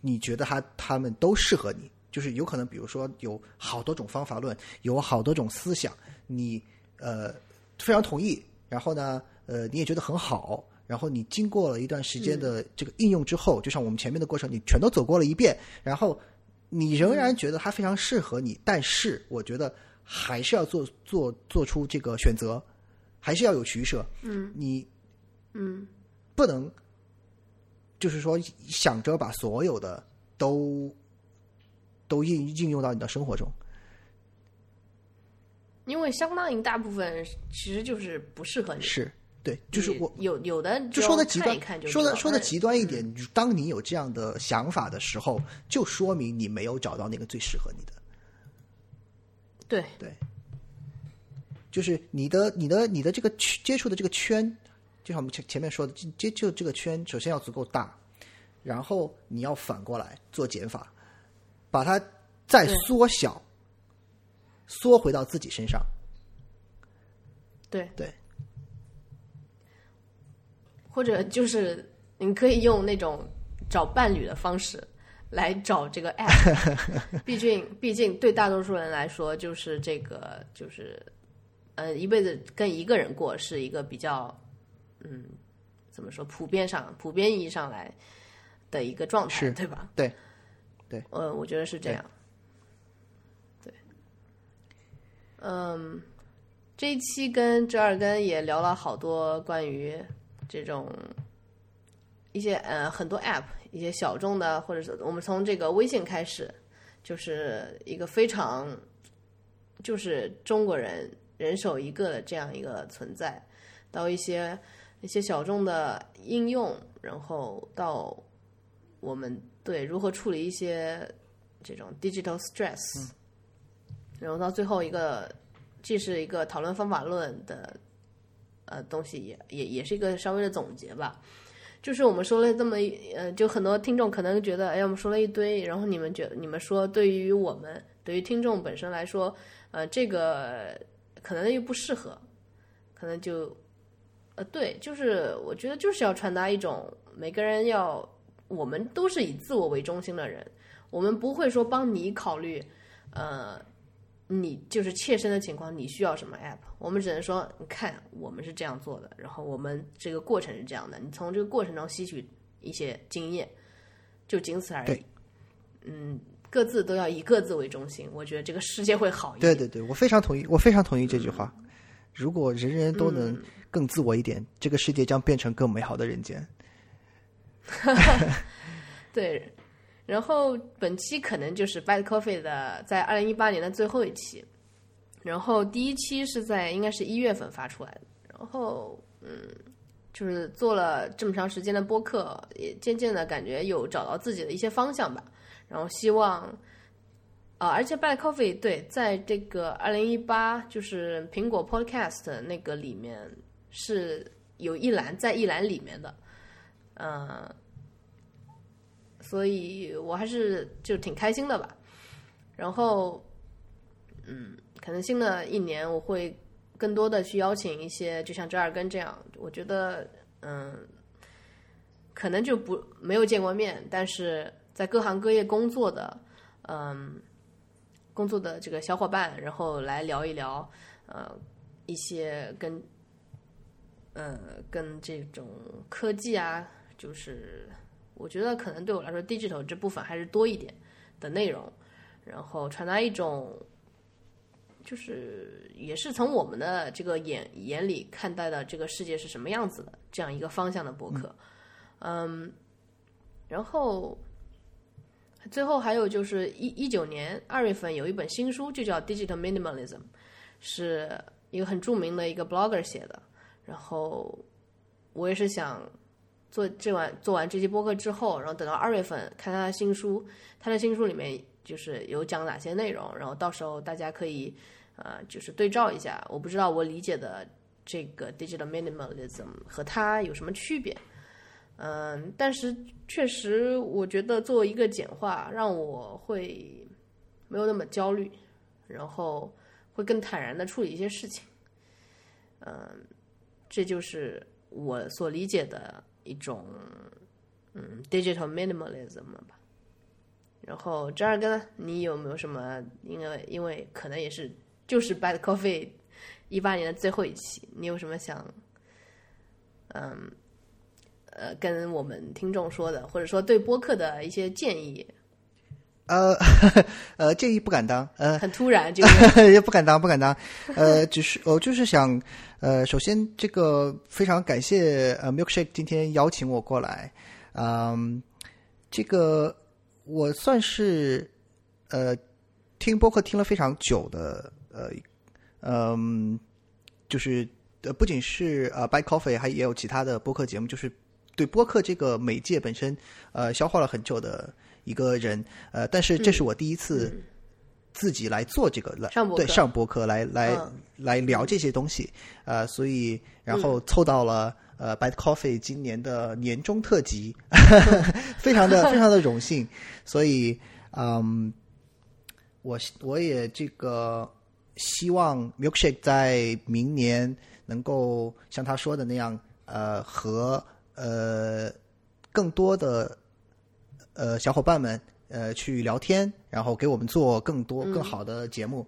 S2: 你觉得他他们都适合你，就是有可能，比如说有好多种方法论，有好多种思想，你呃非常同意，然后呢，呃你也觉得很好，然后你经过了一段时间的这个应用之后，就像我们前面的过程，你全都走过了一遍，然后你仍然觉得它非常适合你，但是我觉得还是要做做做出这个选择，还是要有取舍，
S1: 嗯。
S2: 你
S1: 嗯。
S2: 不能就是说想着把所有的都都应应用到你的生活中。
S1: 因为相当一大部分其实就是不适合你，
S2: 是对，就是我
S1: 有有的
S2: 就说的极端
S1: 看看，
S2: 说的说的极端一点，当你有这样的想法的时候，就说明你没有找到那个最适合你的。
S1: 对
S2: 对，就是你的你的你的这个圈接触的这个圈，就像我们前前面说的，接接触这个圈，首先要足够大，然后你要反过来做减法，把它再缩小，缩回到自己身上。
S1: 对
S2: 对，
S1: 或者就是你可以用那种找伴侣的方式来找这个 app，毕竟毕竟对大多数人来说，就是这个就是呃一辈子跟一个人过是一个比较嗯怎么说普遍上普遍意义上来的一个状态，对吧？
S2: 对，对，
S1: 呃，我觉得是这样。对，嗯，这一期跟折耳根也聊了好多关于这种一些呃很多 App，一些小众的，或者是我们从这个微信开始，就是一个非常就是中国人人手一个的这样一个存在，到一些一些小众的应用，然后到我们对如何处理一些这种 digital stress，、然后到最后一个既是一个讨论方法论的呃东西也，也也是一个稍微的总结吧。就是我们说了这么一呃，就很多听众可能觉得，哎，我们说了一堆，然后你们觉你们说对于我们对于听众本身来说，呃，这个可能又不适合，可能就呃，对，就是我觉得就是要传达一种每个人要，我们都是以自我为中心的人，我们不会说帮你考虑，呃，你就是切身的情况，你需要什么 app，我们只能说，你看我们是这样做的，然后我们这个过程是这样的，你从这个过程中吸取一些经验，就仅此而已。嗯，各自都要以各自为中心，我觉得这个世界会好一点。
S2: 对对对，我非常同意，我非常同意这句话。如果人人都能
S1: 嗯
S2: 更自我一点，这个世界将变成更美好的人间。
S1: 对，然后本期可能就是 Bad Coffee 的在二零一八年的最后一期，然后第一期是在应该是一月份发出来的，然后嗯，就是做了这么长时间的播客，也渐渐的感觉有找到自己的一些方向吧，然后希望。啊、而且 Bad Coffee 对，在这个二零一八就是苹果 Podcast 那个里面是有一栏在一栏里面的，嗯、所以我还是就挺开心的吧。然后，嗯，可能新的一年我会更多的去邀请一些，就像折耳根这样，我觉得，嗯，可能就不没有见过面，但是在各行各业工作的，嗯，工作的这个小伙伴，然后来聊一聊，呃，一些跟呃跟这种科技啊，就是我觉得可能对我来说，digital 这部分还是多一点的内容，然后传达一种。就是也是从我们的这个眼眼里看待的这个世界是什么样子的这样一个方向的博客，嗯，然后最后还有就是一一九年二月份有一本新书就叫《Digital Minimalism》，是一个很著名的一个 blogger 写的，然后我也是想做这完做完这期播客之后，然后等到二月份看他的新书，他的新书里面就是有讲哪些内容，然后到时候大家可以。呃，就是对照一下，我不知道我理解的这个 digital minimalism 和他有什么区别。嗯，但是确实，我觉得作为一个简化，让我会没有那么焦虑，然后会更坦然的处理一些事情。嗯，这就是我所理解的一种嗯 digital minimalism 吧。然后这二哥呢，你有没有什么？因为因为可能也是。就是 Bad Coffee 一八年的最后一期，你有什么想，嗯，呃，跟我们听众说的，或者说对播客的一些建议？
S2: 呃呃，建议不敢当，呃，
S1: 很突然，就
S2: 也不敢当，不敢当，呃，只是我就是想，呃，首先这个非常感谢呃 Milkshake 今天邀请我过来，嗯，这个我算是呃听播客听了非常久的。呃，嗯，就是呃，不仅是呃，Buy Coffee，还也有其他的播客节目，就是对播客这个媒介本身呃，消化了很久的一个人，呃，但是这是我第一次自己来做这个来对上博客来来来聊这些东西，呃，所以然后凑到了呃，Bad Coffee 今年的年终特辑，非常的非常的荣幸，所以嗯，我我也这个。希望 Milkshake 在明年能够像他说的那样，呃，和呃更多的呃小伙伴们呃去聊天，然后给我们做更多更好的节目。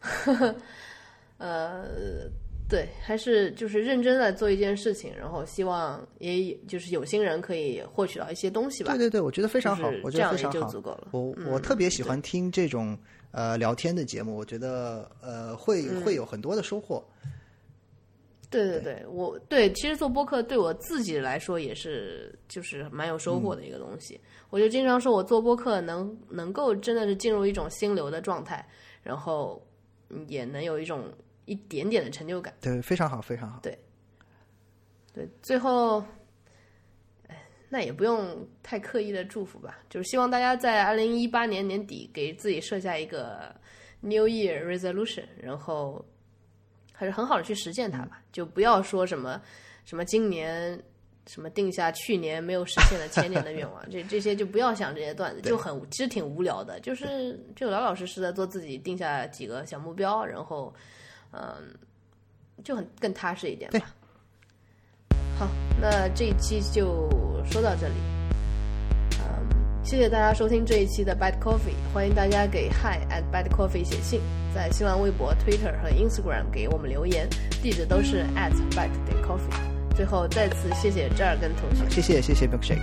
S1: 呃，对，还是就是认真的做一件事情，然后希望也就是有心人可以获取到一些东西吧。
S2: 对对对，我觉得非常好，我觉得非常好，
S1: 足够了。
S2: 我我特别喜欢听这种。呃，聊天的节目，我觉得呃会会有很多的收获。
S1: 对对对，我对其实做播客对我自己来说也是就是蛮有收获的一个东西。我就经常说我做播客能能够真的是进入一种心流的状态，然后也能有一种一点点的成就感。
S2: 对，非常好，非常好。
S1: 对，对，最后。那也不用太刻意的祝福吧，就是希望大家在二零一八年年底给自己设下一个 New Year Resolution，然后还是很好的去实现它吧。就不要说什么什么今年什么定下去年没有实现的前年的愿望，这这些就不要想这些段子，就很其实挺无聊的。就是就老老实实的做自己，定下几个小目标，然后嗯，就很更踏实一点吧。好，那这一期就说到这里。谢谢大家收听这一期的 Bad Coffee，欢迎大家给 Hi at Bad Coffee 写信，在新浪微博、Twitter 和 Instagram 给我们留言，地址都是 at Bad Coffee。最后再次谢谢这尔根同学，
S2: 谢谢谢谢 Milkshake。